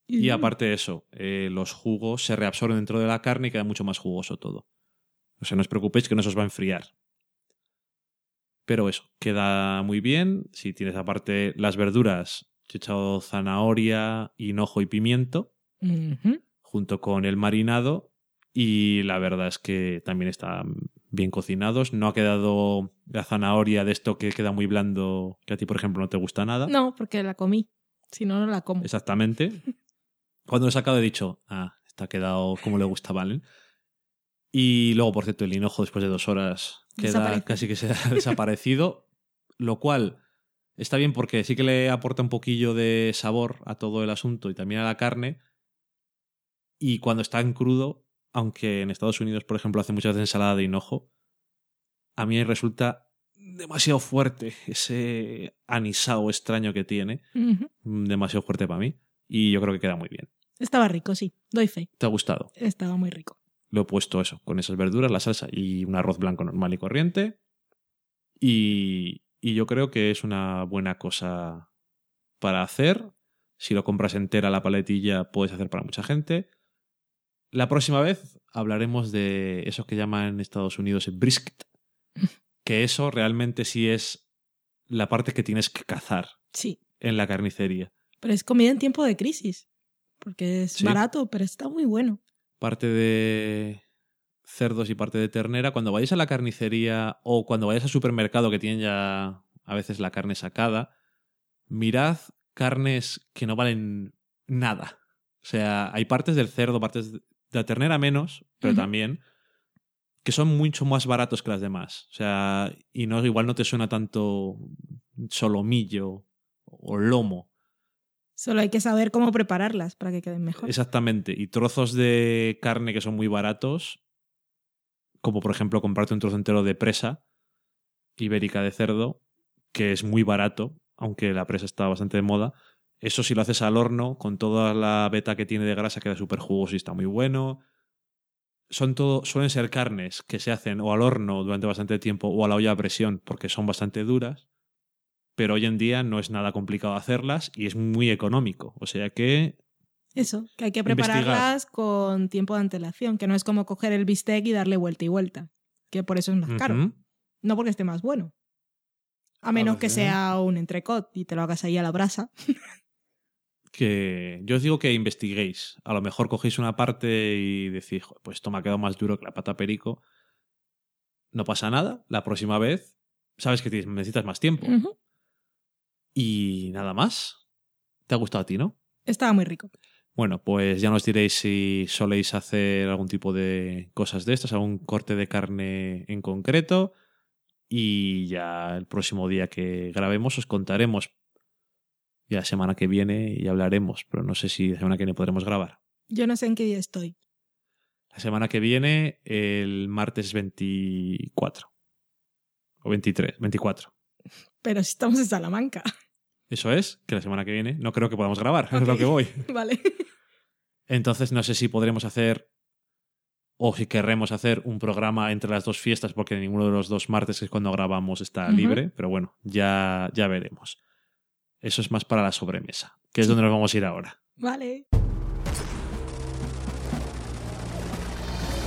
Y aparte de eso, eh, los jugos se reabsorben dentro de la carne y queda mucho más jugoso todo. O sea, no os preocupéis que no se os va a enfriar. Pero eso, queda muy bien. Si tienes aparte las verduras, he echado zanahoria, hinojo y pimiento, junto con el marinado. Y la verdad es que también están bien cocinados. No ha quedado la zanahoria de esto que queda muy blando, que a ti, por ejemplo, no te gusta nada. No, porque la comí. Si no, no la como. Exactamente. Cuando lo he sacado he dicho, ah, está quedado como le gusta a Valen. Y luego, por cierto, el hinojo después de dos horas queda casi que se ha desaparecido, lo cual está bien porque sí que le aporta un poquillo de sabor a todo el asunto y también a la carne. Y cuando está en crudo, aunque en Estados Unidos, por ejemplo, hace muchas veces ensalada de hinojo, a mí resulta demasiado fuerte ese anisao extraño que tiene mm, demasiado fuerte para mí. Y yo creo que queda muy bien. Estaba rico, sí. Doy fe. ¿Te ha gustado? Estaba muy rico. Lo he puesto eso, con esas verduras, la salsa y un arroz blanco normal y corriente. Y, y yo creo que es una buena cosa para hacer. Si lo compras entera la paletilla, puedes hacer para mucha gente. La próxima vez hablaremos de eso que llaman en Estados Unidos el brisket. Que eso realmente sí es la parte que tienes que cazar. Sí. en la carnicería. Pero es comida en tiempo de crisis. Porque es Sí. barato, pero está muy bueno. Parte de cerdos y parte de ternera. Cuando vayáis a la carnicería o cuando vayáis al supermercado que tienen ya a veces la carne sacada, mirad carnes que no valen nada. O sea, hay partes del cerdo, partes de la ternera menos, pero también que son mucho más baratos que las demás. O sea, y no igual no te suena tanto solomillo o lomo. Solo hay que saber cómo prepararlas para que queden mejor. Exactamente. Y trozos de carne que son muy baratos, como por ejemplo comprarte un trozo entero de presa ibérica de cerdo, que es muy barato, aunque la presa está bastante de moda. Eso si lo haces al horno, con toda la beta que tiene de grasa, queda súper jugoso y está muy bueno. Son todo, suelen ser carnes que se hacen o al horno durante bastante tiempo o a la olla a presión porque son bastante duras. Pero hoy en día no es nada complicado hacerlas y es muy económico. O sea que Eso, que hay que Investigar. prepararlas con tiempo de antelación, que no es como coger el bistec y darle vuelta y vuelta, que por eso es más caro. No porque esté más bueno. A menos que sea un entrecot y te lo hagas ahí a la brasa. que yo os digo que investiguéis. A lo mejor cogéis una parte y decís, "Jo, pues esto me ha quedado más duro que la pata perico. No pasa nada. La próxima vez sabes que necesitas más tiempo. Y nada más. ¿Te ha gustado a ti, no? Estaba muy rico. Bueno, pues ya nos diréis si soléis hacer algún tipo de cosas de estas, algún corte de carne en concreto. Y ya el próximo día que grabemos os contaremos. Y la semana que viene ya hablaremos, pero no sé si la semana que viene podremos grabar. Yo no sé en qué día estoy. La semana que viene, el martes 24. O 23, 24. Pero si estamos en Salamanca. Eso es, que la semana que viene no creo que podamos grabar, es lo que voy. vale. Entonces no sé si podremos hacer o si querremos hacer un programa entre las dos fiestas porque ninguno de los dos martes que es cuando grabamos está libre, pero bueno, ya, ya veremos. Eso es más para la sobremesa, que es donde nos vamos a ir ahora. Vale.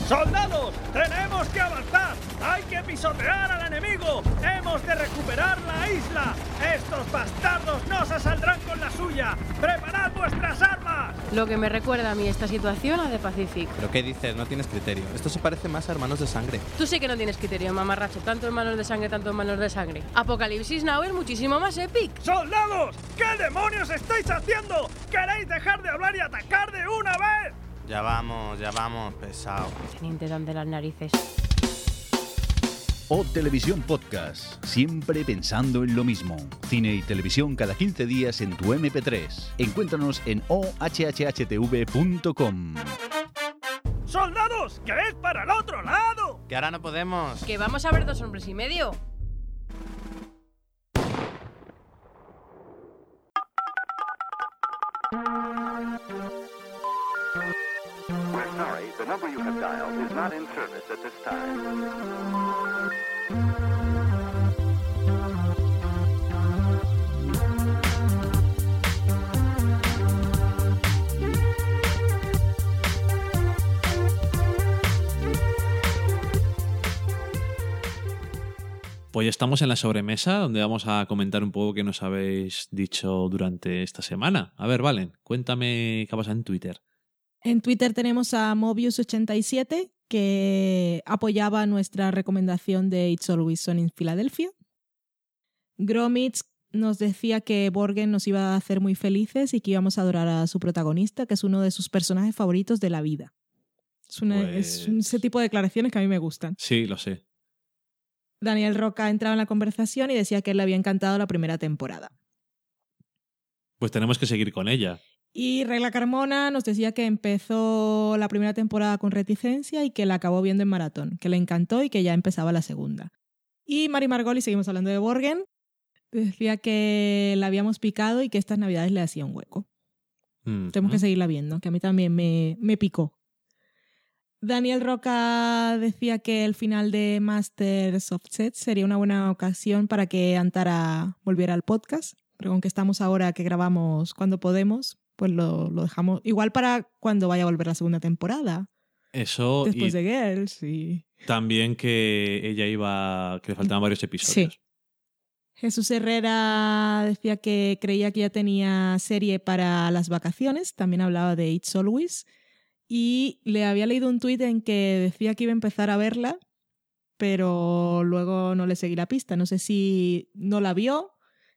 ¡Soldados! ¡Tenemos que avanzar! ¡Hay que pisotear al enemigo! ¡Hemos de recuperar la isla! ¡Estos bastardos no se saldrán con la suya! ¡Preparad vuestras armas! Lo que me recuerda a mí esta situación a The Pacific. ¿Pero qué dices? No tienes criterio. Esto se parece más a Hermanos de Sangre. Tú sí que no tienes criterio, mamarracho. Tanto en manos de sangre, tanto en manos de sangre. Apocalipsis Now es muchísimo más epic. ¡Soldados! ¿Qué demonios estáis haciendo? ¿Queréis dejar de hablar y atacar de una vez? Ya vamos, ya vamos, pesado. Teniente de las narices. O Televisión Podcast, siempre pensando en lo mismo. Cine y televisión cada 15 días en tu MP3. Encuéntranos en ohhhtv.com. ¡Soldados! ¡Que es para el otro lado! Que ahora no podemos. Que vamos a ver dos hombres y medio. Sorry, the number you have dialed is not in service at this time. Pues ya estamos en la sobremesa, donde vamos a comentar un poco qué nos habéis dicho durante esta semana. A ver, Valen, cuéntame qué pasa en Twitter. En Twitter tenemos a Mobius87 que apoyaba nuestra recomendación de It's Always Sunny en Filadelfia. Gromits nos decía que Borgen nos iba a hacer muy felices y que íbamos a adorar a su protagonista, que es uno de sus personajes favoritos de la vida. Es, una- es Pues- ese tipo de declaraciones que a mí me gustan. Sí, lo sé. Daniel Roca entraba en la conversación y decía que él le había encantado la primera temporada. Pues tenemos que seguir con ella. Y Regla Carmona nos decía que empezó la primera temporada con reticencia y que la acabó viendo en maratón, que le encantó y que ya empezaba la segunda. Y Mari Margoli, seguimos hablando de Borgen, decía que la habíamos picado y que estas navidades le hacía un hueco. Mm, Tenemos que mm. seguirla viendo, que a mí también me, me picó. Daniel Roca decía que el final de Masters of Set sería una buena ocasión para que Antara volviera al podcast, pero con que estamos ahora que grabamos cuando podemos, pues lo, lo dejamos igual para cuando vaya a volver la segunda temporada, Eso después y de Girls y... también que ella iba, que le faltaban varios episodios. Jesús Herrera decía que creía que ya tenía serie para las vacaciones, también hablaba de It's Always, y le había leído un tuit en que decía que iba a empezar a verla, pero luego no le seguí la pista. No sé si no la vio,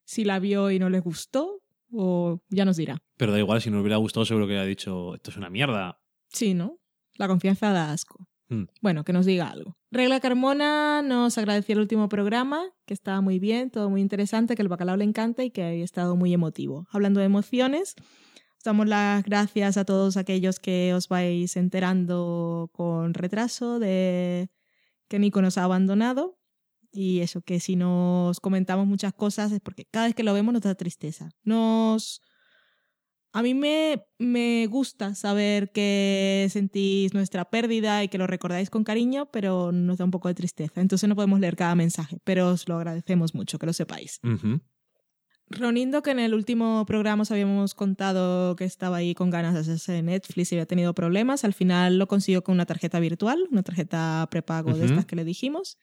si la vio y no le gustó, o ya nos dirá. Pero da igual, si no le hubiera gustado, seguro que hubiera dicho, esto es una mierda. Sí, ¿no? La confianza da asco. Mm. Bueno, que nos diga algo. Regla Carmona nos agradeció el último programa, que estaba muy bien, todo muy interesante, que el bacalao le encanta y que había estado muy emotivo. Hablando de emociones, os damos las gracias a todos aquellos que os vais enterando con retraso de que Nico nos ha abandonado. Y eso, que si nos comentamos muchas cosas es porque cada vez que lo vemos nos da tristeza. Nos... A mí me, me gusta saber que sentís nuestra pérdida y que lo recordáis con cariño, pero nos da un poco de tristeza. Entonces no podemos leer cada mensaje, pero os lo agradecemos mucho, que lo sepáis. Ronindo, que en el último programa os habíamos contado que estaba ahí con ganas de hacerse Netflix y había tenido problemas, al final lo consiguió con una tarjeta virtual, una tarjeta prepago de estas que le dijimos.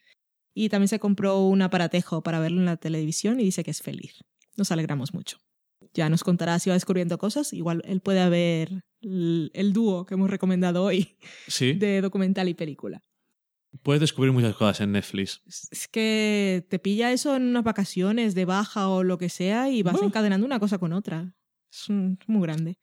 Y también se compró un aparatejo para verlo en la televisión y dice que es feliz. Nos alegramos mucho. Ya nos contará si va descubriendo cosas. Igual él puede ver el, el dúo que hemos recomendado hoy Sí, de documental y película. puedes descubrir muchas cosas en Netflix. Es que te pilla eso en unas vacaciones de baja o lo que sea y vas encadenando una cosa con otra. Es, un- es muy grande.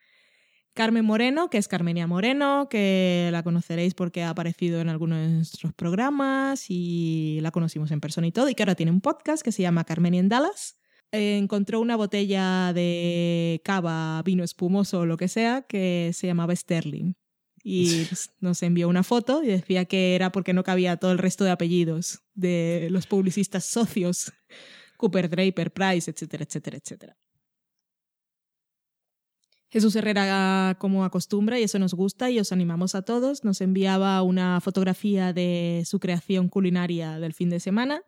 Carmen Moreno, que es Carmenia Moreno, que la conoceréis porque ha aparecido en algunos de nuestros programas y la conocimos en persona y todo, y que ahora tiene un podcast que se llama Carmenia en Dallas. Eh, encontró una botella de cava, vino espumoso o lo que sea, que se llamaba Sterling. Y nos envió una foto y decía que era porque no cabía todo el resto de apellidos de los publicistas socios, Cooper, Draper, Price, etcétera, etcétera, etcétera. Jesús Herrera, como acostumbra, y eso nos gusta y os animamos a todos, nos enviaba una fotografía de su creación culinaria del fin de semana.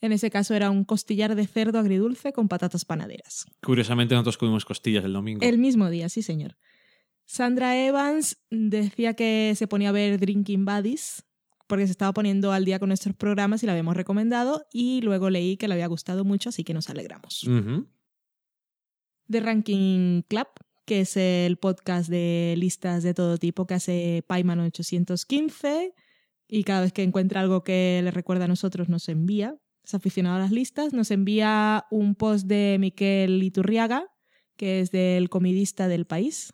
En ese caso era un costillar de cerdo agridulce con patatas panaderas. Curiosamente, nosotros comimos costillas el domingo. El mismo día, sí, señor. Sandra Evans decía que se ponía a ver Drinking Buddies porque se estaba poniendo al día con nuestros programas y la habíamos recomendado y luego leí que le había gustado mucho, así que nos alegramos. Ujú. The Ranking Club, que es el podcast de listas de todo tipo que hace Paiman 815 y cada vez que encuentra algo que le recuerda a nosotros nos envía. Es aficionado a las listas. Nos envía un post de Miquel Iturriaga, que es del comidista del país,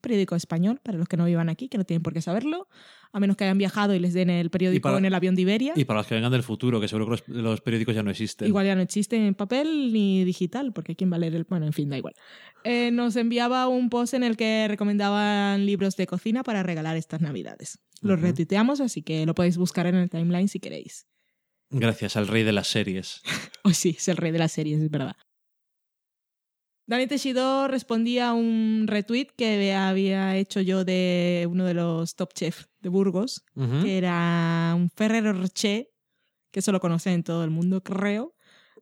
periódico español, para los que no vivan aquí, que no tienen por qué saberlo, a menos que hayan viajado y les den el periódico para- en el avión de Iberia. Y para los que vengan del futuro, que seguro que los, los periódicos ya no existen. Igual ya no existe en papel ni digital, porque quién va a leer el... Bueno, en fin, da igual. Eh, nos enviaba un post en el que recomendaban libros de cocina para regalar estas navidades. Los retuiteamos, así que lo podéis buscar en el timeline si queréis. Gracias al rey de las series. Oh, sí, es el rey de las series, es verdad. Dani Teixidó respondía a un retweet que había hecho yo de uno de los top chefs de Burgos, que era un Ferrero Rocher, que eso lo conocen en todo el mundo, creo,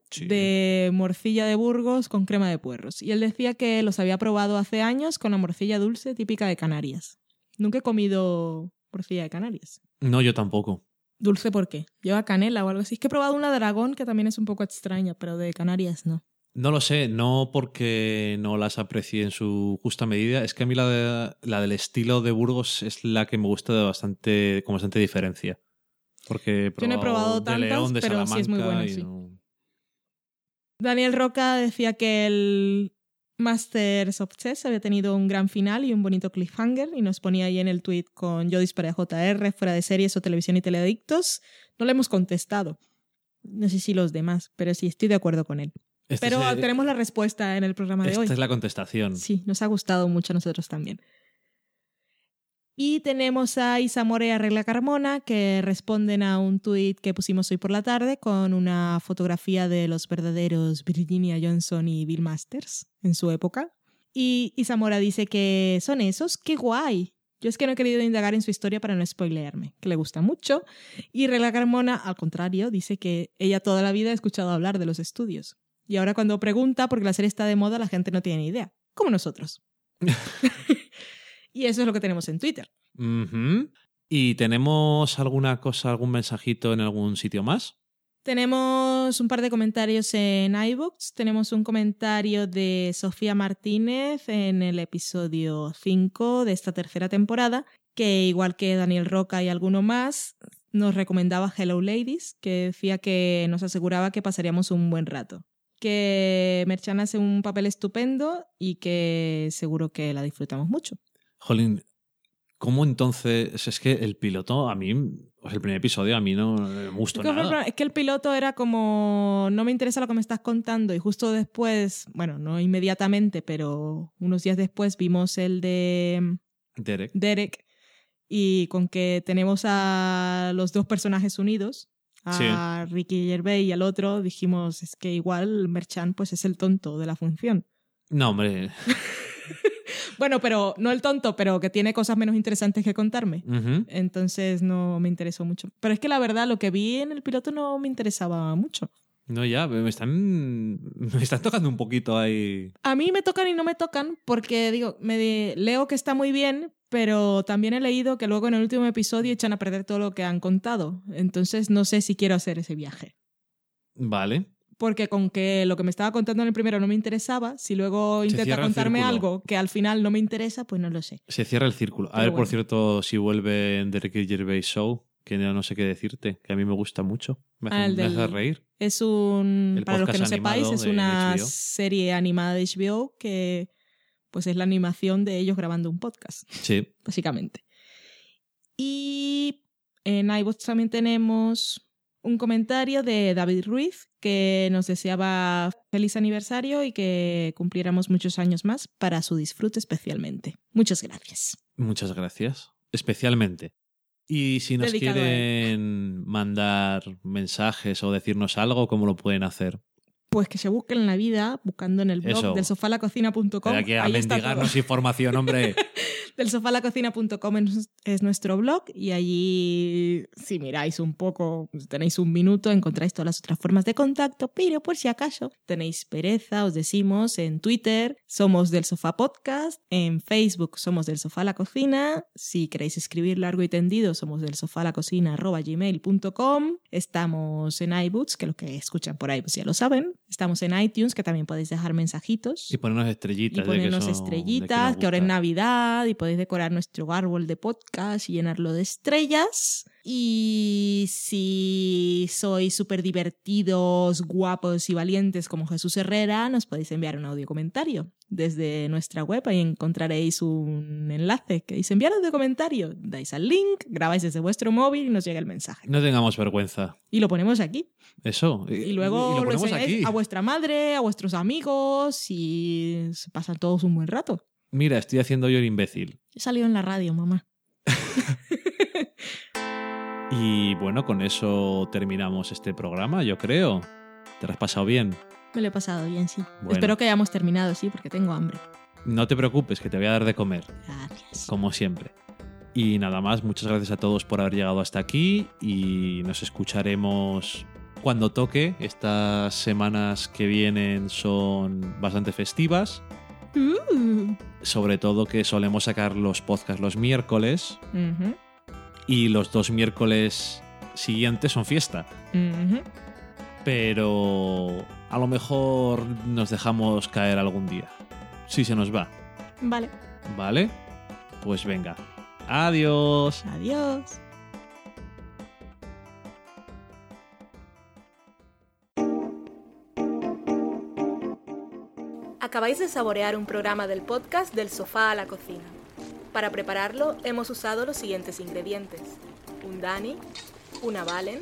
Sí. de morcilla de Burgos con crema de puerros. Y él decía que los había probado hace años con la morcilla dulce típica de Canarias. Nunca he comido morcilla de Canarias. No, yo tampoco. ¿Dulce por qué? ¿Lleva canela o algo así? Es que he probado una dragón que también es un poco extraña, pero de Canarias no. No lo sé, no porque no las aprecie en su justa medida. Es que a mí la, de- la del estilo de Burgos es la que me gusta de bastante, con bastante diferencia. Porque he Yo no he probado de tantas, León, de pero sí es muy Salamanca bueno, sí. no- Daniel Roca decía que el Masters of Chess había tenido un gran final y un bonito cliffhanger y nos ponía ahí en el tweet con yo disparé a JR fuera de series o televisión y teleadictos. No le hemos contestado. No sé si los demás, pero sí, estoy de acuerdo con él. Este pero el- tenemos la respuesta en el programa de Esta hoy. es la contestación. Sí, nos ha gustado mucho a nosotros también. Y tenemos a Isamore y a Regla Carmona que responden a un tuit que pusimos hoy por la tarde con una fotografía de los verdaderos Virginia Johnson y Bill Masters en su época. Y Isamora dice que son esos, qué guay. Yo es que no he querido indagar en su historia para no spoilearme, que le gusta mucho. Y Regla Carmona, al contrario, dice que ella toda la vida ha escuchado hablar de los estudios. Y ahora cuando pregunta, porque la serie está de moda, la gente no tiene ni idea. Como nosotros. y eso es lo que tenemos en Twitter. ¿Y tenemos alguna cosa, algún mensajito en algún sitio más? Tenemos un par de comentarios en iBooks. Tenemos un comentario de Sofía Martínez en el episodio 5 de esta tercera temporada, que igual que Daniel Roca y alguno más, nos recomendaba Hello Ladies, que decía que nos aseguraba que pasaríamos un buen rato. Que Merchan hace un papel estupendo y que seguro que la disfrutamos mucho. Jolín, ¿cómo entonces? Es que el piloto a mí, pues el primer episodio a mí no me gustó Es que, nada. Es que el piloto era como, no me interesa lo que me estás contando y justo después, bueno, no inmediatamente, pero unos días después vimos el de Derek. Derek y con que tenemos a los dos personajes unidos, a Ricky Gervais y al otro, dijimos, es que igual Merchan pues es el tonto de la función. No, hombre. Bueno, pero no el tonto, pero que tiene cosas menos interesantes que contarme. Entonces no me interesó mucho. Pero es que la verdad lo que vi en el piloto no me interesaba mucho. No, ya, me están, me están tocando un poquito ahí. A mí me tocan y no me tocan porque digo, me de- leo que está muy bien, pero también he leído que luego en el último episodio echan a perder todo lo que han contado. Entonces no sé si quiero hacer ese viaje. Vale. Porque con que lo que me estaba contando en el primero no me interesaba, si luego Se intenta cierra el contarme círculo. algo que al final no me interesa, pues no lo sé. Se cierra el círculo. A Pero ver, por bueno. cierto, si vuelve en Derek y Gervais Show, que ya no sé qué decirte, que a mí me gusta mucho. Me hace, Ah, el me hace reír. Es un, El para los que no podcast sepáis, es de una HBO. serie animada de HBO que pues es la animación de ellos grabando un podcast. Sí. básicamente. Y en iVoox también tenemos un comentario de David Ruiz que nos deseaba feliz aniversario y que cumpliéramos muchos años más para su disfrute especialmente. Muchas gracias. Muchas gracias. Especialmente. Y si nos Dedicado quieren mandar mensajes o decirnos algo, ¿cómo lo pueden hacer? Pues que se busquen la vida buscando en el blog Eso. del sofalacocina.com. Hay que mendigarnos información, hombre. Del sofalacocina.com es, es nuestro blog y allí, si miráis un poco, tenéis un minuto, encontráis todas las otras formas de contacto, pero por si acaso tenéis pereza, os decimos en Twitter, somos del Sofá Podcast, en Facebook somos del Sofá La Cocina, si queréis escribir largo y tendido, somos del sofá la cocina arroba gmail.com, estamos en iBooks, que los que escuchan por ahí pues ya lo saben, estamos en iTunes, que también podéis dejar mensajitos Y ponernos estrellitas. y que ponernos que estrellitas, que ahora es. Navidad y podéis decorar nuestro árbol de podcast y llenarlo de estrellas. Y si sois súper divertidos, guapos y valientes como Jesús Herrera, nos podéis enviar un audio comentario desde nuestra web. Ahí encontraréis un enlace que dice enviar audio comentario. Dais al link, grabáis desde vuestro móvil y nos llega el mensaje. No tengamos vergüenza. Y lo ponemos aquí. Eso. Y luego y lo ponemos aquí. a vuestra madre, a vuestros amigos y se pasan todos un buen rato. Mira, estoy haciendo yo el imbécil. He salido en la radio, mamá. Y bueno, con eso terminamos este programa, yo creo. ¿Te lo has pasado bien? Me lo he pasado bien, sí. Bueno. Espero que hayamos terminado, sí, porque tengo hambre. No te preocupes, que te voy a dar de comer, Gracias. como siempre. Y nada más, muchas gracias a todos por haber llegado hasta aquí y nos escucharemos cuando toque. Estas semanas que vienen son bastante festivas, Uh. sobre todo que solemos sacar los podcasts los miércoles y los dos miércoles siguientes son fiesta. Pero a lo mejor nos dejamos caer algún día. Si se nos va, Vale. ¿vale? Pues venga. Adiós. Adiós. Acabáis de saborear un programa del podcast Del sofá a la cocina. Para prepararlo hemos usado los siguientes ingredientes. Un Dani, una Valen,